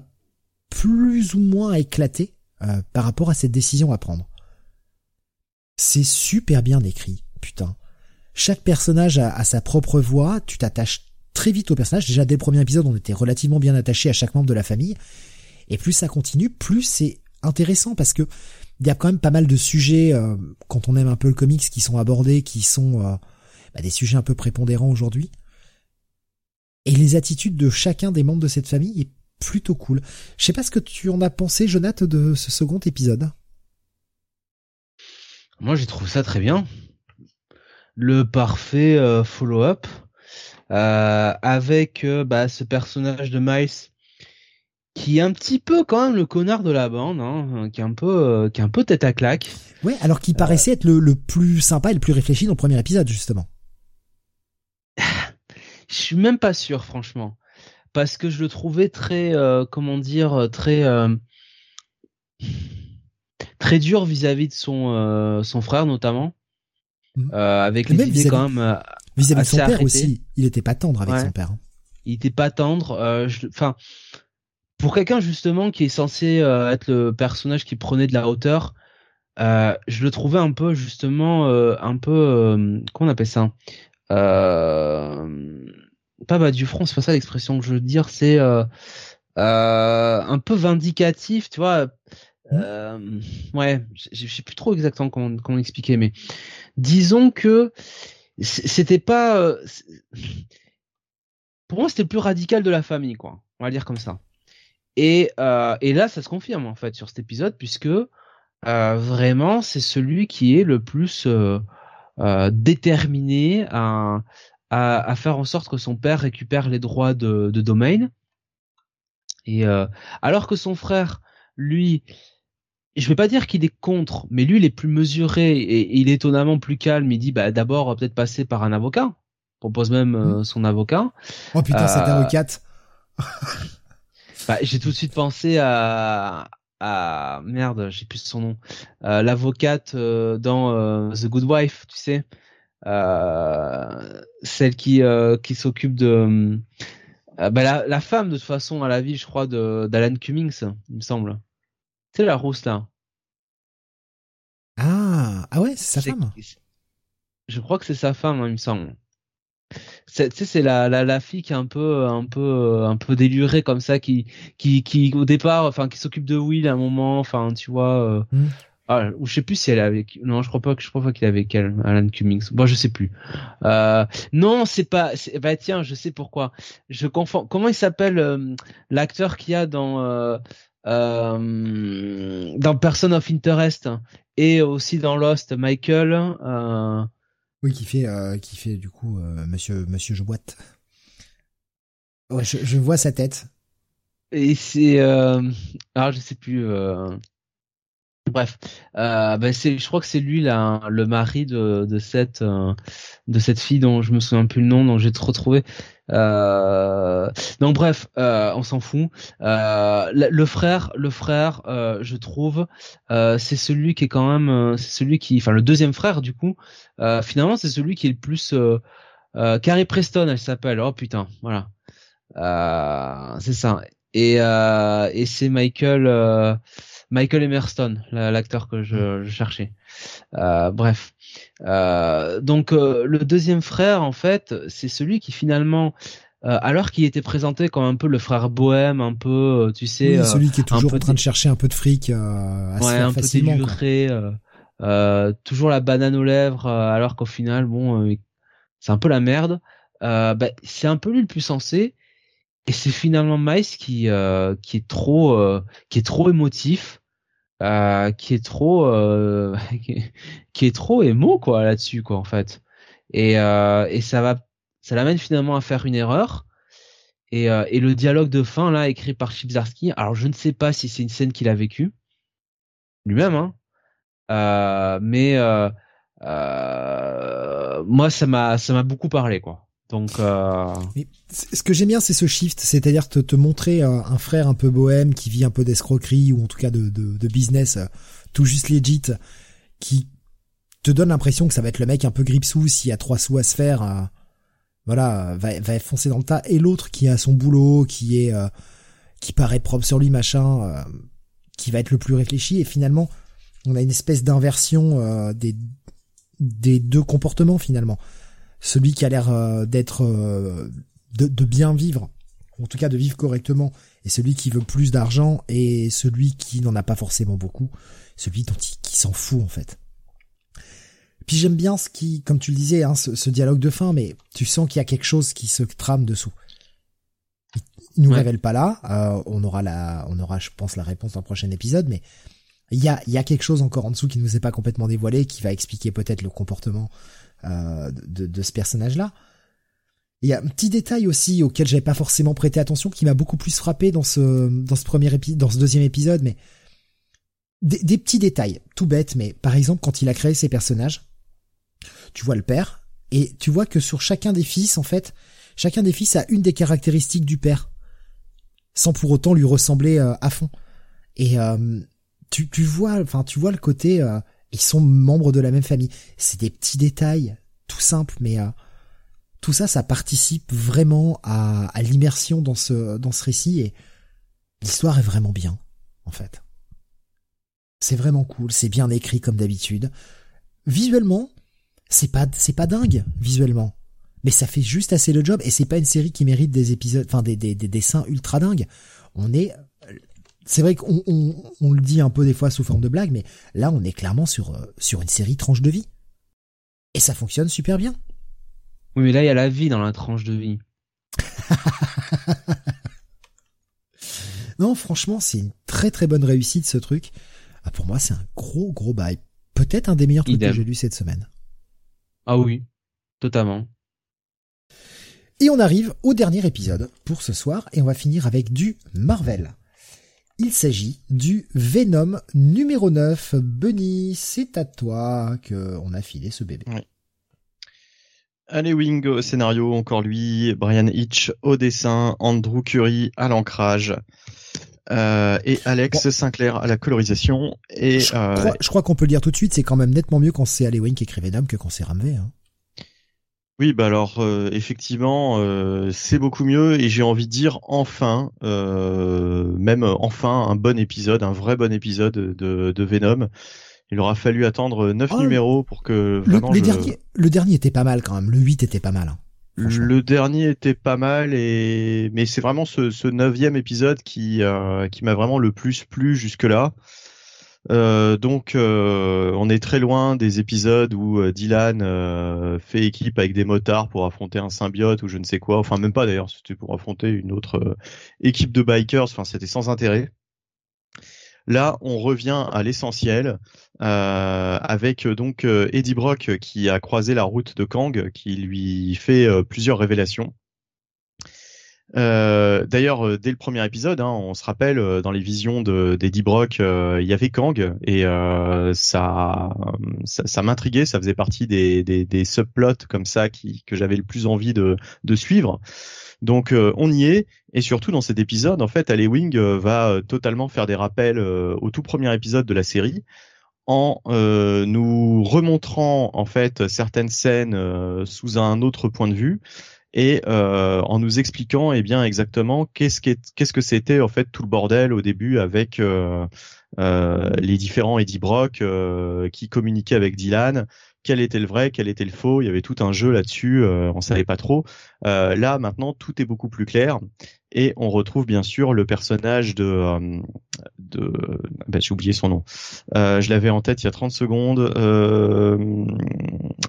plus ou moins éclater euh, par rapport à cette décision à prendre. C'est super bien écrit, putain. Chaque personnage a, a sa propre voix, tu t'attaches très vite au personnage. Déjà dès le premier épisode, on était relativement bien attaché à chaque membre de la famille. Et plus ça continue, plus c'est intéressant parce que il y a quand même pas mal de sujets euh, quand on aime un peu le comics qui sont abordés, qui sont euh, bah, des sujets un peu prépondérants aujourd'hui. Et les attitudes de chacun des membres de cette famille est plutôt cool. Je sais pas ce que tu en as pensé, Jonathan, de ce second épisode. Moi, j'ai trouvé ça très bien. Le parfait euh, follow-up avec bah, ce personnage de Miles qui est un petit peu quand même le connard de la bande, hein, qui est un peu, euh, qui est un peu tête à claque. Ouais, alors qu'il paraissait être le, plus sympa et le plus réfléchi dans le premier épisode justement. je suis même pas sûr, franchement, parce que je le trouvais très, euh, comment dire, très, euh, très dur vis-à-vis de son, son frère notamment, mmh. avec les idées quand même. Vis-à-vis de son père aussi, il était pas tendre avec son père. Hein. Il était pas tendre, enfin pour quelqu'un justement qui est censé euh, être le personnage qui prenait de la hauteur, euh, je le trouvais un peu justement euh, un peu comment on appelle ça? Pas bas du front, c'est pas ça l'expression que je veux dire, c'est un peu vindicatif, tu vois. Mmh. ouais, je sais plus trop exactement comment, comment expliquer, mais disons que c'était pas. Pour moi, c'était le plus radical de la famille, quoi. On va dire comme ça. Et, euh, et là, ça se confirme en fait sur cet épisode puisque euh, vraiment c'est celui qui est le plus euh, euh déterminé à, à, à, faire en sorte que son père récupère les droits de, de domaine. Et euh, alors que son frère, lui, je vais pas dire qu'il est contre, mais lui il est plus mesuré et, il est étonnamment plus calme. Il dit bah d'abord peut-être passer par un avocat. Propose même mmh. son avocat. Oh putain, cette avocate. Bah, j'ai tout de suite pensé à, à merde, j'ai plus son nom, euh, l'avocate euh, dans euh, The Good Wife, tu sais, euh, celle qui qui s'occupe de bah, la, la, femme de toute façon à la vie, je crois, de d'Alan Cummings, il me semble. C'est la rousse là. Ah ah ouais, c'est sa femme. Je crois que c'est sa femme, hein, il me semble tu sais c'est la, la la fille qui est un peu un peu un peu délurée comme ça qui qui qui au départ enfin qui s'occupe de Will à un moment enfin tu vois euh, hmm. ah, ou je sais plus si elle est avec non je crois pas que je crois pas qu'il est avec elle Alan Cummings. Bon je sais plus. Euh, non c'est pas bah tiens je sais pourquoi. Je confonds comment il s'appelle euh, l'acteur qu'il y a dans euh, euh, dans Person of Interest et aussi dans Lost Michael euh, qui fait, euh, qui du coup euh, Monsieur Monsieur Joboite. Ouais, je, je, vois sa tête. Et c'est, euh... alors je sais plus. Bref, euh, ben c'est, je crois que c'est lui là, le mari de, de cette euh, de cette fille dont je me souviens plus le nom, dont j'ai trop retrouvé. Euh, donc bref, euh, on s'en fout. Euh, le frère, le frère, euh, je trouve, euh, c'est celui qui est quand même, c'est celui qui, enfin le deuxième frère du coup, finalement c'est celui qui est le plus. Carrie Preston, elle s'appelle. Oh putain, voilà. c'est ça. Et et c'est Michael. Michael Emerston, l'acteur que je, je cherchais. Euh, bref. Euh, donc euh, le deuxième frère, en fait, c'est celui qui finalement, euh, alors qu'il était présenté comme un peu le frère bohème, un peu, tu sais, celui qui est toujours en train de chercher un peu de fric, assez ouais, un facilement, peu toujours la banane aux lèvres, alors qu'au final, bon, c'est un peu la merde. bah, c'est un peu lui le plus sensé et c'est finalement Miles qui euh, qui est trop euh, qui est trop émotif euh, qui est trop euh, qui, est, trop émo quoi là-dessus quoi en fait. Et euh, et ça va ça l'amène finalement à faire une erreur. Et et le dialogue de fin là écrit par Chibzarski alors je ne sais pas si c'est une scène qu'il a vécue lui-même hein mais moi ça m'a ça m'a beaucoup parlé quoi donc, euh... ce que j'aime bien, c'est ce shift, c'est-à-dire te, te montrer un, frère un peu bohème qui vit un peu d'escroquerie ou en tout cas de, de, de business euh, tout juste legit, qui te donne l'impression que ça va être le mec un peu gripsou s'il y a trois sous à se faire, euh, voilà, va, va foncer dans le tas. Et l'autre qui a son boulot, qui est euh, qui paraît propre sur lui, machin, qui va être le plus réfléchi. Et finalement, on a une espèce d'inversion des des deux comportements finalement celui qui a l'air euh, d'être euh, de, bien vivre, en tout cas de vivre correctement, et celui qui veut plus d'argent et celui qui n'en a pas forcément beaucoup, celui dont il, qui s'en fout en fait. Puis j'aime bien ce qui, comme tu le disais, hein, ce, dialogue de fin, mais tu sens qu'il y a quelque chose qui se trame dessous. Il nous révèle pas là, euh, on aura la, on aura, je pense, la réponse dans le prochain épisode, mais il y a, il y a quelque chose encore en dessous qui nous est pas complètement dévoilé, qui va expliquer peut-être le comportement euh, de, de, ce personnage-là. Il y a un petit détail aussi auquel j'avais pas forcément prêté attention, qui m'a beaucoup plus frappé dans ce dans ce premier épisode, dans ce deuxième épisode, mais des, des, petits détails, tout bête, mais par exemple quand il a créé ses personnages, tu vois le père et tu vois que sur chacun des fils, en fait, chacun des fils a une des caractéristiques du père, sans pour autant lui ressembler euh, à fond. Et euh, tu, tu vois, enfin tu vois le côté ils sont membres de la même famille. C'est des petits détails, tout simples, mais euh, tout ça, ça participe vraiment à, l'immersion dans ce dans ce récit et l'histoire est vraiment bien, en fait. C'est vraiment cool, c'est bien écrit comme d'habitude. Visuellement, c'est pas c'est pas dingue visuellement, mais ça fait juste assez le job et c'est pas une série qui mérite des épisodes, enfin des, des dessins ultra dingues. On est c'est vrai qu'on on, le dit un peu des fois sous forme de blague, mais là on est clairement sur euh, sur une série tranche de vie. Et ça fonctionne super bien. Oui, mais là il y a la vie dans la tranche de vie. non, franchement, c'est une très très bonne réussite ce truc. Ah, pour moi, c'est un gros gros bail. Peut-être un des meilleurs trucs que j'ai lu cette semaine. Ah oui, totalement. Et on arrive au dernier épisode pour ce soir et on va finir avec du Marvel. Il s'agit du Venom numéro 9. Bunny, c'est à toi que on a filé ce bébé. Allez Wing au scénario, encore lui, Brian Hitch au dessin, Andrew Curry à l'ancrage. Euh, et Alex Sinclair à la colorisation. Et je crois, crois qu'on peut le dire tout de suite, c'est quand même nettement mieux quand c'est Wing qui écrit Venom que quand c'est Ramvé. Hein. Oui, bah alors euh, effectivement, euh, c'est beaucoup mieux et j'ai envie de dire enfin, euh, même enfin un bon épisode, un vrai bon épisode de, de Venom. Il aura fallu attendre neuf oh, numéros pour que vraiment le, dernier, le dernier était pas mal quand même, le 8 était pas mal. Hein, le dernier était pas mal et mais c'est vraiment ce, ce neuvième épisode qui qui m'a vraiment le plus plu jusque là. Euh, donc, euh, on est très loin des épisodes où euh, Dylan fait équipe avec des motards pour affronter un symbiote ou je ne sais quoi. Enfin, même pas d'ailleurs, c'était pour affronter une autre équipe de bikers. Enfin, c'était sans intérêt. Là, on revient à l'essentiel avec donc Eddie Brock qui a croisé la route de Kang, qui lui fait plusieurs révélations. Euh, D'ailleurs, euh, dès le premier épisode, hein, on se rappelle euh, dans les visions d'Eddie Brock, euh, il y avait Kang et ça, ça, m'intriguait. Ça faisait partie des, subplots comme ça que j'avais le plus envie de, de suivre. Donc on y est et surtout dans cet épisode, en fait, Wing va totalement faire des rappels au tout premier épisode de la série en nous remontrant en fait certaines scènes sous un autre point de vue et euh, en nous expliquant eh bien exactement qu'est-ce que c'était en fait tout le bordel au début avec euh, euh, les différents Eddie Brock qui communiquaient avec Dylan, quel était le vrai, quel était le faux? Il y avait tout un jeu là-dessus, on savait pas trop. Là maintenant, tout est beaucoup plus clair et on retrouve bien sûr le personnage de, euh, de ben, j'ai oublié son nom. Euh, je l'avais en tête il y a 30 secondes. Euh,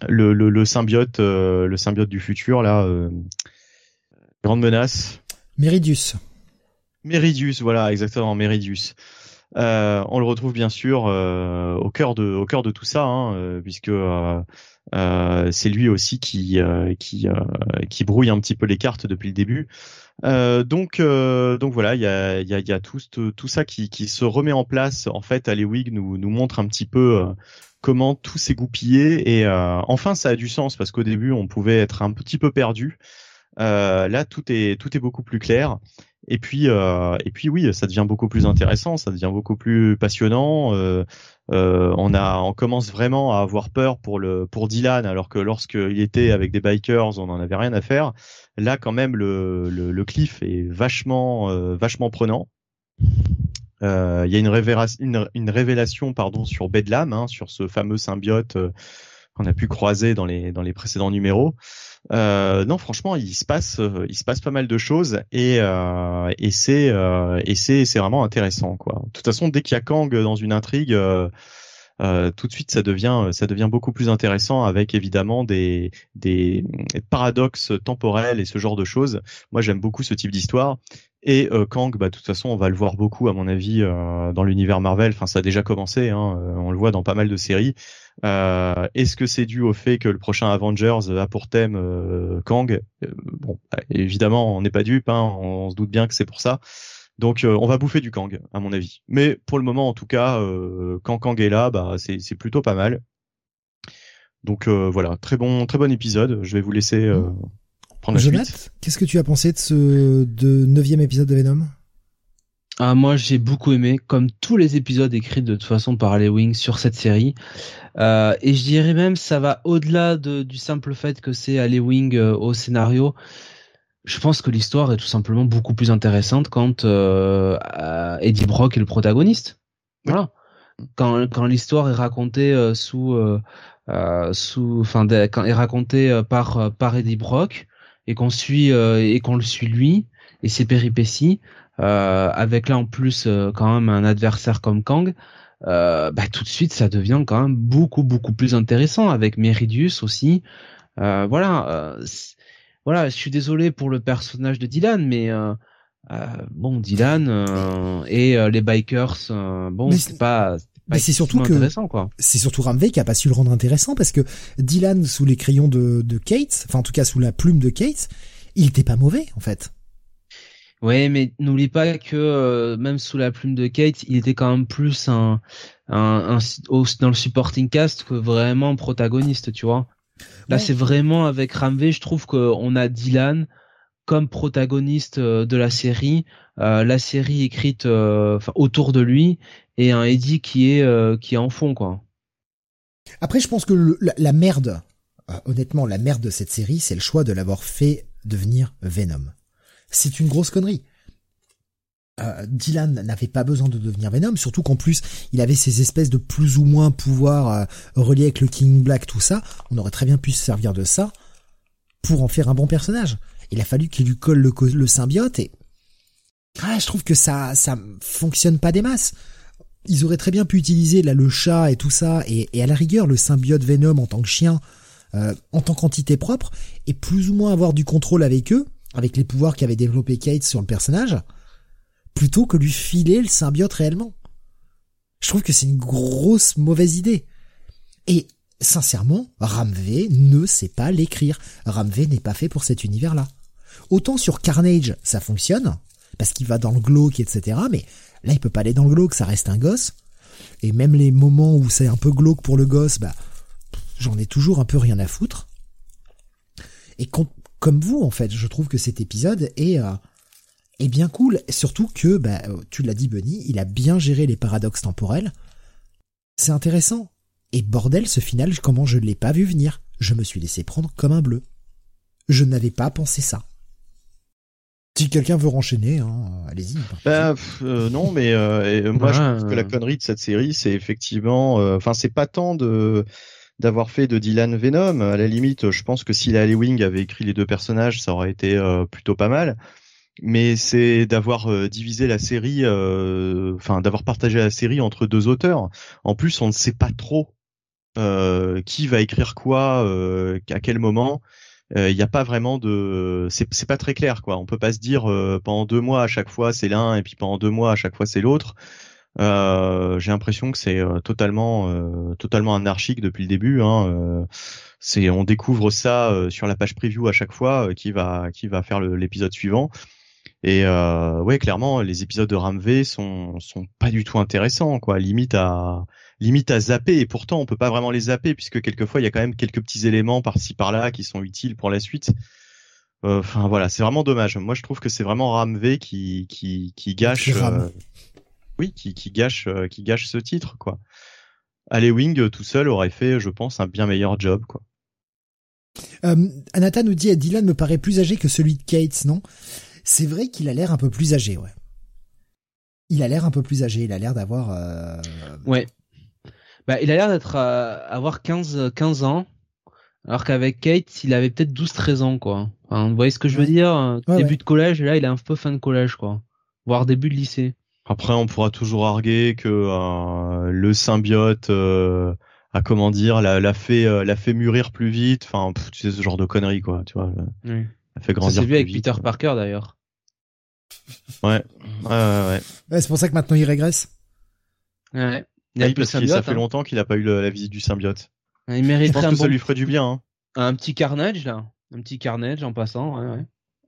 le, le, le, symbiote, le symbiote du futur là, grande menace. Meridius. Meridius, voilà, exactement, Meridius. Euh, on le retrouve bien sûr euh, au cœur de tout ça, hein, euh, puisque c'est lui aussi qui brouille un petit peu les cartes depuis le début. donc voilà, il y a il y tout tout ça qui se remet en place. En fait, Alewig nous nous montre un petit peu comment tout s'est goupillé et enfin ça a du sens parce qu'au début on pouvait être un petit peu perdu. là tout est beaucoup plus clair et puis, euh, et puis oui, ça devient beaucoup plus intéressant, ça devient beaucoup plus passionnant. Euh, euh, on a, on commence vraiment à avoir peur pour le pour Dylan, alors que lorsqu'il était avec des bikers, on n'en avait rien à faire. Là, quand même, le le, le cliff est vachement euh, vachement prenant. Euh, il y a une, révélation, une, une, révélation pardon sur Bedlam, hein, sur ce fameux symbiote qu'on a pu croiser dans les dans les précédents numéros. Euh, non, franchement, il se passe, euh, il se passe pas mal de choses et euh, et c'est euh, et c'est c'est vraiment intéressant quoi. De toute façon, dès qu'il y a Kang dans une intrigue, euh, euh, tout de suite ça devient ça devient beaucoup plus intéressant avec évidemment des des paradoxes temporels et ce genre de choses. Moi, j'aime beaucoup ce type d'histoire. Et Kang, bah, de toute façon, on va le voir beaucoup, à mon avis, dans l'univers Marvel. Enfin, ça a déjà commencé. Hein, on le voit dans pas mal de séries. Euh, Est-ce que c'est dû au fait que le prochain Avengers a pour thème euh, Kang? Euh, Bon, évidemment, on n'est pas dupe, hein, on, se doute bien que c'est pour ça. Donc, euh, on va bouffer du Kang, à mon avis. Mais pour le moment, en tout cas, quand Kang est là, bah, c'est plutôt pas mal. Donc voilà, très bon, très bon épisode. Je vais vous laisser prendre la suite. Qu'est-ce que tu as pensé de ce de neuvième épisode de Venom? Ah, moi j'ai beaucoup aimé, comme tous les épisodes écrits de toute façon par les Wings sur cette série. Euh, et je dirais même ça va au-delà de, du simple fait que c'est Ali Wing euh, au scénario. Je pense que l'histoire est tout simplement beaucoup plus intéressante quand euh, Eddie Brock est le protagoniste. Voilà. Quand, quand l'histoire est racontée euh, sous euh, sous enfin quand est racontée par par Eddie Brock et qu'on suit et qu'on le suit lui et ses péripéties avec là en plus quand même un adversaire comme Kang euh, bah, tout de suite ça devient quand même beaucoup beaucoup plus intéressant avec Meridius aussi. Euh, voilà, euh, voilà, je suis désolé pour le personnage de Dylan, mais euh, bon, Dylan et les bikers, bon, c'est pas mais c'est surtout que c'est surtout Ramvey qui a pas su le rendre intéressant parce que Dylan sous les crayons de, de Kate, enfin en tout cas sous la plume de Kate, il était pas mauvais en fait. Ouais, mais n'oublie pas que euh, même sous la plume de Kate, il était quand même plus un, un, dans le supporting cast que vraiment protagoniste, tu vois. Là, c'est vraiment avec Ramvé, je trouve qu'on a Dylan comme protagoniste euh, de la série, euh, la série écrite autour de lui et un Eddie qui est qui est en fond, quoi. Après, je pense que la, merde, honnêtement, la merde de cette série, c'est le choix de l'avoir fait devenir Venom c'est une grosse connerie. Euh, Dylan n'avait pas besoin de devenir Venom, surtout qu'en plus il avait ces espèces de plus ou moins pouvoirs euh, reliés avec le King Black, tout ça. On aurait très bien pu se servir de ça pour en faire un bon personnage. Il a fallu qu'il lui colle le, symbiote et ah, je trouve que ça ça fonctionne pas des masses. Ils auraient très bien pu utiliser là le chat et tout ça et, à la rigueur le symbiote Venom en tant que chien, euh, en tant qu'entité propre et plus ou moins avoir du contrôle avec eux avec les pouvoirs qu'avait développé Kate sur le personnage, plutôt que lui filer le symbiote réellement. Je trouve que c'est une grosse mauvaise idée. Et sincèrement, Ramvé ne sait pas l'écrire. Ramvé n'est pas fait pour cet univers-là. Autant sur Carnage, ça fonctionne, parce qu'il va dans le glauque, etc. Mais là, il peut pas aller dans le glauque, ça reste un gosse. Et même les moments où c'est un peu glauque pour le gosse, bah, j'en ai toujours un peu rien à foutre. Et comme vous en fait. Je trouve que cet épisode est euh, est bien cool, surtout que bah, tu l'as dit Bunny, il a bien géré les paradoxes temporels. C'est intéressant. Et bordel, ce final, comment je ne l'ai pas vu venir Je me suis laissé prendre comme un bleu. Je n'avais pas pensé ça. Si quelqu'un veut renchaîner, hein, allez-y. Bah, euh, non, mais euh, moi je trouve que la connerie de cette série, c'est effectivement, enfin, c'est pas tant de d'avoir fait de Dylan Venom. À la limite, je pense que si la Wing avait écrit les deux personnages, ça aurait été plutôt pas mal. Mais c'est d'avoir divisé la série, enfin d'avoir partagé la série entre deux auteurs. En plus, on ne sait pas trop qui va écrire quoi, à quel moment il euh, n'y a pas vraiment de, c'est pas très clair quoi. On peut pas se dire euh, pendant deux mois à chaque fois c'est l'un et puis pendant deux mois à chaque fois c'est l'autre. Euh, j'ai l'impression que c'est totalement totalement anarchique depuis le début. Hein. c'est on découvre ça sur la page preview à chaque fois qui va qui va faire l'épisode suivant. Et ouais clairement les épisodes de Ramv sont sont pas du tout intéressants quoi. Limite à limite à zapper et pourtant on peut pas vraiment les zapper puisque quelquefois il y a quand même quelques petits éléments par-ci par-là qui sont utiles pour la suite. Euh, enfin voilà, c'est vraiment dommage. Moi je trouve que c'est vraiment Ramv qui qui qui gâche euh, oui, qui qui gâche euh, qui gâche ce titre quoi. Allez Wing tout seul aurait fait je pense un bien meilleur job quoi. Euh, Anata nous dit Dylan me paraît plus âgé que celui de Kate, non? C'est vrai qu'il a l'air un peu plus âgé, ouais. Il a l'air un peu plus âgé, il a l'air d'avoir euh... Ouais. Bah, il a l'air d'être euh, avoir 15 15 ans alors qu'avec Kate, il avait peut-être 12 13 ans quoi. vous voyez ce que je veux dire? Début de collège, et là il est un peu fin de collège quoi. Voire début de lycée. Après, on pourra toujours arguer que euh, le symbiote euh, a comment dire, l'a, l'a fait l'a fait mûrir plus vite. Enfin, tu sais ce genre de conneries quoi, tu vois. Oui. A fait grandir. Ça s'est vu avec Peter Parker d'ailleurs. Ouais. Ouais, ouais, ouais. c'est pour ça que maintenant il régresse. Ouais. Il parce que ça fait hein. longtemps qu'il a pas eu la visite du symbiote. Il mériterait Je pense que ça lui ferait du bien. Hein. Un petit carnage là, un petit carnage en passant. Ouais, ouais.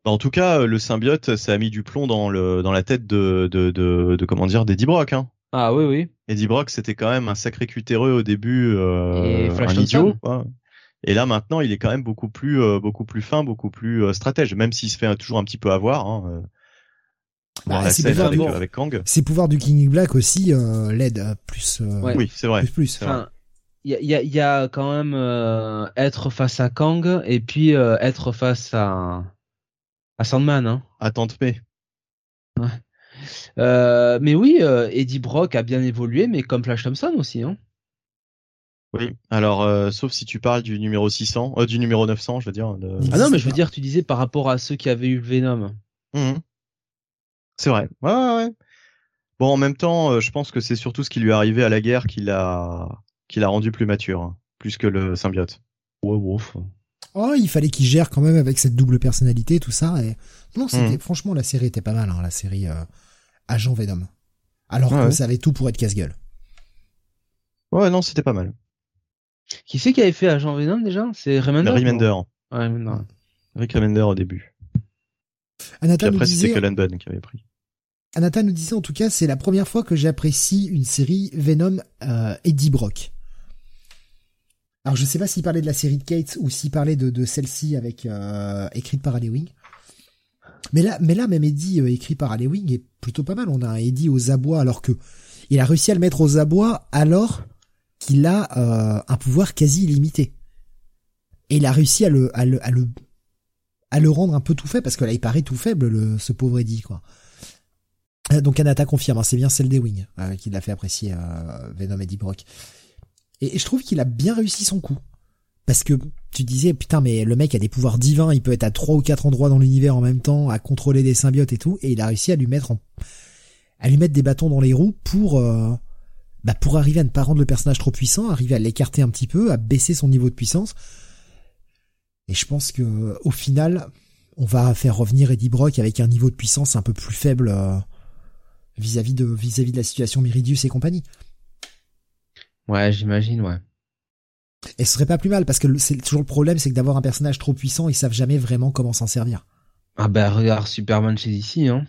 Bah, en tout cas, le symbiote, ça a mis du plomb dans le dans la tête de de de, de comment dire d'Eddie Brock. Hein. Ah oui oui. Eddie Brock, c'était quand même un sacré cutéreux au début, euh, un idiot. Et là maintenant, il est quand même beaucoup plus euh, beaucoup plus fin, beaucoup plus euh, stratège, même s'il se fait toujours un petit peu avoir. Hein, euh. Bah, avec, avec Kang. Ses pouvoirs du King Black aussi euh, l'aident plus. Euh, Oui, c'est vrai. Plus, plus. Enfin, il y a, y, a, y a quand même euh, être face à Kang et puis euh, être face à à Sandman. Hein. À Tante May. Ouais. Euh, mais oui, Eddie Brock a bien évolué, mais comme Flash Thompson aussi. Hein. Oui, alors sauf si tu parles du numéro 600, du numéro 900, je veux dire. De... Ah non, mais je veux dire, tu disais par rapport à ceux qui avaient eu Venom. Mmh. C'est vrai. Ouais, ouais, ouais. Bon, en même temps, euh, je pense que c'est surtout ce qui lui est arrivé à la guerre qui l'a, qui l'a rendu plus mature, hein, plus que le symbiote. Ouais, ouf. Oh, il fallait qu'il gère quand même avec cette double personnalité, tout ça. Et non, c'était hmm. franchement la série était pas mal, hein, la série euh, Agent Venom. Alors que ça avait tout pour être casse-gueule. Ouais, non, c'était pas mal. Qui c'est qui avait fait Agent Venom déjà? C'est Remender. Remender. Ouais, Remender. Rick Remender au début. Anata après, c'était Cullen Bunn qui avait pris. Anata nous disait en tout cas, c'est la première fois que j'apprécie une série Venom euh, Eddie Brock. Alors je sais pas s'il parlait de la série de Kate ou s'il parlait de, celle-ci avec euh, écrite par Wing. Mais là, mais là même Eddie euh, écrit par Wing est plutôt pas mal. On a un Eddie aux abois alors que il a réussi à le mettre aux abois alors qu'il a euh, un pouvoir quasi illimité. Et il a réussi à le, à le, à le, rendre un peu tout fait parce que là il paraît tout faible le, ce pauvre Eddie quoi. Donc Anata confirme, hein, c'est bien celle des Wings qui l'a fait apprécier Venom Eddie Brock. Et, je trouve qu'il a bien réussi son coup. Parce que tu disais, putain, mais le mec a des pouvoirs divins, il peut être à trois ou quatre endroits dans l'univers en même temps, à contrôler des symbiotes et tout, et il a réussi à lui mettre à lui mettre des bâtons dans les roues pour, euh, bah pour arriver à ne pas rendre le personnage trop puissant, arriver à l'écarter un petit peu, à baisser son niveau de puissance. Et je pense que au final, on va faire revenir Eddie Brock avec un niveau de puissance un peu plus faible vis-à-vis de vis-à-vis de la situation Miridius et compagnie. Ouais, j'imagine, ouais. Et ce serait pas plus mal parce que c'est toujours le problème, c'est que d'avoir un personnage trop puissant, ils savent jamais vraiment comment s'en servir. Ah bah regarde Superman chez DC, hein.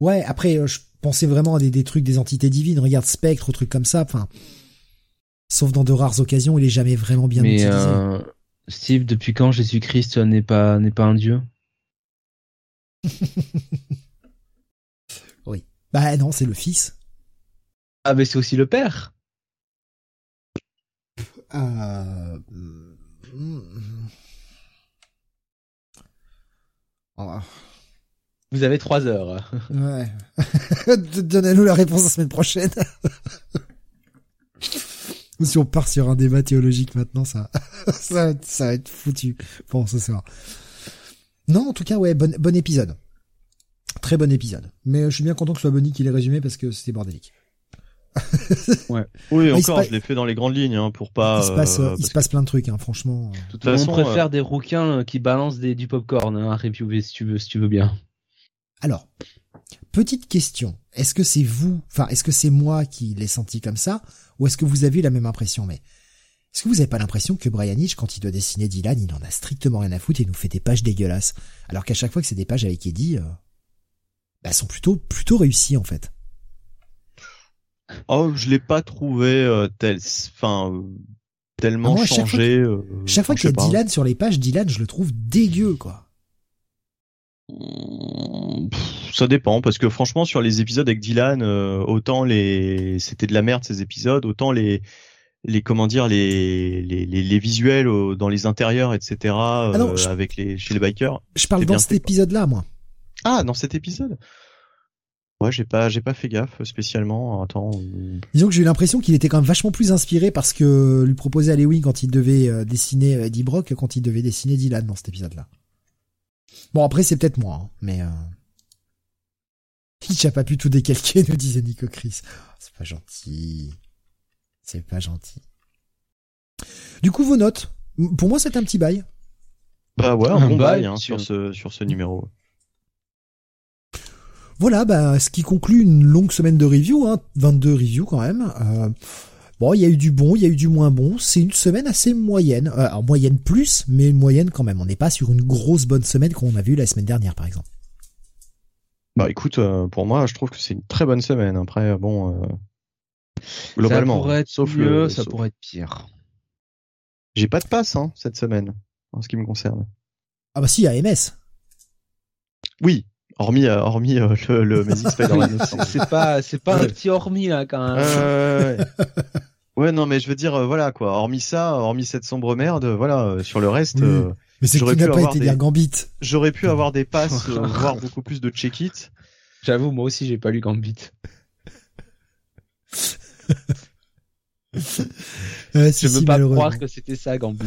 Ouais, après euh, je pensais vraiment à des, des trucs, des entités divines. Regarde Spectre, trucs comme ça. Enfin, sauf dans de rares occasions, il est jamais vraiment bien Mais utilisé. Euh, Steve, depuis quand Jésus-Christ n'est pas n'est pas un dieu? Bah non, c'est le fils. Ah mais c'est aussi le père. Euh... Oh. Vous avez trois heures. Ouais. Donnez-nous la réponse la semaine prochaine. Ou si on part sur un débat théologique maintenant, ça, ça, va être, ça va être foutu pour ce soir. Non, en tout cas, ouais, bon, bon épisode. Très bon épisode. Mais je suis bien content que ce soit Bonnie qui l'ait résumé parce que c'était bordélique. ouais. Oui, encore, je l'ai fait dans les grandes lignes hein, pour pas. Il se passe, euh, il se passe plein de trucs, hein, franchement. De toute façon, on préfère des rouquins qui balancent des, du popcorn hein, à reviewer si tu veux, si tu veux bien. Alors, petite question. Est-ce que c'est vous, enfin, est-ce que c'est moi qui l'ai senti comme ça, ou est-ce que vous avez la même impression? Mais est-ce que vous avez pas l'impression que Brian Hitch, quand il doit dessiner Dylan, il en a strictement rien à foutre et nous fait des pages dégueulasses, alors qu'à chaque fois que c'est des pages avec Eddie, euh, bah, sont plutôt plutôt réussies en fait. Oh, je l'ai pas trouvé euh, tel, enfin tellement ah, changé. Euh, chaque fois, qu'il y a Dylan sur les pages, Dylan, je le trouve dégueu quoi. Ça dépend parce que franchement sur les épisodes avec Dylan, euh, autant les c'était de la merde ces épisodes, autant les les comment dire les les, les, visuels dans les intérieurs etc ah avec les chez les bikers. Je parle dans cet épisode là moi. Ah dans cet épisode? Ouais, j'ai pas, j'ai pas fait gaffe spécialement. Attends. Disons que j'ai eu l'impression qu'il était quand même vachement plus inspiré parce que lui proposait à Lewin quand il devait euh, dessiner Eddie Brock que quand il devait dessiner Dylan dans cet épisode-là. Bon, après, c'est peut-être moi, hein, mais euh... Il a pas pu tout décalquer, nous disait Nico Chris. Oh, c'est pas gentil. C'est pas gentil. Du coup, vos notes. Pour moi, c'est un petit bail. Bah ouais, un, bon bail, hein, sur ce sur ce numéro. Voilà, bah, ce qui conclut une longue semaine de review, hein, 22 reviews quand même. Euh, bon, il y a eu du bon, il y a eu du moins bon. C'est une semaine assez moyenne, euh, alors moyenne plus, mais moyenne quand même. On n'est pas sur une grosse bonne semaine qu'on a vu la semaine dernière, par exemple. Bah écoute, euh, pour moi, je trouve que c'est une très bonne semaine. Après, bon, globalement, ça pourrait être sauf mieux, le, ça pourrait être pire. J'ai pas de passe hein, cette semaine, en ce qui me concerne. Ah bah si, à MS. Oui, Hormis, euh, hormis euh, le, le Amazing Spider-Man. c'est pas, c'est pas un petit hormis là quand même. Euh, ouais, non, mais je veux dire, voilà quoi. Hormis ça, hormis cette sombre merde, voilà. sur le reste, mais c'est j'aurais pu pas été des... Gambit. J'aurais pu avoir des passes, voire beaucoup plus de check-it. J'avoue, moi aussi, j'ai pas lu Gambit. euh, si, je veux pas croire que c'était ça, Gambit.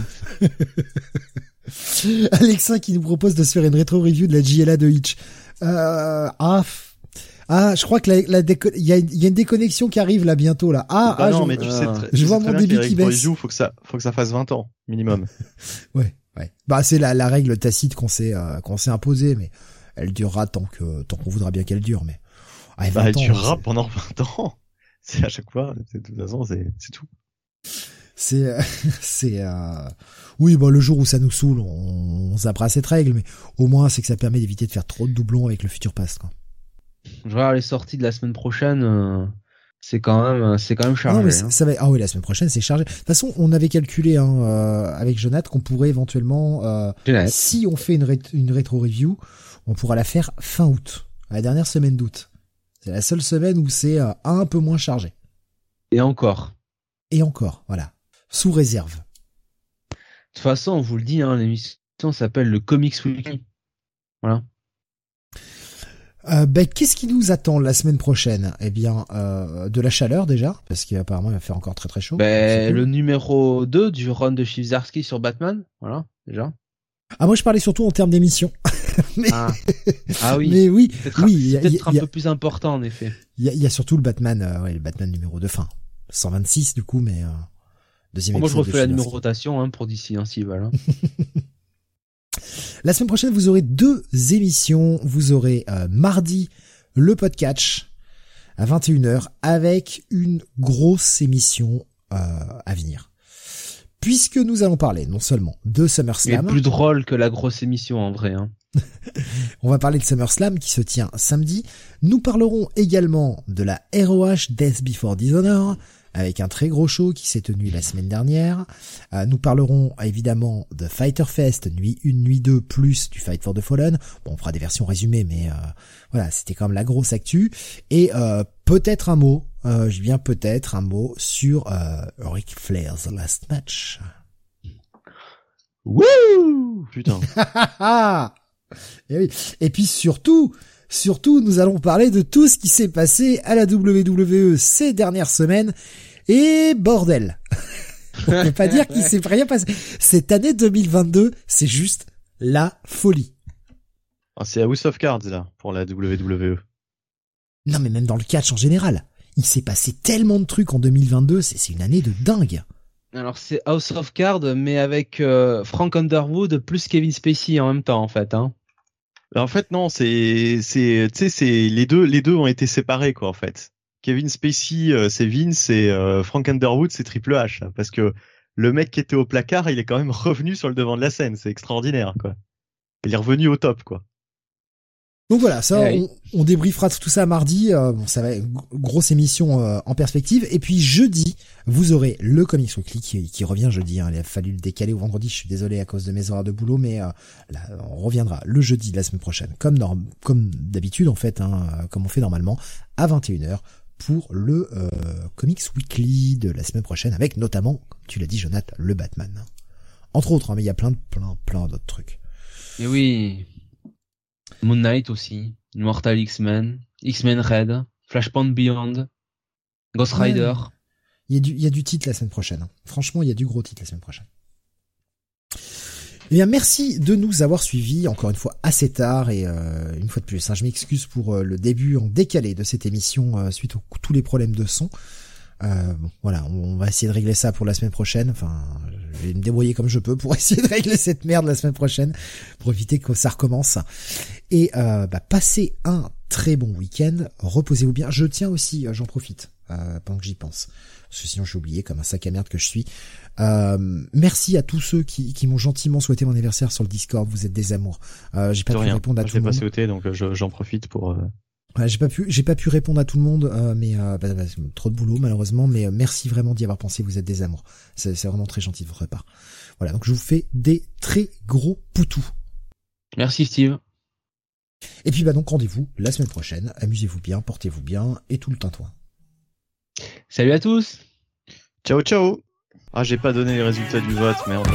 Alexa qui nous propose de se faire une rétro review de la JLA de Hitch. Euh, ah, ah, je crois que la, la il y a, y a, une déconnexion qui arrive là bientôt là. Ah, bah ah non, je, mais tu sais, je vois mon débit qui baisse. Joue, faut que ça, faut que ça fasse 20 ans minimum. ouais, ouais. Bah c'est la, la règle tacite qu'on s'est euh, qu'on s'est imposée, mais elle durera tant que tant qu'on voudra bien qu'elle dure. Mais ah, bah, elle durera pendant 20 ans. C'est à chaque fois. De toute façon, c'est tout. C'est c'est euh... Oui, bon, le jour où ça nous saoule, on, on zappera cette règle, mais au moins c'est que ça permet d'éviter de faire trop de doublons avec le futur pass. Quoi. Je regarde les sorties de la semaine prochaine. Euh, c'est quand même, c'est quand même chargé. Non, mais hein. ça va. Ah oui, la semaine prochaine c'est chargé. De toute façon, on avait calculé hein, euh, avec Jonathan qu'on pourrait éventuellement, euh, si on fait une, une rétro review, on pourra la faire fin août, la dernière semaine d'août. C'est la seule semaine où c'est euh, un peu moins chargé. Et encore. Et encore, voilà, sous réserve. De toute façon, on vous le dit, hein, l'émission s'appelle le Comics Weekly. Voilà. Euh, ben, qu'est-ce qui nous attend la semaine prochaine? Eh bien, euh, de la chaleur déjà, parce qu'apparemment il va faire encore très très chaud. Ben, le numéro 2 du run de Chizarski sur Batman, voilà, déjà. Ah moi je parlais surtout en termes d'émission. ah. ah. oui. Mais oui, oui, peut-être un peu plus important en effet. Il y a, surtout le Batman, euh, ouais, le Batman numéro 2 fin, 126 du coup, mais euh, moi, je refais la numérotation hein, pour d'ici, hein, la semaine prochaine, vous aurez deux émissions. Vous aurez euh, mardi le podcast à 21h avec une grosse émission euh, à venir. Puisque nous allons parler non seulement de SummerSlam. Mais plus drôle que la grosse émission en vrai. Hein. On va parler de SummerSlam qui se tient samedi. Nous parlerons également de la ROH Death Before Dishonor, avec un très gros show qui s'est tenu la semaine dernière. Euh, nous parlerons évidemment de Fighter Fest, nuit 1, nuit 2, plus du Fight for the Fallen. Bon, on fera des versions résumées, mais euh, voilà, c'était quand même la grosse actu. Et euh, peut-être un mot, je viens peut-être un mot sur Ric Flair's Last Match. Wouh Putain. Et, oui. Et puis surtout, Surtout, nous allons parler de tout ce qui s'est passé à la WWE ces dernières semaines Et bordel. On peut pas dire qu'il s'est rien passé. Cette année 2022, c'est juste la folie. Ah, c'est House of Cards là pour la WWE. Non mais même dans le catch en général, il s'est passé tellement de trucs en 2022, c'est une année de dingue. Alors c'est House of Cards, mais avec euh, Frank Underwood plus Kevin Spacey en même temps en fait. Hein. En fait non, c'est c'est tu sais c'est les deux les deux ont été séparés quoi en fait. Kevin Spacey euh, c'est Vince et euh, Frank Underwood c'est Triple H parce que le mec qui était au placard il est quand même revenu sur le devant de la scène, c'est extraordinaire quoi. Il est revenu au top quoi. Donc voilà, ça, eh on, débriefera tout ça mardi. Euh, bon, ça va être grosse émission euh, en perspective. Et puis jeudi, vous aurez le Comics Weekly qui, qui revient jeudi. Hein. Il a fallu le décaler au vendredi. Je suis désolé à cause de mes horaires de boulot, mais euh, là, on reviendra le jeudi de la semaine prochaine, comme comme d'habitude en fait, hein, comme on fait normalement, à 21h pour le Comics Weekly de la semaine prochaine, avec notamment, comme tu l'as dit, Jonathan, le Batman. Entre autres, hein, mais il y a plein de plein plein d'autres trucs. Et oui. Moon Knight aussi, Immortal X-Men, X-Men Red, Flashpoint Beyond, Ghost Rider. Il y, a du, il y a du titre la semaine prochaine. Hein. Franchement, il y a du gros titre la semaine prochaine. Eh bien, merci de nous avoir suivis encore une fois assez tard et euh, une fois de plus. Hein, je m'excuse pour euh, le début en décalé de cette émission euh, suite à tous les problèmes de son. Bon, voilà, on va essayer de régler ça pour la semaine prochaine. Enfin, je vais me débrouiller comme je peux pour essayer de régler cette merde la semaine prochaine, pour éviter que ça recommence. Et bah, passez un très bon week-end, reposez-vous bien. Je tiens aussi, j'en profite pendant que j'y pense, parce que sinon j'ai oublié comme un sac à merde que je suis. Euh, merci à tous ceux qui, qui m'ont gentiment souhaité mon anniversaire sur le Discord. Vous êtes des amours. Euh, j'ai pas pu répondre à tout le monde. Pas sauté, donc j'en profite pour j'ai pas pu, j'ai pas pu répondre à tout le monde, euh, mais euh, bah, bah, trop de boulot malheureusement. Mais euh, merci vraiment d'y avoir pensé. Vous êtes des amours. C'est vraiment très gentil de votre part. Voilà, donc je vous fais des très gros poutous. Merci Steve. Et puis bah donc rendez-vous la semaine prochaine. Amusez-vous bien, portez-vous bien et tout le temps toi. Salut à tous. Ciao ciao. Ah j'ai pas donné les résultats du vote, merde.